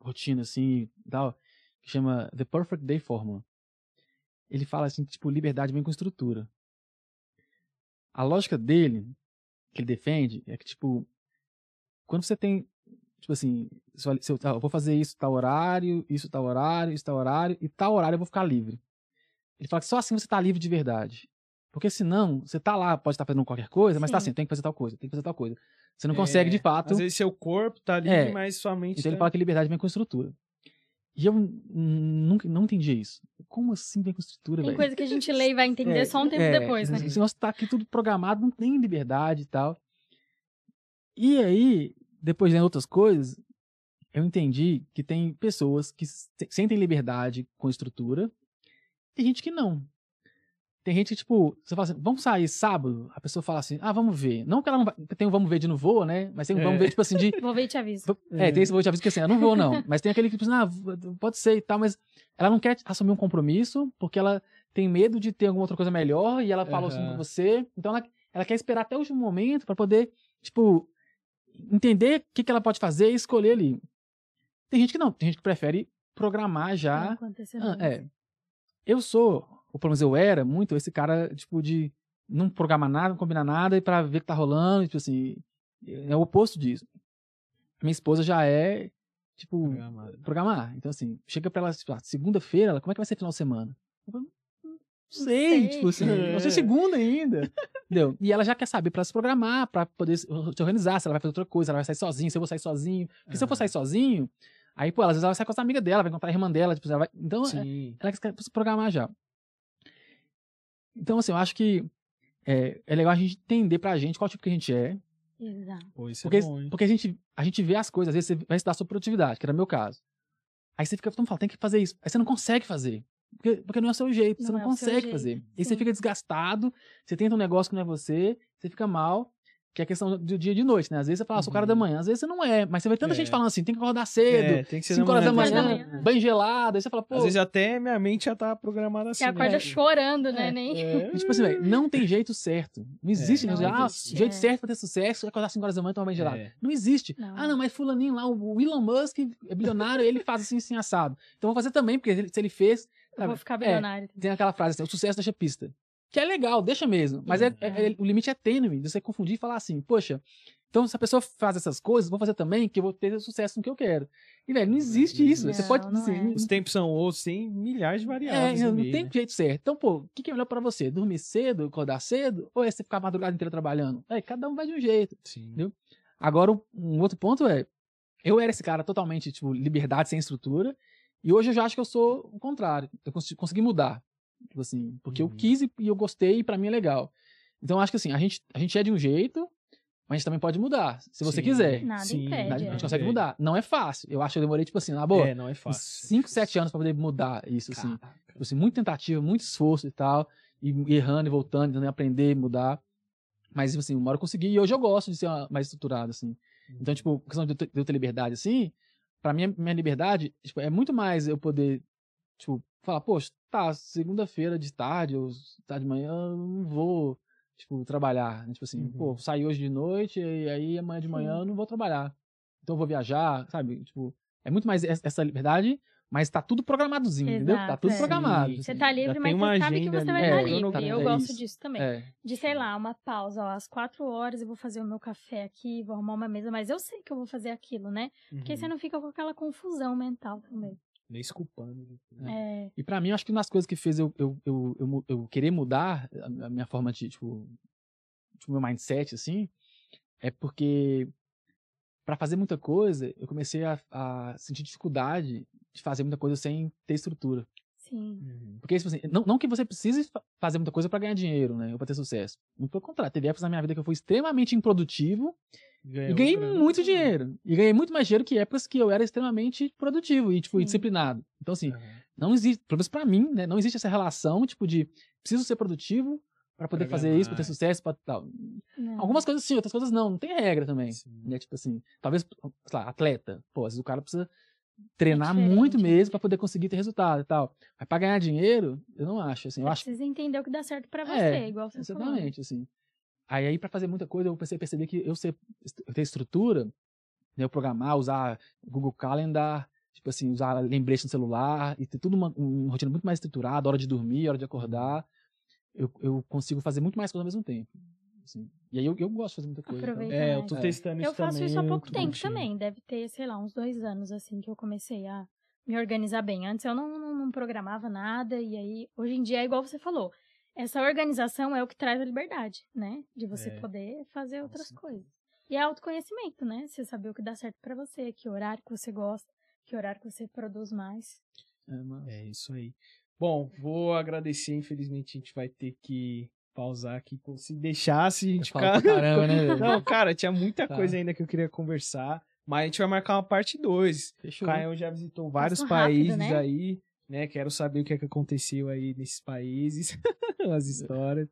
rotina, assim, e tal, que chama The Perfect Day Formula ele fala assim, que, tipo, liberdade vem com estrutura. A lógica dele, que ele defende, é que, tipo, quando você tem, tipo assim, se eu, se eu, eu vou fazer isso tal horário, isso tal horário, isso tal horário, e tal horário eu vou ficar livre. Ele fala que só assim você tá livre de verdade. Porque senão, você tá lá, pode estar fazendo qualquer coisa, mas tá Sim. assim, tem que fazer tal coisa, tem que fazer tal coisa. Você não consegue, de É, fato, Às vezes seu corpo tá livre, É. mas sua mente então ele tá... fala que liberdade vem com estrutura. E eu nunca não entendi isso. Como assim vem com estrutura, Tem velho? coisa que a gente lê e vai entender É, só um tempo é, depois, né? Esse negócio tá aqui tudo programado, não tem liberdade e tal. E aí, depois de outras coisas, eu entendi que tem pessoas que se- sentem liberdade com estrutura, tem gente que não. Tem gente que, tipo, você fala assim, vamos sair sábado? A pessoa fala assim, ah, vamos ver. Não que ela não vai. Tem um vamos ver de não voa, né? Mas tem um vamos É. ver, tipo assim, de. [laughs] Vou ver e te aviso. É, tem esse vou te aviso que assim, eu não vou não. [laughs] Mas tem aquele que, tipo, assim, ah, pode ser e tal, mas ela não quer assumir um compromisso porque ela tem medo de ter alguma outra coisa melhor e ela falou assim Aham. com você. Então ela, ela quer esperar até o último momento pra poder, tipo, entender o que, que ela pode fazer e escolher ali. Tem gente que não, tem gente que prefere programar já. Ah, é. Eu sou, ou pelo menos eu era muito esse cara, tipo, de não programar nada, não combinar nada e pra ver o que tá rolando, tipo assim, é o oposto disso. Minha esposa já é, tipo, Programado. programar. Então, assim, chega pra ela, tipo, ah, segunda-feira, ela, como é que vai ser final de semana? Eu falo, não sei, sei. tipo assim, não sei É. segunda ainda. Entendeu? E ela já quer saber pra se programar, pra poder se se organizar, se ela vai fazer outra coisa, ela vai sair sozinha, se eu vou sair sozinho. Porque se eu for sair sozinho, aí, pô, às vezes ela vai sair com essa amiga dela, vai encontrar a irmã dela, tipo, ela vai... Então, é- Sim. ela quer se programar já. Então, assim, eu acho que é, é legal a gente entender pra gente qual tipo que a gente é, Exato. Pô, isso porque, é bom, hein? porque a, gente, a gente vê as coisas, às vezes você vai estudar sobre produtividade, que era meu caso. Aí você fica, todo mundo fala, tem que fazer isso. Aí você não consegue fazer. Porque, porque não é o seu jeito, você Não não é consegue jeito, fazer. Aí você fica desgastado, você tenta um negócio que não é você, você fica mal, que é a questão do dia e de noite, né? Às vezes você fala, ah, sou o cara da Uhum. manhã, às vezes você não é, mas você vê tanta É. gente falando assim, tem que acordar cedo, É, tem que ser 5 horas da manhã. manhã, Cinco horas da banho gelado, aí você fala, pô, Às vezes até minha mente já tá programada assim. Você acorda né? chorando, né? É, Nem... É. [laughs] E, tipo assim, velho, não tem jeito certo. Não existe, É, né? não Ah, existe, o jeito é. certo pra ter sucesso é acordar 5 horas da manhã e tomar banho gelado. É. Não existe. Não. Ah, não, mas fulaninho lá, o Elon Musk é bilionário, ele faz assim, assim, assado. Então vou fazer também, porque se ele fez... Eu vou sabe? ficar É, bilionário. tem aquela frase assim, o sucesso deixa pista. Que é legal, deixa mesmo. Mas é, é- é- o limite é tênue, de você confundir e falar assim, poxa, então se a pessoa faz essas coisas, vou fazer também, que eu vou ter sucesso no que eu quero. E, velho, não existe isso. você Não, pode... não assim, é. Os tempos são outros, tem milhares de é, variáveis. no não meio, tem né? jeito certo. Então, pô, o que, que é melhor pra você? Dormir cedo, acordar cedo? Ou é você ficar a madrugada inteira trabalhando? É, cada um vai de um jeito. Sim. Entendeu? Agora, um outro ponto é, eu era esse cara totalmente, tipo, liberdade sem estrutura, e hoje eu já acho que eu sou o contrário. Eu cons- consegui mudar. Tipo assim, porque eu Uhum. quis e, e eu gostei e pra mim é legal. Então, eu acho que assim, a gente, a gente é de um jeito, mas a gente também pode mudar, se você Sim. quiser. Nada Sim, impede. A gente é. consegue É. mudar. Não é fácil. Eu acho que eu demorei, tipo assim, na boa, É, não é fácil. 5, 7 anos pra poder mudar isso, assim. Tipo assim, muita tentativa, muito esforço e tal, e errando e voltando, tentando aprender, mudar. Mas, tipo assim, uma hora eu consegui, e hoje eu gosto de ser mais estruturado, assim. Então, tipo, a questão eu de eu ter liberdade, assim, pra mim, minha liberdade, tipo, é muito mais eu poder, tipo, falar, poxa, tá, segunda-feira de tarde, ou tarde de manhã, eu não vou, tipo, trabalhar, né? Tipo assim, Uhum. pô, sair hoje de noite, e aí amanhã de manhã eu não vou trabalhar. Então eu vou viajar, sabe? Tipo, é muito mais es- essa liberdade, mas tá tudo programadozinho, entendeu? Tá Exato, tudo é. programado. Sim. Você assim. tá livre, mas uma você sabe que agenda você ali, vai né? estar É, livre. cronograma, Eu é gosto isso. disso também. É. De, sei lá, uma pausa, ó, às quatro horas eu vou fazer o meu café aqui, vou arrumar uma mesa, mas eu sei que eu vou fazer aquilo, né? Porque Uhum. você não fica com aquela confusão mental também. Nem se culpando. É, E pra mim, eu acho que uma das coisas que fez eu, eu, eu, eu, eu querer mudar a minha forma de, tipo, tipo, meu mindset, assim, é porque pra fazer muita coisa, eu comecei a, a sentir dificuldade de fazer muita coisa sem ter estrutura. sim. Uhum. Porque, tipo assim, não, não que você precise fa- fazer muita coisa pra ganhar dinheiro, né, ou pra ter sucesso. Muito pelo contrário, teve épocas na minha vida que eu fui extremamente improdutivo Ganhou E ganhei muito dinheiro. E ganhei muito mais dinheiro que épocas que eu era extremamente produtivo e, tipo, Sim. disciplinado. Então, assim, Aham. não existe, pelo menos pra mim, né? Não existe essa relação, tipo, de preciso ser produtivo pra poder Pra fazer ganhar isso, pra ter sucesso, pra tal. Não. Algumas coisas sim, outras coisas não. Não tem regra também. Sim. Né? Tipo assim, talvez, sei lá, atleta. Pô, às vezes o cara precisa treinar diferente, muito mesmo pra poder conseguir ter resultado e tal. Mas pra ganhar dinheiro, eu não acho, assim. Eu acho precisa entender o que dá certo pra você, É, igual você falou. Exatamente, assim. Aí, aí para fazer muita coisa, eu comecei a perceber que eu, ser, eu ter estrutura, né, eu programar, usar Google Calendar, tipo assim, usar lembrete no celular e ter tudo uma, uma rotina muito mais estruturada, hora de dormir, hora de acordar, eu, eu consigo fazer muito mais coisas ao mesmo tempo. Assim. E aí eu, eu gosto de fazer muita coisa. então- Aproveita É, eu mais. tô É. testando isso Eu faço também. isso há pouco muito tempo também. Deve ter, sei lá, uns dois anos, assim, que eu comecei a me organizar bem. Antes eu não, não, não programava nada, e aí, hoje em dia, é igual você falou. Essa organização é o que traz a liberdade, né? De você É. poder fazer outras coisas. E é autoconhecimento, né? Você saber o que dá certo pra você, que horário que você gosta, que horário que você produz mais. É, mas- É isso aí. Bom, vou agradecer. Infelizmente, a gente vai ter que pausar aqui. Se deixasse, a gente pra caramba, né, [laughs] velho? Não, cara, tinha muita Tá. coisa ainda que eu queria conversar. Mas a gente vai marcar uma parte 2. O. Caio já visitou vários rápido, países né? aí, né? Quero saber o que, é que aconteceu aí nesses países, [laughs] as histórias.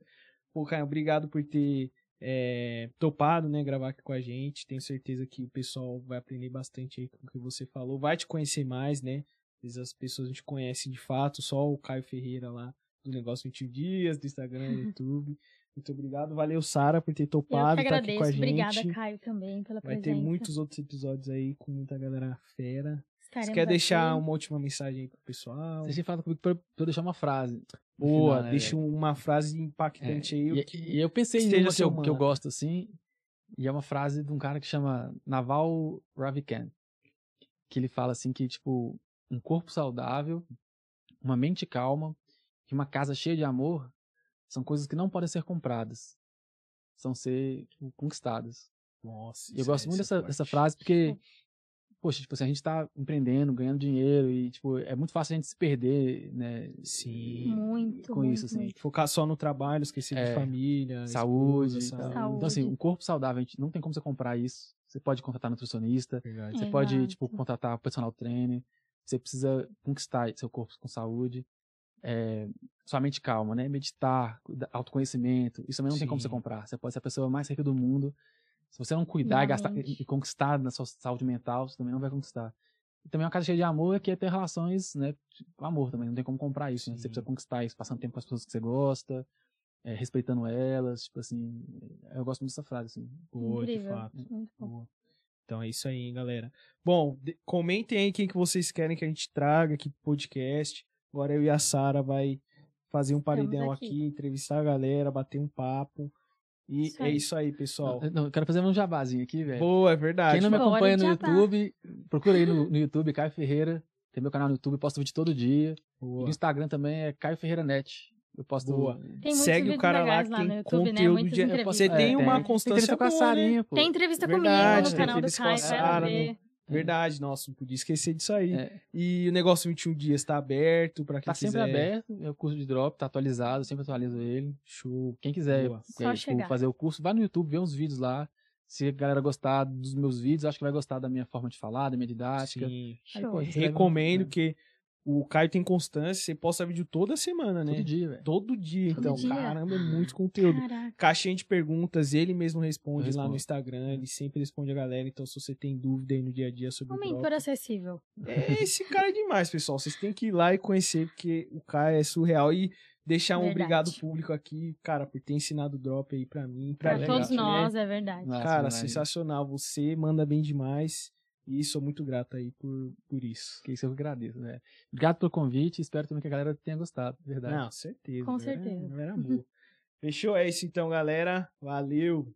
Pô, Caio, obrigado por ter é, topado, né? Gravar aqui com a gente. Tenho certeza que o pessoal vai aprender bastante aí com o que você falou. Vai te conhecer mais, né? Às vezes as pessoas não te conhecem de fato, só o Caio Ferreira lá do Negócio 21 Dias, do Instagram, do [laughs] YouTube. Muito obrigado. Valeu, Sara, por ter Eu topado, que estar aqui com a gente. Obrigada, Caio, também, pela Vai presença. ter muitos outros episódios aí com muita galera fera. Você quer deixar aqui. uma última mensagem aí pro pessoal? Você tinha falado comigo pra, eu deixar uma frase. Boa, final, né, deixa uma frase É, impactante aí. o e, que- e eu pensei em esteja uma que seu eu, que eu gosto, assim, e é uma frase de um cara que chama Naval Ravikant, que ele fala assim que, tipo, um corpo saudável, uma mente calma e uma casa cheia de amor são coisas que não podem ser compradas, são ser tipo, conquistadas. Nossa, eu gosto é- muito dessa, dessa frase porque, poxa, tipo assim, a gente tá empreendendo, ganhando dinheiro e, tipo, é muito fácil a gente se perder, né? Sim. Muito, com muito, isso, assim. muito. Focar só no trabalho, esquecer de É, família, saúde, esposa, e tal. saúde. Então, assim, um corpo saudável, a gente não tem como você comprar isso. Você pode contratar nutricionista, Verdade. você pode, tipo, contratar personal trainer. Você precisa conquistar seu corpo com saúde. É, sua mente calma, né? Meditar, autoconhecimento. Isso também não tem como você Sim. comprar. Você pode ser a pessoa mais rica do mundo. Se você não cuidar e, gastar, e, e conquistar na sua saúde mental, você também não vai conquistar. E também uma casa cheia de amor é que é ter relações, né? Com amor também. Não tem como comprar isso, né? Você Sim. precisa conquistar isso, passando tempo com as pessoas que você gosta, é, respeitando elas. Tipo assim, eu gosto muito dessa frase, assim. Boa, de fato. Muito bom. Boa. Então é isso aí, hein, galera. Bom, comentem aí quem que vocês querem que a gente traga aqui pro podcast. Agora eu e a Sara vai fazer um paredão aqui. aqui. entrevistar a galera, bater um papo. E Isso é isso aí, pessoal. Não, eu quero fazer um jabazinho aqui, velho. Boa, é verdade. Quem não me acompanha no jabá. YouTube, procura aí no, no YouTube, Caio Ferreira. Tem meu canal no YouTube, posto vídeo todo dia. E Boa. no Instagram também é Caio Ferreira Net. Eu posto. Boa. Tem Segue o cara lá que lá tem YouTube, né? conteúdo Muitas de... Você tem É, uma tem. constância Entrevista com a né? Sarinha, pô. Tem entrevista Verdade, comigo no tem canal do entrevista com a Caio, Sara, quero ver. Verdade, nossa, não podia esquecer disso aí. É, E o negócio 21 dias tá aberto pra quem tá sempre quiser. aberto. É o curso de drop, tá atualizado, eu sempre atualizo ele. Show. Quem quiser é, tipo, fazer o curso, vai no YouTube, vê uns vídeos lá. Se a galera gostar dos meus vídeos, acho que vai gostar da minha forma de falar, da minha didática. Sim. Aí, Show. pô, Recomendo né? que o Caio tem constância, você posta vídeo toda semana, né? Todo dia, velho. Todo dia, Todo então, dia. caramba, é muito conteúdo. Caraca. Caixinha de perguntas, ele mesmo responde lá no. Instagram, ele sempre responde a galera, então se você tem dúvida aí no dia a dia sobre Um o mentor drop, acessível. é, esse cara é demais, pessoal, vocês têm que ir lá e conhecer, porque o Caio é surreal e deixar um Verdade. obrigado público aqui, cara, por ter ensinado o drop aí pra mim, pra, Pra legal. todos gente, né? nós, é verdade. Cara, demais. sensacional, você manda bem demais e sou muito grato aí por, por isso. Que isso eu agradeço, né? Obrigado pelo convite, espero também que a galera tenha gostado, verdade. Não, certeza. Com certeza. galera boa. Fechou? É isso então, galera. Valeu!